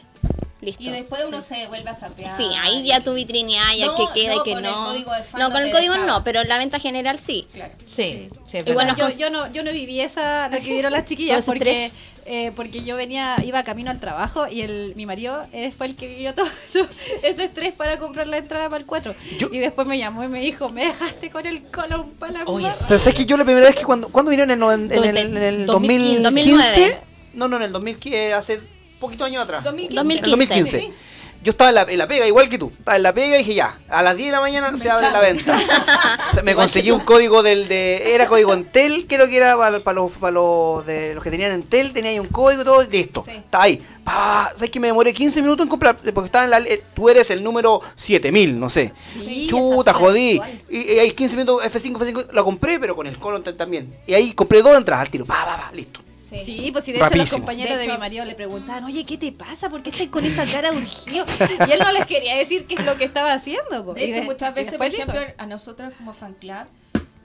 Listo. Y después uno se vuelve a sapear. Sí, ahí ya tu vitrineada, ya No, que queda no, y que con el no. código de fan no, con el código dejaba. no, pero en la venta general sí. Claro. Sí, sí, Y bueno, yo, yo no yo no viví esa lo que vivieron las chiquillas porque eh, porque yo venía iba camino al trabajo y el mi marido eh, fue el que vivió todo eso- ese estrés para comprar la entrada para el 4 Yo- y después me llamó y me dijo me dejaste con el colón para la Oye, guarra". sí. Pero sabes que yo la primera vez que cuando, ¿cuándo vinieron en, en, en el, en el 2015. 2015? No, no, en el 2015, hace poquito años atrás. 2015. En el 2015. Sí. Yo estaba en la, en la pega, igual que tú. Estaba en la pega y dije ya, a las 10 de la mañana se abre la venta. O sea, me conseguí un código del de. Era código Entel, creo que era para, para los, para los, de, los que tenían Entel, tenía ahí un código y todo, listo. Sí. Está ahí. Pa, ¿Sabes que me demoré 15 minutos en comprar? Porque estaba en la. eh, Tú eres el número 7000, no sé. Sí, Chuta, jodí. Y, y ahí 15 minutos F5, F5, la compré, pero con el colon también. Y ahí compré dos entradas al tiro. Pa, pa, pa, listo. Sí. Sí, pues si de hecho los compañeros De de, mi marido le preguntaban, oye, ¿qué te pasa? ¿Por qué estás con esa cara urgido? Y él no les quería decir qué es lo que estaba haciendo. po. De hecho, de- muchas veces, por dijo, ejemplo, a nosotros como fan club,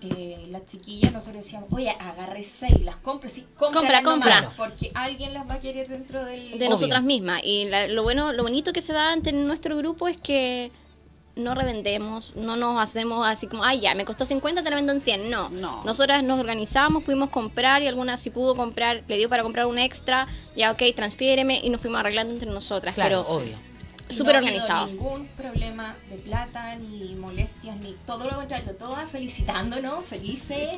eh, las chiquillas, nosotros decíamos, oye, agarré seis, las compro, sí, Compra, compra. nomás, Porque alguien las va a querer dentro del... de nosotras mismas. Y la- lo bueno, lo bonito que se da entre nuestro grupo es que no revendemos, no nos hacemos así como, ay, ya, me costó 50, te la vendo en 100. No. Nosotras nos organizamos, pudimos comprar y alguna si pudo comprar, le dio para comprar un extra, ya, ok, transfiéreme y nos fuimos arreglando entre nosotras. Claro, pero obvio. Súper no organizado. ningún problema de plata, ni molestias, ni todo lo contrario. Todas felicitándonos, felices.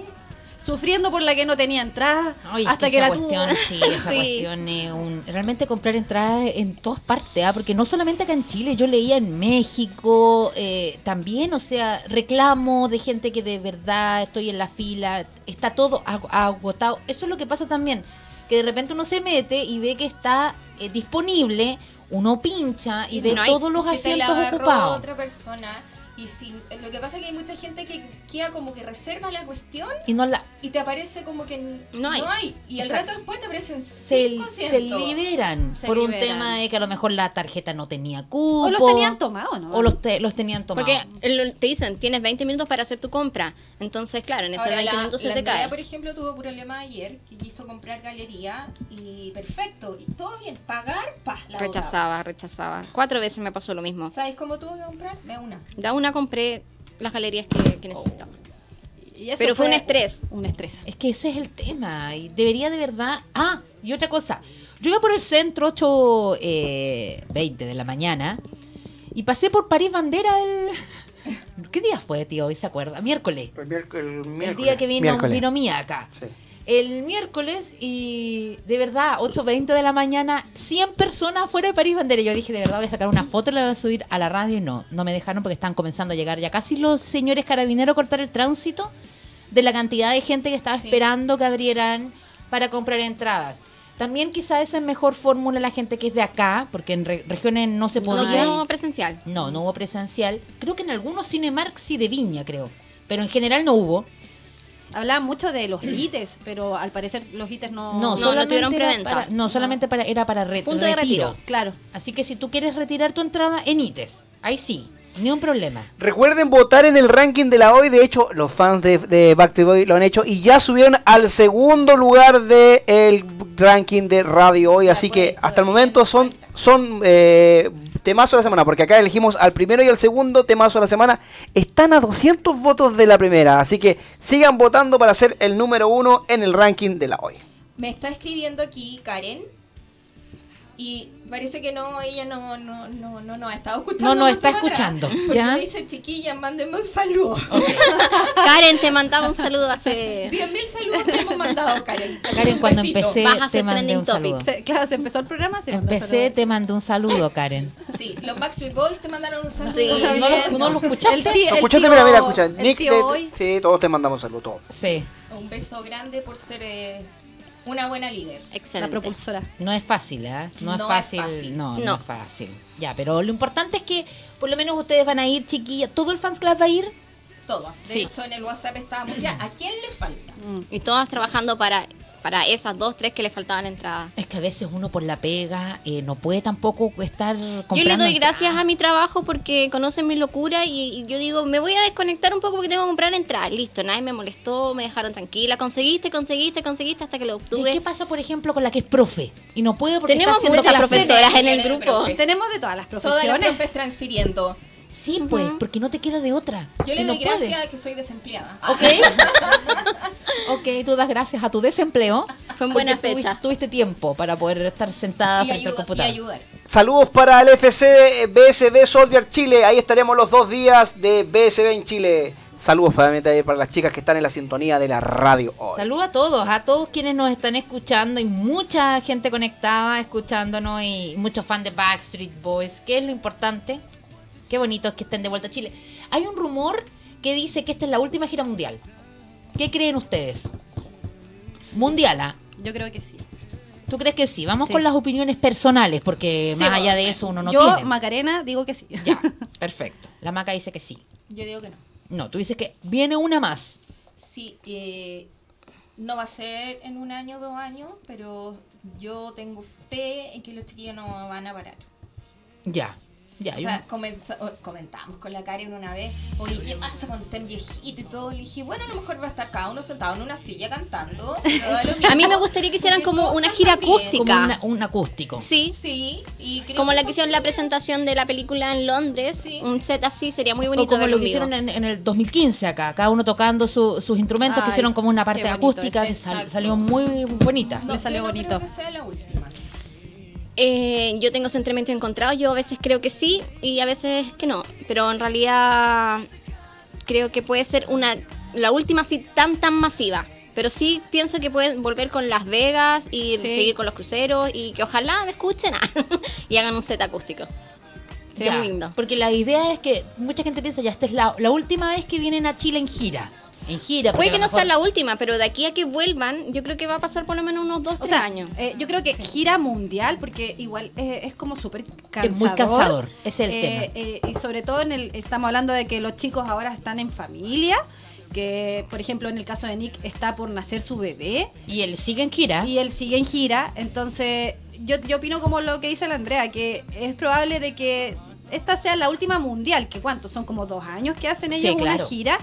Sufriendo por la que no tenía entrada Ay, hasta que que, esa la tuvo. cuestión, sí, esa Sí. cuestión es un... Realmente comprar entradas en todas partes, ¿ah? porque no solamente acá en Chile, yo leía en México, eh, también, o sea, reclamo de gente que de verdad estoy en la fila, está todo ag- agotado. Eso es lo que pasa también, que de repente uno se mete y ve que está eh, disponible, uno pincha y, ve no hay. todos los que te la asientos ocupados. otra persona. Y si, lo que pasa es que hay mucha gente que queda como que reserva la cuestión Y no la... y te aparece como que n- No hay. Y al Exacto. rato después te aparecen Se, 5 se liberan Se por un liberan. tema de que a lo mejor la tarjeta no tenía cupo. O los tenían tomados, ¿no? O los, te- los tenían tomados. Porque te dicen, tienes 20 minutos para hacer tu compra. Entonces, claro, en esos Ahora, 20 la, minutos se la te Andrea, cae. por ejemplo, tuvo problema ayer que quiso comprar galería y perfecto, y todo bien, pagar, pa, la Rechazaba, rechazaba. Cuatro veces me pasó lo mismo. botaba. ¿Sabes cómo tuvo que comprar? De una. Da una compré las galerías que, que necesitaba. Y eso Pero fue un estrés. Un estrés. Es que ese es el tema. Y debería de verdad. Ah, y otra cosa. Yo iba por el centro 8, eh, 20 de la mañana y pasé por París Bandera el. ¿Qué día fue, tío? ¿Hoy se acuerda? Miércoles. El, miércoles, El día que vino, Miércoles. vino Mía acá. Sí. El miércoles y de verdad, 8.20 de la mañana, 100 personas afuera de París Bandera. Yo dije, de verdad, voy a sacar una foto y la voy a subir a la radio. Y no, no me dejaron porque están comenzando a llegar ya casi los señores carabineros a cortar el tránsito de la cantidad de gente que estaba esperando que abrieran para comprar entradas. También quizá esa es mejor fórmula la gente que es de acá, porque en re- regiones no se No podía. tuvo presencial. No, no hubo presencial. Creo que en algunos Cinemark sí de Viña, creo. Pero en general no hubo. Hablaban mucho de los hites, pero al parecer los hites no... No, no solamente tuvieron preventa. para- no, solamente para, era para re- Punto de retiro. Claro. Así que si tú quieres retirar tu entrada en ITES, ahí sí, ni un problema. Recuerden votar en el ranking de la hoy. De hecho, los fans de, de Backstreet Boy lo han hecho y ya subieron al segundo lugar del ranking de Radio Hoy. Así que hasta el momento son, son eh, temazo de la semana. Porque acá elegimos al primero y al segundo temazo de la semana. Están a 200 votos de la primera. Así que sigan votando para ser el número uno en el ranking de la hoy. Me está escribiendo aquí Karen y parece que no, ella no, no, no, no, no ha estado escuchando. No nos mucho está escuchando, porque ¿ya? me dice, chiquilla, mándenme un saludo. Karen, te mandaba un saludo hace... 10.000 saludos te hemos mandado, Karen. Karen, cuando empecé Vas a te mandé trending un topic. saludo. Se- claro, se empezó el programa. Se mandó Empecé, te mandé un saludo, Karen. Sí, los Backstreet Boys te mandaron un saludo. Sí. ¿No lo, no lo escuchaste? El tío, ¿Lo el escuchaste? mira, mira, escucha. el Nick, tío de- hoy. sí, todos te mandamos saludos. Todos. Sí. Un beso grande por ser eh, una buena líder. La Excelente. propulsora. No es fácil, ¿eh? No, es No es fácil. fácil. No, no, No. es fácil. Ya, pero lo importante es que por lo menos ustedes van a ir, chiquillas. ¿Todo el fans club va a ir? Todos. De Sí. hecho, en el WhatsApp estábamos ya. ¿A quién le falta? Y todas trabajando para, para esas dos, tres que le faltaban entrada. Es que a veces uno por la pega eh, no puede tampoco estar comprando Yo le doy entradas. gracias a mi trabajo porque conocen mi locura y, y yo digo, me voy a desconectar un poco porque tengo que comprar entradas. Listo, nadie me molestó, me dejaron tranquila. Conseguiste, conseguiste, conseguiste hasta que lo ¿Y obtuve. qué pasa, por ejemplo, con la que es profe? Y no puede porque Tenemos está haciendo muchas clases. profesoras en el grupo. Tenemos de todas las Todas las profesiones. profes transfiriendo. Sí, pues, porque no te queda de otra. Yo Si le no doy gracias puedes. a que soy desempleada. Ok. ok, tú das gracias a tu desempleo. Fue en buena fecha. Tuviste tiempo para poder estar sentada y, frente al ayuda- y computador. ayudar. Saludos para el FC BSB Soldier Chile. Ahí estaremos los dos días de BSB en Chile. Saludos para, para las chicas que están en la sintonía de la radio hoy. Saludos a todos, a todos quienes nos están escuchando y mucha gente conectada escuchándonos y muchos fans de Backstreet Boys. ¿Qué es lo importante? Qué bonito es que estén de vuelta a Chile. Hay un rumor que dice que esta es la última gira mundial. ¿Qué creen ustedes? Mundial, ¿ah? Yo creo que sí. ¿Tú crees que sí? Vamos Sí. con las opiniones personales, porque Sí, más bueno, allá de eso uno no Yo, tiene. Macarena, digo que sí. Ya, perfecto. La Maca dice que sí. Yo digo que no. No, tú dices que viene una más. Sí, eh, no va a ser en un año, dos años, pero yo tengo fe en que los chiquillos no van a parar. Ya. Ya, o sea, comenta- o- comentamos con la Karen una vez, oye, ¿qué pasa cuando estén viejitos y todo? Le dije, bueno, a lo mejor va a estar cada uno sentado en una silla cantando. mismo, A mí me gustaría que hicieran como una gira bien. acústica. como una- un acústico. Sí, Sí, y creo como la que hicieron la presentación de la película en Londres. Sí. Un set así sería muy bonito. O como verlo lo que hicieron en, en el 2015 acá, cada uno tocando su- sus instrumentos, que hicieron como una parte bonito acústica ese, que sal- salió muy bonita. No, Le salió yo no bonito. creo que sea la última. Eh, yo tengo sentimientos encontrados. Yo a veces creo que sí y a veces que no. Pero en realidad creo que puede ser una la última así tan tan masiva. Pero sí pienso que pueden volver con Las Vegas y Sí. seguir con los cruceros y que ojalá me escuchen y hagan un set acústico. Lindo. Porque la idea es que mucha gente piensa, ya esta es la, la última vez que vienen a Chile en gira. En gira. Puede que no sea la última, pero de aquí a que vuelvan, yo creo que va a pasar por lo menos unos dos, O tres sea, años. eh, yo creo que gira mundial, porque igual eh, es como súper cansador. Es muy cansador, es el Eh, tema. eh, y sobre todo en el, estamos hablando de que los chicos ahora están en familia, que por ejemplo en el caso de Nick está por nacer su bebé Y él sigue en gira. y él sigue en gira, entonces yo, yo opino como lo que dice la Andrea, que es probable de que esta sea la última mundial, que cuántos son como dos años que hacen Sí, ellos claro. una gira,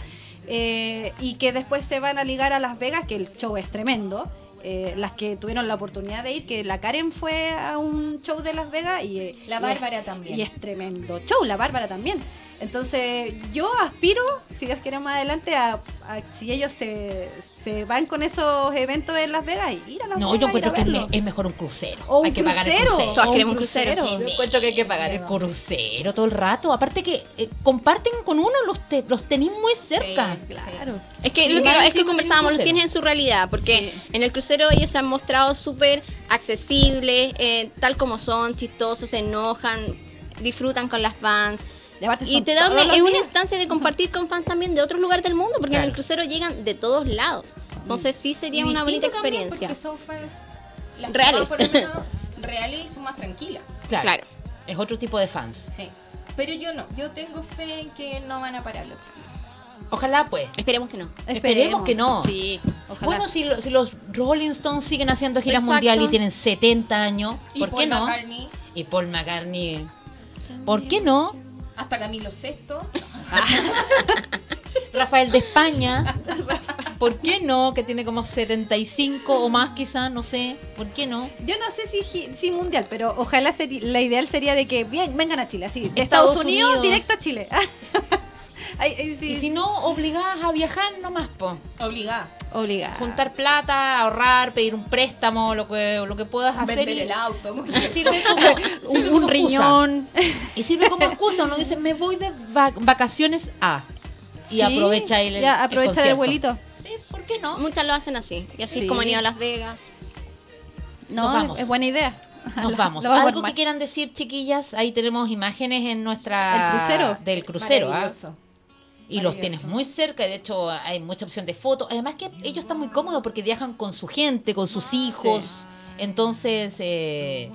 eh, y que después se van a ligar a Las Vegas, que el show es tremendo. Eh, las que tuvieron la oportunidad de ir, que la Karen fue a un show de Las Vegas y eh, La y Bárbara es- también. Y es tremendo show, la Bárbara también. Entonces, yo aspiro, si Dios quiere más adelante, a, a si ellos se, se van con esos eventos en Las Vegas, ir a Las No, Vegas. yo encuentro que es, verlo. me- es mejor un crucero. O un hay que pagar el crucero. Todas o queremos un crucero. Yo encuentro que hay que pagar el crucero todo el rato. Aparte que eh, comparten con uno, los, te- los tenéis muy cerca. Claro. Es que Sí, lo que, es que conversábamos, los tienes en su realidad, porque en el crucero ellos se han mostrado súper accesibles, eh, tal como son, chistosos, se enojan, disfrutan con las fans. Y, Y te da una, días. instancia de compartir con fans también de otros lugares del mundo, porque en el crucero llegan de todos lados. Entonces sí sería Y una bonita experiencia. Porque son fans las Reales. que van por lo menos reales y son más tranquilas. Claro. Claro. Es otro tipo de fans. Sí. Pero yo no, yo tengo fe en que no van a parar los chicos. Ojalá pues. Esperemos que no. Esperemos que no. Sí. Ojalá. Bueno, si, lo- si los Rolling Stones siguen haciendo giras Exacto. mundiales y tienen 70 años, Y ¿por Paul qué no? McCartney, Y Paul McCartney. ¿Por qué no? Hasta Camilo VI. Rafael de España. ¿Por qué no? Que tiene como 75 o más quizás, no sé. ¿Por qué no? Yo no sé si, si mundial, pero ojalá seri- la ideal sería de que bien, vengan a Chile, así, de Estados Estados, Unidos, Unidos. directo a Chile. Ay, ay, sí. Y si no, obligadas a viajar nomás, po. Obligada. Juntar plata, ahorrar, pedir un préstamo, lo que, lo que puedas hacer. Vender el auto. y sirve como, un, sirve como riñón. Y sirve como excusa. Uno dice, me voy de va- vacaciones a. Y Sí, aprovecha el, el, ya, aprovecha el, concierto. vuelito. Sí, ¿por qué no? Muchas lo hacen así. Y así Sí. es como han ido a Las Vegas. No, Nos vamos. es buena idea. Nos Lo- vamos. lo Algo que quieran decir, chiquillas. Ahí tenemos imágenes en nuestra. ¿El crucero? Del crucero, ¿ah? Y los tienes muy cerca, y de hecho hay mucha opción de fotos. Además que ellos están muy cómodos porque viajan con su gente, con sus hijos. Entonces eh,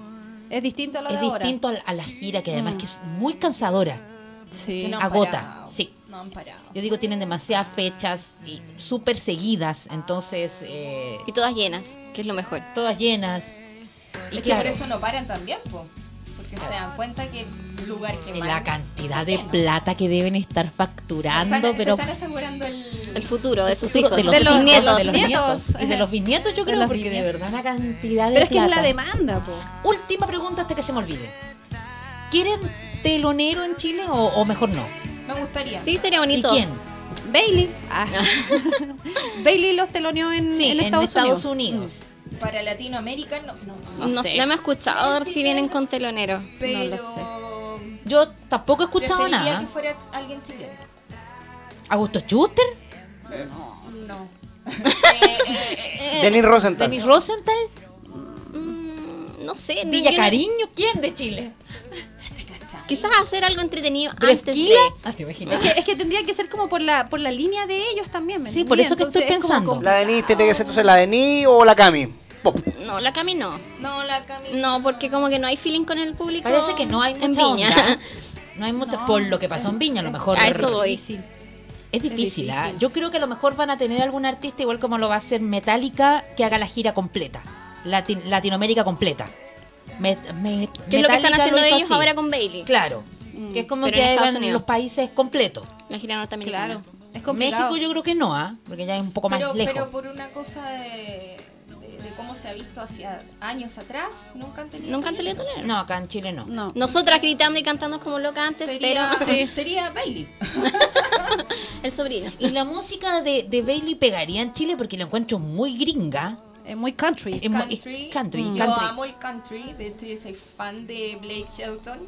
Es distinto a lo es de ahora. distinto a, a la gira que además Mm. que es muy cansadora. Sí. No Agota, parado. sí. No han parado. Yo digo, tienen demasiadas fechas y súper seguidas, entonces eh, Y todas llenas, que es lo mejor. todas llenas. Y es que por eso no paran también, po. Porque se dan cuenta que el lugar que van la cantidad de lleno. plata que deben estar Se facturando, están, se pero están asegurando el, El futuro de sus hijos, de los, De los- bisnietos, de de los nietos. nietos. Y de los bisnietos yo De creo, los porque de verdad una cantidad de Pero es que es la demanda, po. Última pregunta hasta que se me olvide. ¿Quieren telonero en Chile o, o mejor no? Me gustaría. Sí, sería ¿Y bonito. quién? Bailey. Ah. Bailey los teloneó en, Sí, en en Estados, Estados Unidos. Unidos. Para Latinoamérica no. no, no. No, No sé, no me he escuchado a ver Sí, si vienen con telonero. Pero No lo sé. Yo tampoco he escuchado nada. que fuera alguien chileno. ¿Augusto Schuster? No. Denis Rosenthal. ¿Denis Rosenthal? Mm, no sé, no ¿Villa Cariño? ¿Quién de Chile? Quizás hacer algo entretenido ¿Gref antes de. Ah, te imaginas. Es que, es que tendría que ser como por la, por la línea de ellos también. ¿me Sí, por eso que estoy como pensando. La Denis tiene que ser entonces la Denis o la Cami. Pop. No, la Cami no. No, la Cami. No, porque como que no hay feeling con el público. Parece que no hay en mucha Viña. onda. No hay mucha, por lo que pasó en Viña, a lo mejor. A eso voy. Difícil. Es difícil, Es ¿ah? difícil. Yo creo que a lo mejor van a tener algún artista, igual como lo va a hacer Metallica, que haga la gira completa. Latin- Latinoamérica completa. Me- Que es lo que están haciendo ellos así. ahora con Bailey. Claro. Que es como en que Estados hagan Unidos. los países completos. La gira norteamericana. Claro. Es complicado. México yo creo que no, ¿ah? Porque ya es un poco más lejos. pero por una cosa de, de- cómo se ha visto hacia años atrás, nunca han tenido. Nunca han tenido talento. No, acá en Chile no. No. Nosotras gritando y cantando como locas antes, Sería, pero sería Bailey. el sobrino. Y la música de, de Bailey pegaría en Chile porque la encuentro muy gringa. Es muy country. Es Country. country, Yo country. amo el country. De hecho, yo soy fan de Blake Shelton.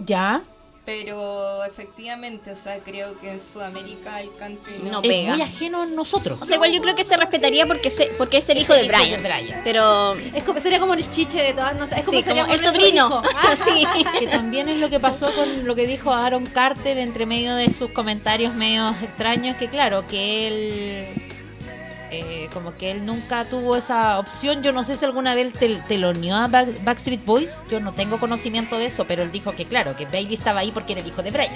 Ya. Pero efectivamente, o sea, creo que en Sudamérica el country no. No Es pega. muy ajeno a nosotros. O sea, igual yo creo que se respetaría porque, se, porque es el hijo de hijo de Brian. Pero Es como, sería como el chiche de todas, no sé, es como sí, sería como el sobrino. hijo. sí. Que también es lo que pasó con lo que dijo Aaron Carter entre medio de sus comentarios medio extraños, que claro, que él eh, como que él nunca tuvo esa opción. Yo no sé si alguna vez tel- teloneó a Back- Backstreet Boys, yo no tengo conocimiento de eso, pero él dijo que claro, que Bailey estaba ahí porque era el hijo de Brian.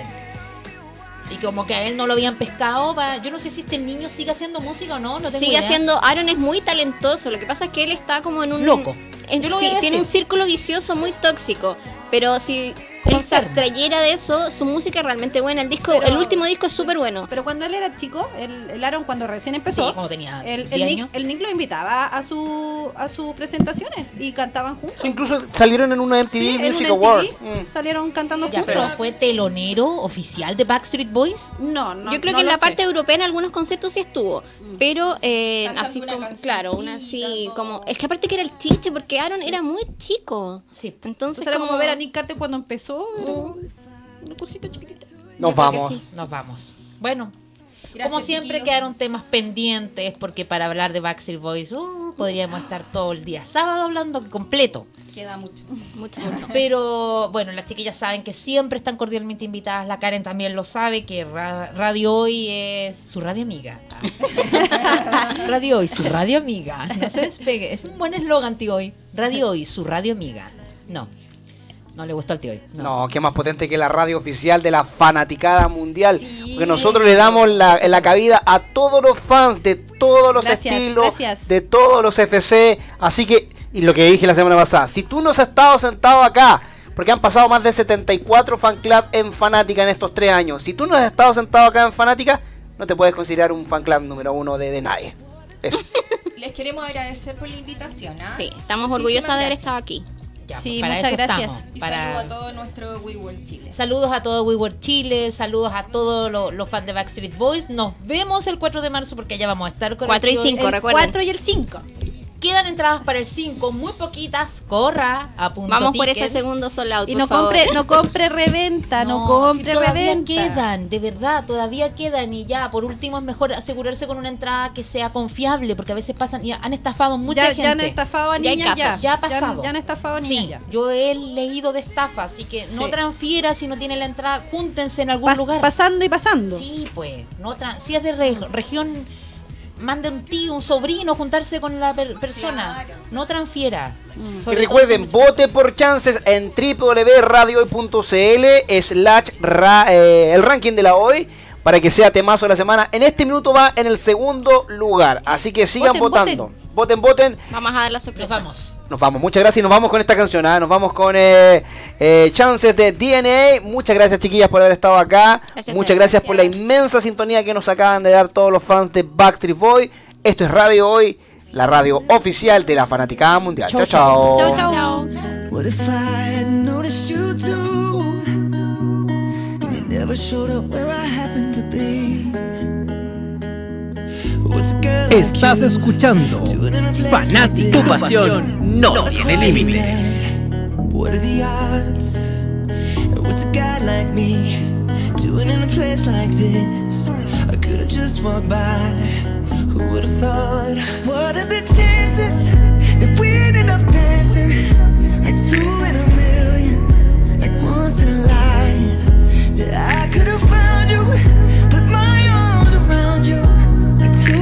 Y como que a él no lo habían pescado, va- yo no sé si este niño sigue haciendo música o no, no tengo Sigue idea. haciendo. Aaron es muy talentoso. Lo que pasa es que él está como en un. Loco. en- Yo lo voy sí, a tiene un círculo vicioso muy tóxico. Pero si él se abstrayera de eso, su música es realmente buena. El disco, Pero- el último disco es súper bueno. Pero cuando él era chico, el, el Aaron cuando recién empezó, Sí, como tenía el, 10 el, Nick, el Nick lo invitaba a su a sus presentaciones y cantaban juntos. Sí, incluso salieron en una MTV Sí, Music un Award. MTV Mm. salieron cantando Ya, juntos. pero fue telonero oficial de Backstreet Boys. No, no. Yo creo no que en la sé. parte europea en algunos conciertos sí estuvo, pero eh, así una como, claro, una así como, es que aparte que era el chiste porque Aaron era muy chico, Sí. entonces Entonces era como como ver a Nick Carter cuando empezó. Era Mm. Una cosita chiquitita. Nos vamos. sí. Nos vamos. Bueno, Gracias, como siempre quedaron temas pendientes porque para hablar de Backstreet Boys uh, podríamos estar todo el día sábado hablando completo. Queda mucho. mucho, mucho. Pero bueno, las chiquillas saben que siempre están cordialmente invitadas. La Karen también lo sabe, que Ra- Radio Hoy es su radio amiga. radio Hoy, su radio amiga. No se despegue. Es un buen eslogan, tío Hoy. Radio Hoy, su radio amiga. No, no le gustó al tío Hoy. No. No, qué más potente que la radio oficial de la fanaticada mundial. Sí. Porque nosotros le damos la, la cabida a todos los fans de todos los Gracias, estilos, gracias. de todos los FC. Así que, y lo que dije la semana pasada, si tú no has estado sentado acá, porque han pasado más de 74 fan club en Fanática en estos tres años, si tú no has estado sentado acá en Fanática, no te puedes considerar un fan club número uno de, de nadie. Eso. Les queremos agradecer por la invitación. ¿ah? Sí, estamos Muchísimas orgullosas de haber estado aquí. Ya, Sí, para muchas eso gracias. estamos, Y para- saludo a todo nuestro We World Chile. Saludos a todo WeWork Chile, saludos a todos los, los fans de Backstreet Boys. Nos vemos el 4 de marzo porque allá vamos a estar con el 4 y tío- 5, el- recuerden. 4 y el 5. Quedan entradas para el 5, muy poquitas. Corra a punto Vamos por ese segundo sold out, Y por no favor. compre, no compre reventa, no, No, compre si todavía reventa. quedan, de verdad, todavía quedan y ya, por último es mejor asegurarse con una entrada que sea confiable, porque a veces pasan y han estafado mucha Ya, gente. ya han estafado a Ya niñas ya. casos, ya ha pasado. Ya, han estafado a niñas Sí, ya. yo he leído de estafa, así que no transfiera si no tiene la entrada, júntense en algún Pas- lugar. pasando y pasando. Sí, pues, no si es de re- región, mande un tío, un sobrino, juntarse con la per- persona. Claro. No transfiera. Mm. Y recuerden, vote por chances en www.radiohoy.cl slash ra- eh, el ranking de la hoy para que sea temazo de la semana. En este minuto va en el segundo lugar, así que sigan Voten, votando. Voten, voten. Vamos a dar la Nos sorpresa. vamos. Nos vamos, muchas gracias y nos vamos con esta canción. ¿ah? Nos vamos con eh, eh, Chances de DNA. Muchas gracias, chiquillas, por haber estado acá. Gracias, muchas gracias, por la inmensa sintonía que nos acaban de dar todos los fans de Backstreet Boy. Esto es Radio Hoy, la radio oficial de la Fanaticada Mundial. Chao, chao. Chao, chao. What if I had noticed you too? And you never showed up where I happened to be. Estás you escuchando Fanático this? Pasión no tiene límites. What are the odds? What's a guy like me doing in a place like this? I could've just walked by. Who would've thought? What are the chances that we ended up dancing like two in a million, like once in a life? That I could've found you, put my arms around you, like two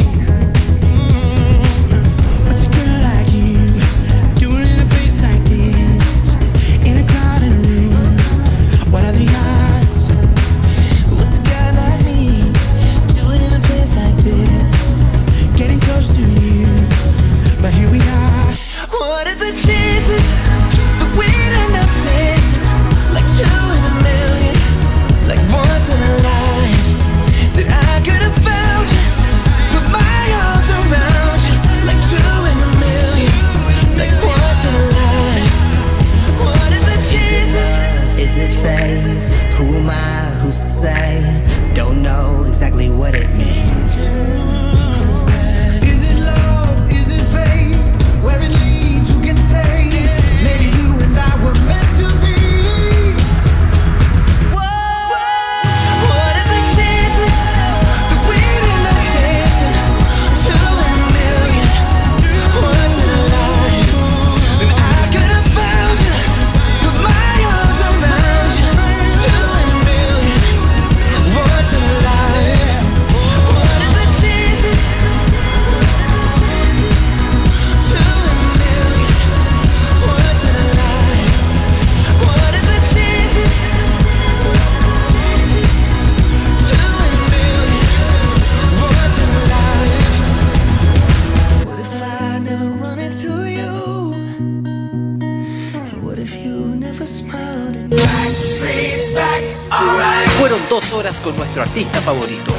con nuestro artista favorito.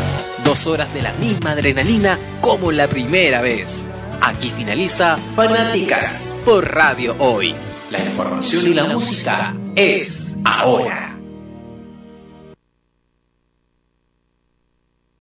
Dos horas de la misma adrenalina como la primera vez. Aquí finaliza Fanáticas por Radio Hoy. La información y la música es ahora.